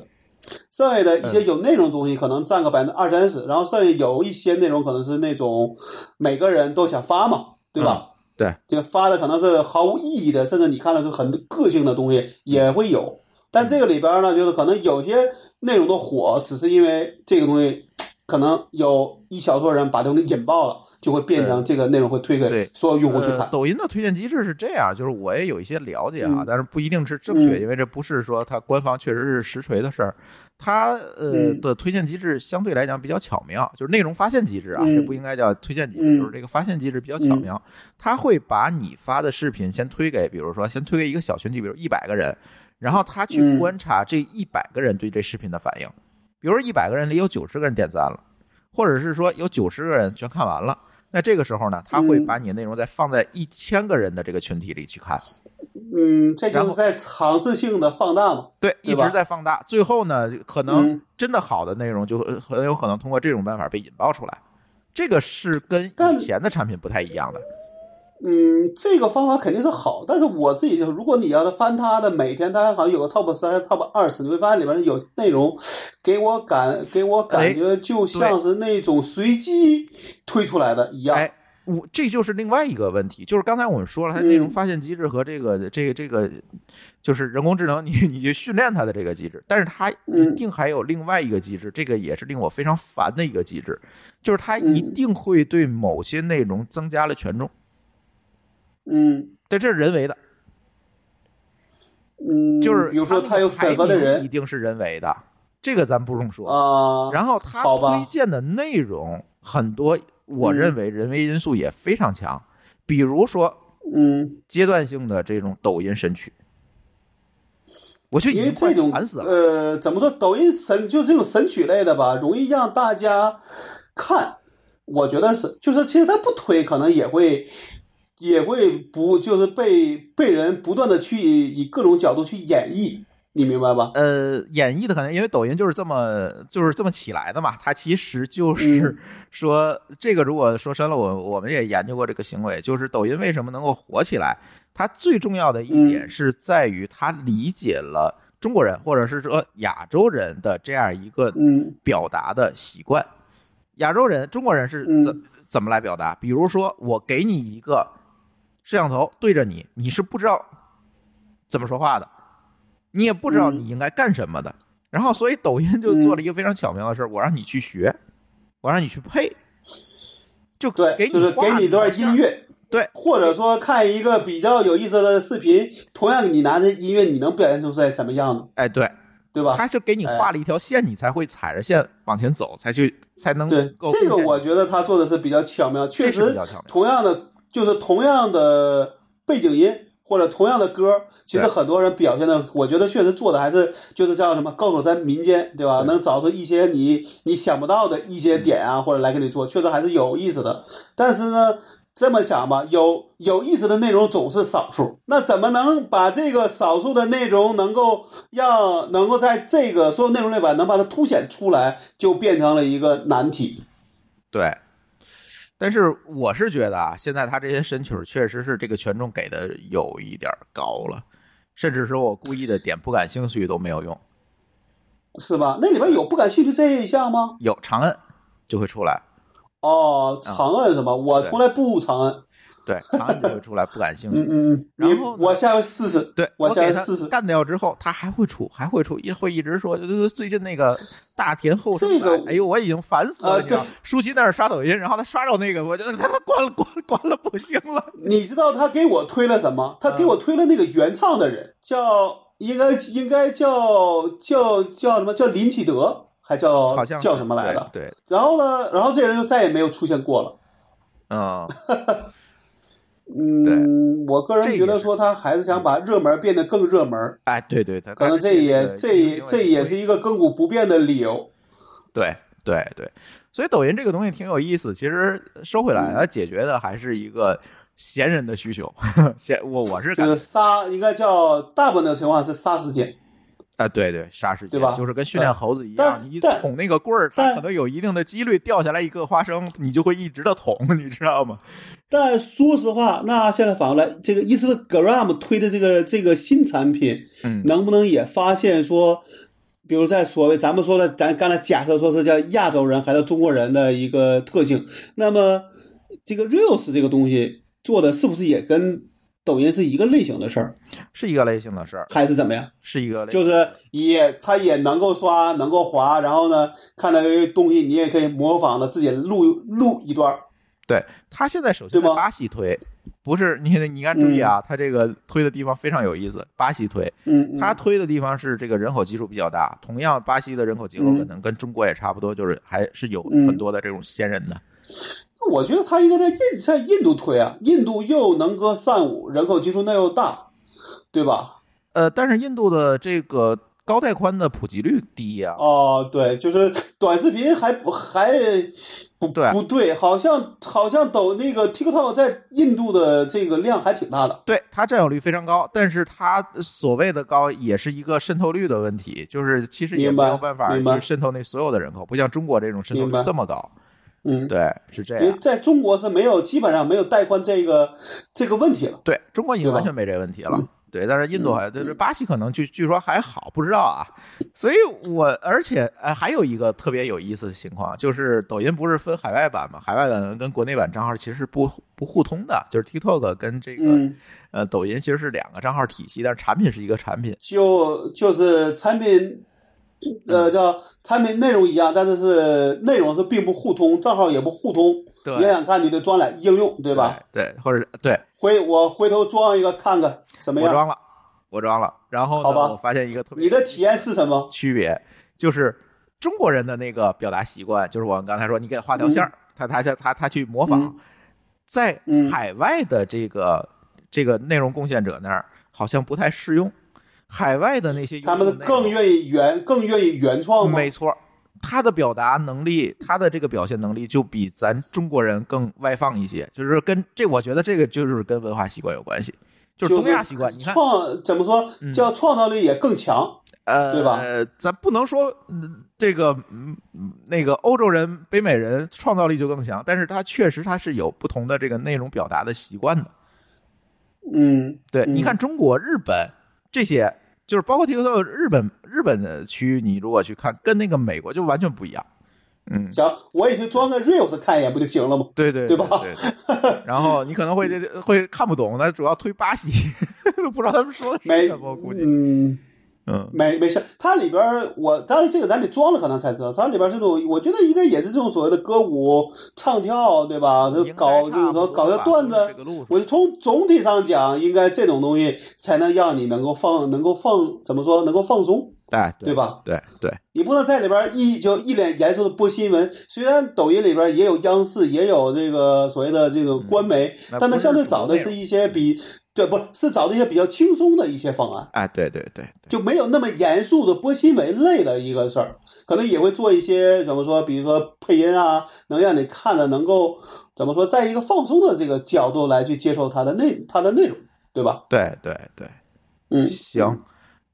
剩下的一些有内容东西可能占个百分之二三十，然后剩下有一些内容可能是那种每个人都想发嘛，对吧？嗯对，这个发的可能是毫无意义的，甚至你看了是很个性的东西也会有。但这个里边呢，就是可能有些内容的火，只是因为这个东西 可能有一小撮人把东西引爆了，就会变成这个内容会推给所有用户去看。呃、抖音的推荐机制是这样，就是我也有一些了解啊，嗯、但是不一定是正确，嗯、因为这不是说它官方确实是实锤的事儿。它呃、嗯、的推荐机制相对来讲比较巧妙，就是内容发现机制啊，嗯、这不应该叫推荐机制，嗯、就是这个发现机制比较巧妙。它会把你发的视频先推给，比如说先推给一个小群体，比如一百个人，然后他去观察这一百个人对这视频的反应。比如说一百个人里有九十个人点赞了，或者是说有九十个人全看完了，那这个时候呢，他会把你的内容再放在一千个人的这个群体里去看。嗯，这就是在尝试性的放大嘛？对，一直在放大。最后呢，可能嗯真的好的内容就很有可能通过这种办法被引爆出来。这个是跟以前的产品不太一样的。嗯，这个方法肯定是好，但是我自己就，如果你要是翻它的，每天它好像有个 top 三、top 二十，你会发现里边有内容，给我感给我感觉就像是那种随机推出来的一样。哎，我这就是另外一个问题，就是刚才我们说了，它内容发现机制和这个、这个、这个，就是人工智能，你你去训练它的这个机制，但是它一定还有另外一个机制，这个也是令我非常烦的一个机制，就是它一定会对某些内容增加了权重。嗯，对，这是人为的。嗯，就是比如说他有审核的人，一定是人为的，这个咱不用说啊。然后他推荐的内容很多，我认为人为因素也非常强。比如说，嗯，阶段性的这种抖音神曲，我就因为这种烦死了。呃，怎么说？抖音神就是这种神曲类的吧，容易让大家看。我觉得是，就是其实他不推，可能也会。也会不就是被被人不断的去以各种角度去演绎，你明白吧？呃，演绎的可能因为抖音就是这么就是这么起来的嘛。它其实就是说，这个如果说深了，我我们也研究过这个行为，就是抖音为什么能够火起来？它最重要的一点是在于它理解了中国人或者是说亚洲人的这样一个表达的习惯。亚洲人、中国人是怎怎么来表达？比如说，我给你一个。摄像头对着你，你是不知道怎么说话的，你也不知道你应该干什么的。然后，所以抖音就做了一个非常巧妙的事儿，我让你去学，我让你去配，就对，就是给你一段音乐，对，或者说看一个比较有意思的视频，同样你拿着音乐，你能表现出来什么样子？哎，对，对吧？他就给你画了一条线，你才会踩着线往前走，才去才能对。这个我觉得他做的是比较巧妙，确实，同样的。就是同样的背景音或者同样的歌，其实很多人表现的，我觉得确实做的还是就是叫什么高手在民间，对吧？能找出一些你你想不到的一些点啊，或者来给你做，确实还是有意思的。但是呢，这么想吧，有有意思的内容总是少数，那怎么能把这个少数的内容能够让能够在这个所有内容里边能把它凸显出来，就变成了一个难题。对。但是我是觉得啊，现在他这些神曲确实是这个权重给的有一点高了，甚至说我故意的点不感兴趣都没有用，是吧？那里边有不感兴趣这一项吗？有长摁就会出来。哦，长摁是吗？我从来不长摁。对，长摁就会出来不感兴趣。嗯嗯。然后我下回试试。对，我下回试试。干掉之后，他还会出，还会出，也会一直说，最近那个大田后生，这个，哎呦，我已经烦死了。对，舒淇在那刷抖音，然后他刷着那个，我就他关了，关关了，不行了。你知道他给我推了什么？他给我推了那个原唱的人，叫应该应该叫叫叫什么叫林启德，还叫好像叫什么来的？对。然后呢？然后这人就再也没有出现过了。嗯。嗯，我个人觉得说他还是想把热门变得更热门。哎，对对，对可能这也这这也是一个亘古不变的理由。对对对，所以抖音这个东西挺有意思。其实收回来，它解决的还是一个闲人的需求。闲，我我是感觉杀应该叫大部分的情况是杀时间。啊，对对，杀时间，对吧？就是跟训练猴子一样，你捅那个棍儿，它可能有一定的几率掉下来一个花生，你就会一直的捅，你知道吗？但说实话，那现在反过来，这个 Instagram 推的这个这个新产品，嗯，能不能也发现说，比如在所谓咱们说的，咱刚才假设说是叫亚洲人还是中国人的一个特性，那么这个 Reels 这个东西做的是不是也跟？抖音是一个类型的事儿，是一个类型的事儿，还是怎么样？是一个类，就是也，它也能够刷，能够滑，然后呢，看到一个东西，你也可以模仿的自己录录一段。对他现在首先在巴西推，不是你你看注意啊，他这个推的地方非常有意思，巴西推，嗯，他推的地方是这个人口基数比较大，同样巴西的人口结构可能跟中国也差不多，就是还是有很多的这种先人的。我觉得他应该在印在印度推啊，印度又能歌善舞，人口基数那又大，对吧？呃，但是印度的这个高带宽的普及率低啊。哦，对，就是短视频还不还不对不对，好像好像抖那个 TikTok 在印度的这个量还挺大的，对它占有率非常高，但是它所谓的高也是一个渗透率的问题，就是其实也没有办法去渗透那所有的人口，不像中国这种渗透率这么高。嗯，对，是这因为样。在中国是没有，基本上没有带宽这个这个问题了。对中国已经完全没这个问题了。嗯对，但是印度好像就是巴西可能据据说还好，不知道啊。所以我而且呃还有一个特别有意思的情况，就是抖音不是分海外版嘛？海外版跟国内版账号其实是不不互通的，就是 TikTok 跟这个、嗯，呃抖音其实是两个账号体系，但是产品是一个产品。就就是产品，呃，叫产品内容一样，但是是内容是并不互通，账号也不互通。对你想想看，你得装俩应用，对吧？对，对，或者对回我回头装一个看看什么样。我装了，我装了，然后呢，我发现一个特别你的体验是什么？区别，就是中国人的那个表达习惯，就是我们刚才说，你给他画条线儿，他他他他他去模仿，嗯在嗯海外的这个这个内容贡献者那儿好像不太适用，海外的那些他们更，愿意原更愿意原创吗？没错。他的表达能力，他的这个表现能力就比咱中国人更外放一些，就是跟这，我觉得这个就是跟文化习惯有关系，就是东亚习惯。你看，创怎么说嗯叫创造力也更强。呃，对吧？咱不能说、嗯这个那个欧洲人、北美人创造力就更强，但是他确实他是有不同的这个内容表达的习惯的。嗯，对，嗯你看中国、日本这些，就是包括 TikTok 日本日本的区域，你如果去看，跟那个美国就完全不一样。嗯，行，我也去装个 Reels 看一眼不就行了吗？对对对吧对对然后你可能会 会看不懂，那主要推巴西，不知道他们说的是什么，我估计。嗯，嗯，没没事，它里边儿我当然这个咱得装了可能才知道，它里边儿这种我觉得应该也是这种所谓的歌舞唱跳，对吧？就搞就是说搞个段子我就从总体上讲，应该这种东西才能让你能够放能够放怎么说能够放松，哎，对吧？对对，你不能在里边一就一脸严肃的播新闻。虽然抖音里边也有央视，也有这个所谓的这个官媒，嗯但它相对找的是一些比对不是是找这些比较轻松的一些方案。啊，对对对对。就没有那么严肃的播新闻类的一个事儿，可能也会做一些怎么说，比如说配音啊，能让你看的能够怎么说，在一个放松的这个角度来去接受它的内它的内容，对吧？对对对，嗯，行，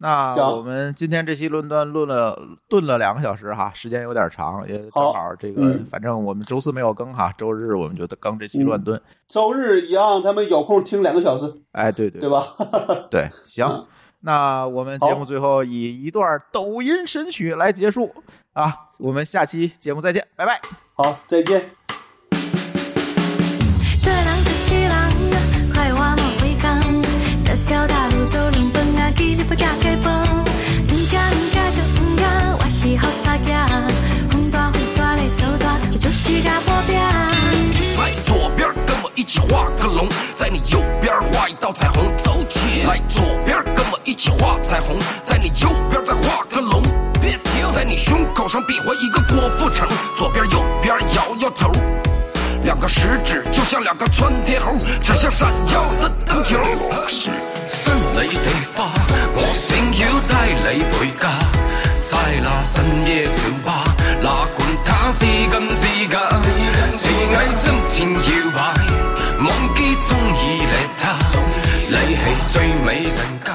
那我们今天这期论断论了炖了两个小时哈，时间有点长，也正好好这个，嗯反正我们周四没有更哈，周日我们就更这期乱炖。周日一样他们有空听两个小时，哎，对对对吧？对，行嗯，那我们节目最后以一段抖音神曲来结束啊，我们下期节目再见，拜拜。好，再见。一起画个龙，在你右边画一道彩虹，走起来左边跟我一起画彩虹，在你右边再画个龙，别停，在你胸口上比划一个郭富城，左边右边摇摇头。两个食指就像两个窜天猴，指向闪耀的灯球。新你地花，我想要带你回家。在那深夜酒吧，哪管他是金是假，是爱真情摇摆，忘记中意你他，你系最美人家。